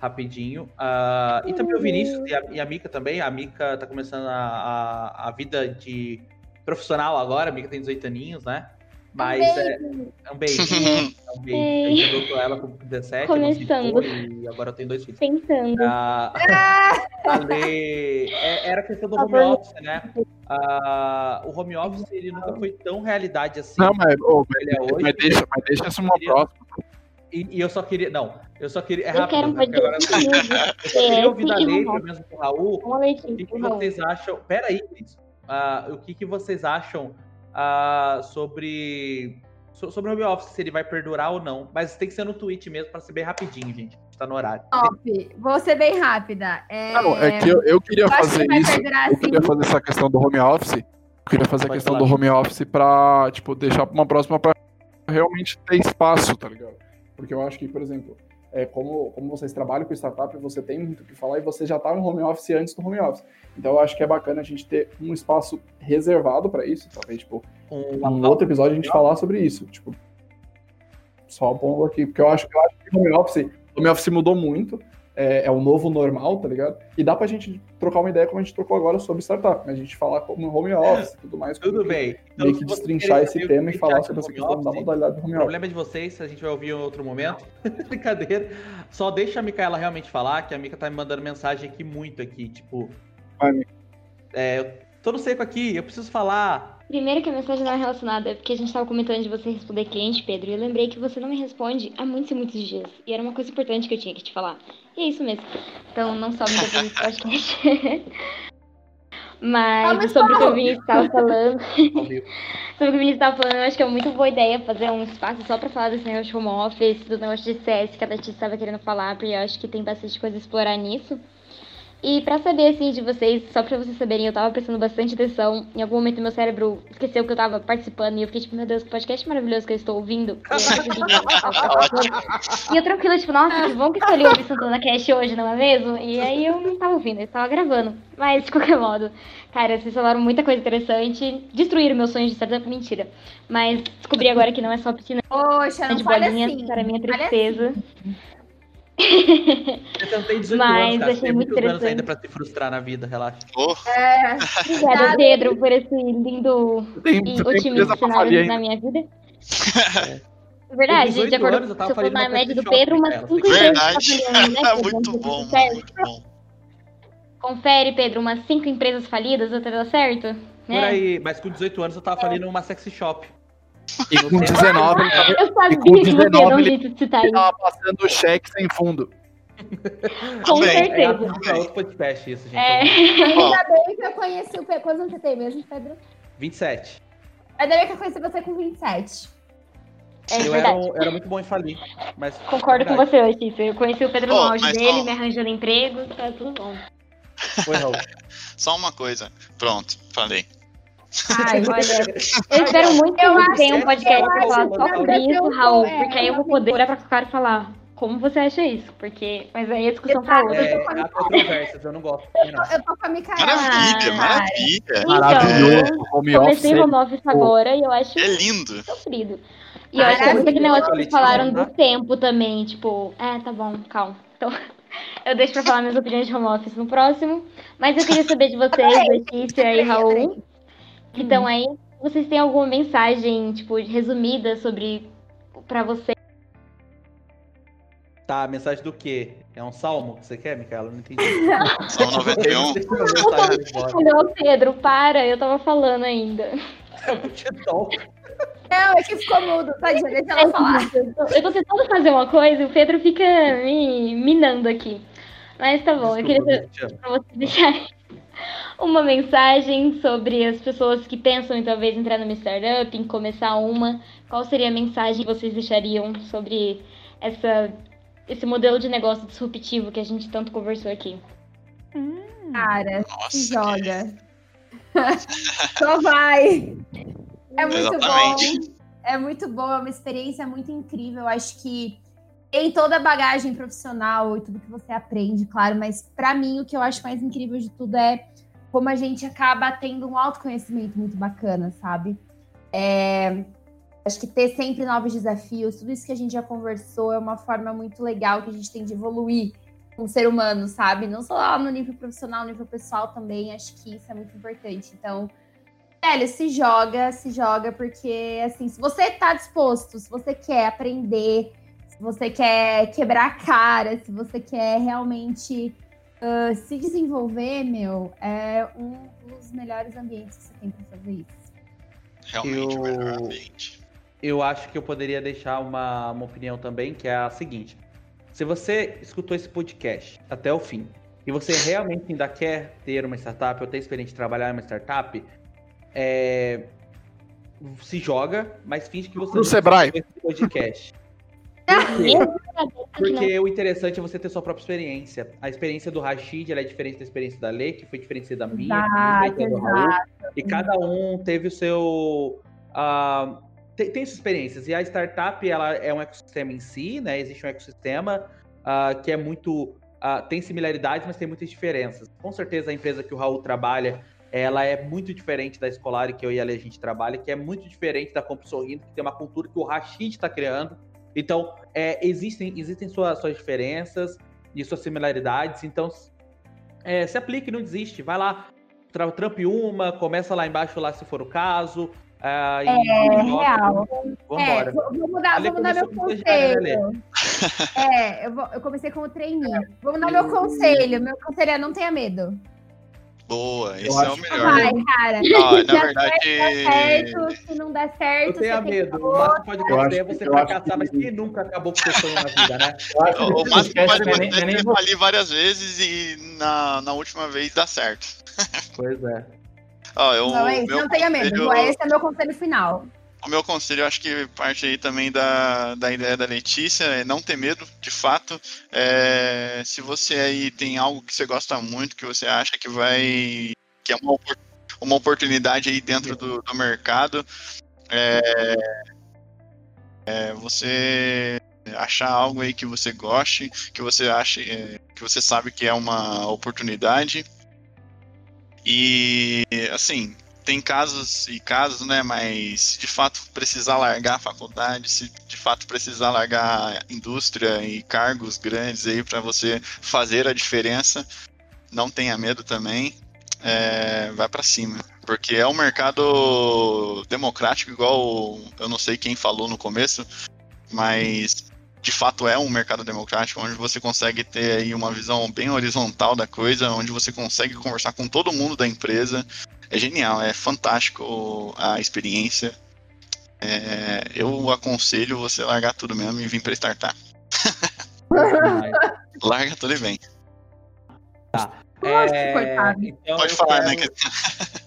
rapidinho. Ah, e também o Vinícius e a, e a Mika também. A Mika tá começando a, a, a vida de profissional agora, a Mika tem 18 aninhos, né? Mas é, é um beijo. É um beijo. A gente adotou ela com 17, Começando. e agora eu tenho dois filhos. Pensando. Ah, a Lê- é- era a questão do home Tá bom. office, né? Ah, o home office ele nunca foi tão realidade assim. Não, mas, ô, mas, ele é hoje. mas deixa, mas deixa isso uma Queria- próxima. E, e eu só queria. Não, eu só queria. É Eu rápido, quero um né? Porque agora podcast eu só queria ouvir da Lei, home pelo menos com o Raul. O que, que vocês acham? Pera aí, Cris. Ah, o que, que vocês acham ah, sobre. so- Sobre o home office, se ele vai perdurar ou não. Mas tem que ser no tweet mesmo, pra ser bem rapidinho, gente. A gente tá no horário. Top. Vou ser bem rápida. É, Não, é que eu, eu queria eu fazer que isso. perdurar Eu assim. queria fazer essa questão do home office. Eu queria fazer a Pode questão falar. do home office pra, tipo, deixar pra uma próxima pra realmente ter espaço, tá ligado? Porque eu acho que, por exemplo, é, como, como vocês trabalham com startup, você tem muito o que falar e você já tá no home office antes do home office. Então eu acho que é bacana a gente ter um espaço reservado pra isso, talvez, tipo, Um, um outro episódio a gente falar sobre isso. Tipo, só pongo aqui, porque eu acho, eu acho que o home office, o home office mudou muito. É, é o novo normal, tá ligado? E dá pra gente trocar uma ideia como a gente trocou agora sobre startup, né? A gente falar como home office e tudo mais. Tudo bem. Então, meio que destrinchar esse o tema e falar sobre essa questão da modalidade do home O office. problema é de vocês, a gente vai ouvir em outro momento. Brincadeira. Só deixa a Micaela realmente falar, que a Mica tá me mandando mensagem aqui muito aqui, tipo. Vai, Mica. É, eu tô no seco aqui, eu preciso falar. Primeiro que a mensagem não é relacionada, é porque a gente tava comentando de você responder cliente, Pedro, e eu lembrei que você não me responde há muitos e muitos dias. E era uma coisa importante que eu tinha que te falar. E é isso mesmo. Então não sobe depois desse podcast. Mas mas sobre o que o. Vinícius tava falando, sobre o que o Vinícius tava falando, eu acho que é muito boa ideia fazer um espaço só pra falar desse negócio de home office, do negócio de CS que a Tati estava querendo falar, porque eu acho que tem bastante coisa a explorar nisso. E pra saber, assim, de vocês, só pra vocês saberem, eu tava prestando bastante atenção. Em algum momento meu cérebro esqueceu que eu tava participando e eu fiquei tipo, meu Deus, que podcast maravilhoso que eu estou ouvindo. E eu, tava participando. E eu tranquila, tipo, nossa, que bom que escolhi ouvir Santana Cast hoje, não é mesmo? E aí eu não tava ouvindo, eu tava gravando. Mas, de qualquer modo, cara, vocês falaram muita coisa interessante. Destruíram meus sonhos de startup, mentira. Mas descobri agora que não é só piscina Poxa, não de bolinhas assim. para minha Fale tristeza. Você não tem 18 Mas anos, cara. Você achei tem muito muitos anos interessante. ainda pra se frustrar na vida, relaxa. Pô, É, Obrigada, Pedro, por esse lindo Tem, e otimista na minha vida. É verdade, Com 18 de acordo anos, eu se tava eu for na média do Pedro, umas Micaela, 5 você tem empresas verdade. falhando, né? Pedro? muito bom, muito bom. Confere, Pedro, umas 5 empresas falidas, outra deu certo? Por Né? aí, mas com 18 anos eu tava falindo uma sexy shop. E com 19 ele tava, Eu sabia com que você ia 19 dar um ele- tava passando cheque sem fundo. Com Também. É certeza. pra outro podcast isso, gente. É. ainda bem que eu conheci o Pedro. Quantos anos você tem mesmo, Pedro? 27. Ainda bem que eu conheci você com 27. É eu, era, um- era muito bom em falir. Mas Concordo com verdade. você hoje, Cícero. Eu conheci o Pedro no Oh, auge mas dele, não. me arranjando emprego, tá tudo bom. Oi, Raul. Só uma coisa. Pronto, falei. Ai, olha. Eu espero muito que Eu tenha um podcast pra falar só sobre isso, um Raul, é, porque aí eu vou poder olhar pra cara e falar como você acha isso, porque... Mas aí a discussão Exato. outra. É, há controvérsias, eu não gosto. não. Eu tô com a Micaela. Maravilha, Ah, maravilha. Então, Maravilhoso. Home office. comecei home office agora e eu acho É lindo. sofrido. E eu acho que é muito aquele negócio que vocês falaram do tempo também, tipo, é, tá bom, calma. Então, Eu deixo pra falar minhas opiniões de home office no próximo. Mas eu queria saber de vocês, Letícia e Raul, que estão aí. Vocês têm alguma mensagem, tipo, resumida sobre pra vocês? Tá, mensagem do quê? É um salmo que você quer, Micaela? Não entendi. São 91. Deixa eu mensagem embora. Não, Pedro, para, eu tava falando ainda. Eu vou te dar. Não, é que ficou mudo, tadinha, deixa ela falar. Eu tô tentando fazer uma coisa e o Pedro fica me minando aqui. Mas tá bom, eu queria Desculpa, pra vocês deixarem uma mensagem sobre as pessoas que pensam em talvez entrar numa startup, em começar uma. Qual seria a mensagem que vocês deixariam sobre essa, esse modelo de negócio disruptivo que a gente tanto conversou aqui? Cara, Nossa, se que- joga. Só vai. É muito Exatamente. bom. É muito bom, é uma experiência muito incrível. Acho que tem toda a bagagem profissional e tudo que você aprende, claro, mas pra mim o que eu acho mais incrível de tudo é como a gente acaba tendo um autoconhecimento muito bacana, sabe? É, acho que ter sempre novos desafios, tudo isso que a gente já conversou é uma forma muito legal que a gente tem de evoluir como ser humano, sabe? Não só no nível profissional, no nível pessoal também. Acho que isso é muito importante. Então, velho, se joga, se joga, porque assim, se você tá disposto, se você quer aprender, se você quer quebrar a cara, se você quer realmente ah, se desenvolver, meu, é um dos melhores ambientes que você tem pra fazer isso. Realmente Eu- o melhor ambiente. Eu acho que eu poderia deixar uma, uma opinião também, que é a seguinte. Se você escutou esse podcast até o fim, e você realmente ainda quer ter uma startup, ou ter experiência de trabalhar em uma startup, é, se joga, mas finge que você No não Sebrae. esse podcast. Porque o interessante é você ter sua própria experiência. A experiência do Rashid ela é diferente da experiência da Lê, que foi diferente da minha, diferente da do Raul. E cada um teve o seu. ah, tem, tem suas experiências. E a startup ela é um ecossistema em si, né? Existe um ecossistema ah, que é muito. ah, tem similaridades, mas tem muitas diferenças. Com certeza a empresa que o Raul trabalha. Ela é muito diferente da Escolar que eu e a Lê a gente trabalha, que é muito diferente da Compro Sorrindo, que tem uma cultura que o Rashid está criando. Então, é, existem, existem suas, suas diferenças e suas similaridades. Então, é, se aplique, não desiste. Vai lá, tra- trampe uma, começa lá embaixo, lá se for o caso. ah, É, e real. Vambora. É, vou, vou mudar, vou mudar meu né, conselho. É, eu, vou- eu comecei como trainee. Vou mudar meu conselho. Meu conselho é não tenha medo. Boa, Eu esse é o melhor. Vai, cara. Se na der verdade, certo, se não der certo, Eu tenho medo. O máximo que pode acontecer é você fracassar, mas que- quem nunca acabou com seu sonho na vida, né? O máximo pode é acontecer é é falir várias vezes e na, na última vez dá certo. Pois é. Eu, Não, é o isso, meu não tenha medo. conselho- Esse é meu conselho final. O meu conselho, eu acho que parte aí também da, da ideia da Letícia, é não ter medo, de fato. É, se você aí tem algo que você gosta muito, que você acha que vai. que é uma, uma oportunidade aí dentro do, do mercado, é, é, você achar algo aí que você goste, que você ache, é, que você sabe que é uma oportunidade. E assim, tem casos e casos, né? Mas se de fato precisar largar a faculdade, se de fato precisar largar indústria e cargos grandes aí para você fazer a diferença, não tenha medo também. É, vai para cima, porque é um mercado democrático, igual eu não sei quem falou no começo, mas de fato é um mercado democrático onde você consegue ter aí uma visão bem horizontal da coisa, onde você consegue conversar com todo mundo da empresa, é genial, é fantástico a experiência. É, eu aconselho você largar tudo mesmo e vir para startup. Larga tudo e vem. Lógico, É, então Pode falar, quero- né? que-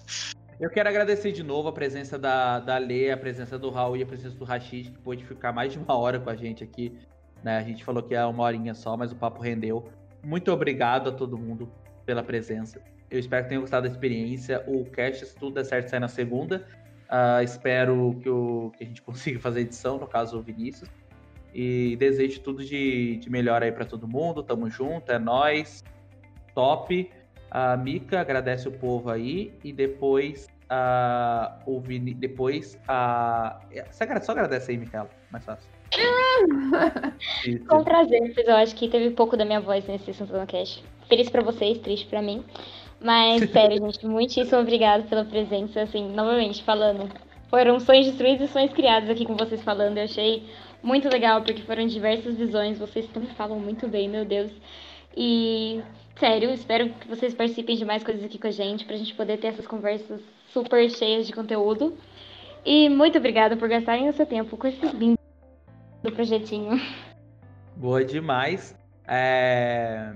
Eu quero agradecer de novo a presença da, da Lê, a presença do Raul e a presença do Rashid, que pôde ficar mais de uma hora com a gente aqui. Né? A gente falou que é uma horinha só, mas o papo rendeu. Muito obrigado a todo mundo pela presença. Eu espero que tenham gostado da experiência. O cast, se tudo der certo, sai na segunda. Ah, espero que, o- que a gente consiga fazer edição, no caso o Vinícius. E desejo tudo de, de melhor aí pra todo mundo. Tamo junto, é nóis. Top. A Mika agradece o povo aí e depois uh, o Vini, depois a. Você só agradece aí, Micaela, mais fácil. Com prazer, eu acho que teve pouco da minha voz nesse Santana Cash. Feliz pra vocês, triste pra mim. Mas, sério, gente, muitíssimo obrigado pela presença, assim, novamente, falando. Foram sonhos destruídos e sonhos criados aqui com vocês falando. Eu achei muito legal, porque foram diversas visões. Vocês também falam muito bem, meu Deus. E, sério, espero que vocês participem de mais coisas aqui com a gente, pra gente poder ter essas conversas super cheias de conteúdo. E muito obrigada por gastarem o seu tempo com esse lindo projetinho. Boa demais. É...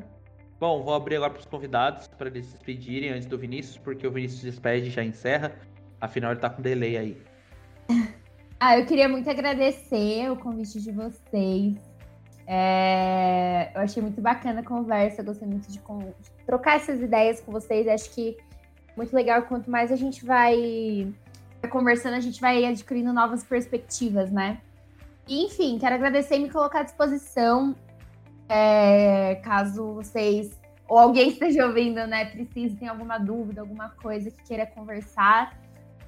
Bom, vou abrir agora para os convidados para eles se despedirem antes do Vinícius, porque o Vinícius despede e já encerra. Afinal, ele está com delay aí. Ah, eu queria muito agradecer o convite de vocês. É... Eu achei muito bacana a conversa, gostei muito de, de trocar essas ideias com vocês. Acho que muito legal. Quanto mais a gente vai conversando, a gente vai adquirindo novas perspectivas, né? Enfim, quero agradecer e me colocar à disposição. É, caso vocês ou alguém esteja ouvindo, né, precise, tem alguma dúvida, alguma coisa que queira conversar,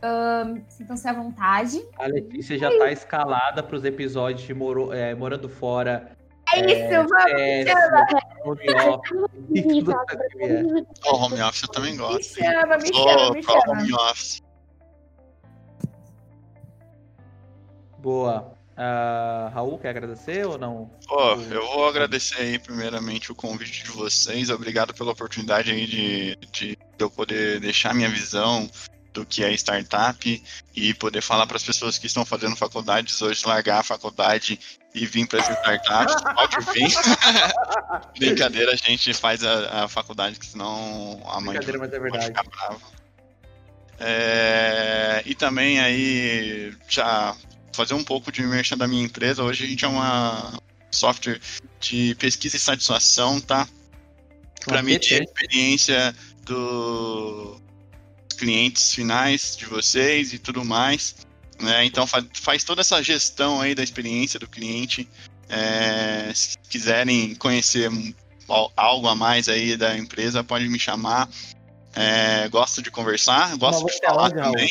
um, sintam-se à vontade. A Letícia já está escalada para os episódios de Moro, é, Morando Fora. É, é isso, vamos! Home office. Oh, home office eu também gosto. Me chama, me chama, me chama. Home office. Boa. Uh, Raul, quer agradecer ou não? Pô, eu vou agradecer aí primeiramente o convite de vocês. Obrigado pela oportunidade aí de, de eu poder deixar minha visão do que é startup e poder falar para as pessoas que estão fazendo faculdades hoje largar a faculdade e vir para as startups. Pode vir. Brincadeira, a gente faz a, a faculdade, que senão a mãe Brincadeira, mas é verdade. ficar brava. É, e também aí já fazer um pouco de merchan da minha empresa. Hoje a gente é uma software de pesquisa e satisfação, tá? Para medir a experiência dos clientes finais de vocês e tudo mais. Né? Então faz, faz toda essa gestão aí da experiência do cliente. É, se quiserem conhecer algo a mais aí da empresa, pode me chamar. É, gosto de conversar, gosto de falar também.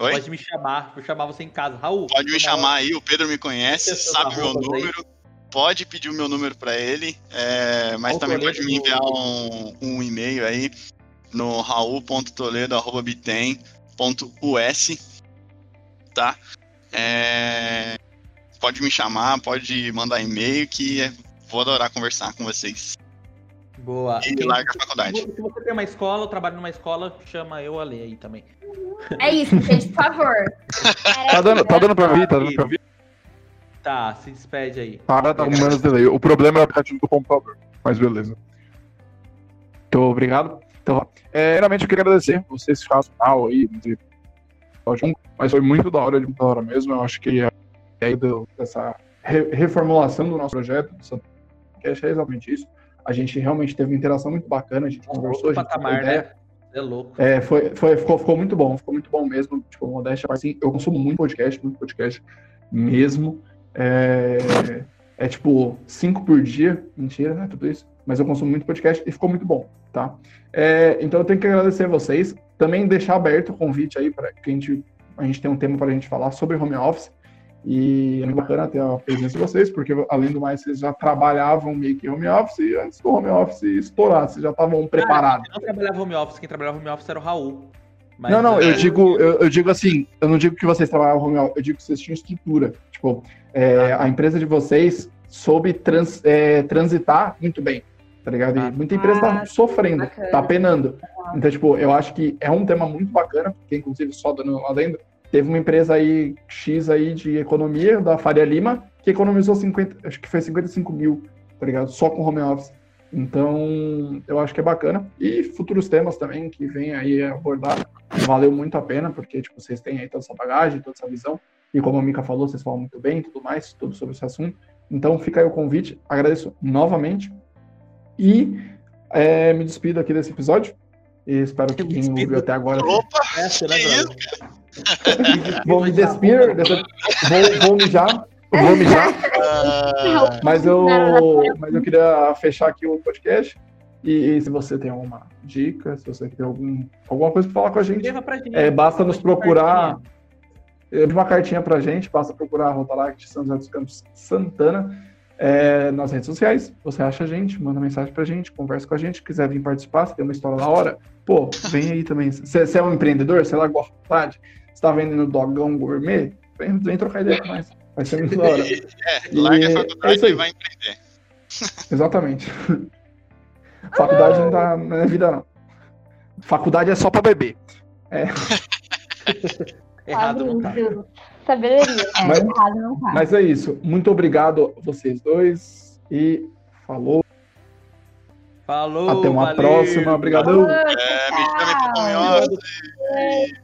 Oi? Pode me chamar, vou chamar você em casa. Raul. Pode me chamar aí, o Pedro me conhece, sabe meu número. Aí. Pode pedir o meu número para ele, é, mas também pode me enviar um, um e-mail aí no raul.toledo.bitem.us, tá? É, pode me chamar, pode mandar e-mail que vou adorar conversar com vocês. Boa. E, e larga a faculdade. Se você tem uma escola, trabalha numa escola, chama eu a ler aí também. É isso, gente, por favor. tá, dando, tá dando pra ouvir? Tá dando pra ouvir? Tá, se despede aí. Para, tá com menos delay. O problema é o aplicativo do computador, mas beleza. Então, obrigado. Então, é, realmente eu queria agradecer vocês que ficaram mal aí, mas foi muito da hora, muito da hora mesmo. Eu acho que a ideia dessa reformulação do nosso projeto, que é exatamente isso a gente realmente teve uma interação muito bacana, a gente conversou, a gente patamar, ideia. Né? É louco. É, foi, foi, ficou, ficou muito bom, ficou muito bom mesmo. Tipo, modéstia, assim, eu consumo muito podcast, muito podcast mesmo. É, é tipo cinco por dia, mentira, né? Tudo isso. Mas eu consumo muito podcast e ficou muito bom, tá? É, então eu tenho que agradecer a vocês. Também deixar aberto o convite aí para que a gente, a gente tenha um tema para a gente falar sobre home office. E é muito bacana ter a presença de vocês, porque além do mais, vocês já trabalhavam meio que home office e antes do home office estourar, vocês já estavam preparados. Ah, não trabalhava home office, quem trabalhava home office era o Raul. Mas, não, não, eu, é... digo, eu, eu, digo assim, eu não digo que vocês trabalhavam home office, eu digo que vocês tinham estrutura. Tipo, é, ah. a empresa de vocês soube trans, é, transitar muito bem, tá ligado? E ah. muita empresa tá ah, sofrendo, bacana. tá penando. Então, tipo, eu acho que é um tema muito bacana, porque inclusive só dando lá dentro, Teve uma empresa aí, X aí de economia, da Faria Lima, que economizou 50, acho que foi 55 mil, tá ligado? Só com home office. Então, eu acho que é bacana. E futuros temas também que vem aí abordar, valeu muito a pena, porque, tipo, vocês têm aí toda essa bagagem, toda essa visão. E como a Mika falou, vocês falam muito bem e tudo mais, tudo sobre esse assunto. Então, fica aí o convite. Agradeço novamente. E é, me despido aqui desse episódio. E espero que quem ouviu até agora. Opa! É, será que isso, cara? Vou me despir, dessa... vou, vou mijar, vou mijar. Uh... Mas eu, mas eu queria fechar aqui o podcast E, e se você tem alguma dica, se você tem algum, alguma coisa para falar com a gente, gente. é, basta nos procurar. cartinha. Uma cartinha pra gente, basta procurar a Rotaract São José dos Campos Santana é, nas redes sociais. Você acha a gente, manda mensagem pra gente, conversa com a gente. Quiser vir participar, se tem uma história da hora, pô, vem aí também. Você é um empreendedor, você largou a faculdade, você tá vendendo dogão gourmet, vem, vem trocar ideia com nós. Vai ser muito da hora. É, larga E a é faculdade aí. e vai empreender. Exatamente. Faculdade não, dá, não é vida, não. Faculdade é só pra beber. Errado não tá. Sabedoria. É, Mas- errado não tá. Mas é isso. Muito obrigado a vocês dois. E falou. Falou, Até uma valeu. próxima. Obrigadão. É, me chame pro.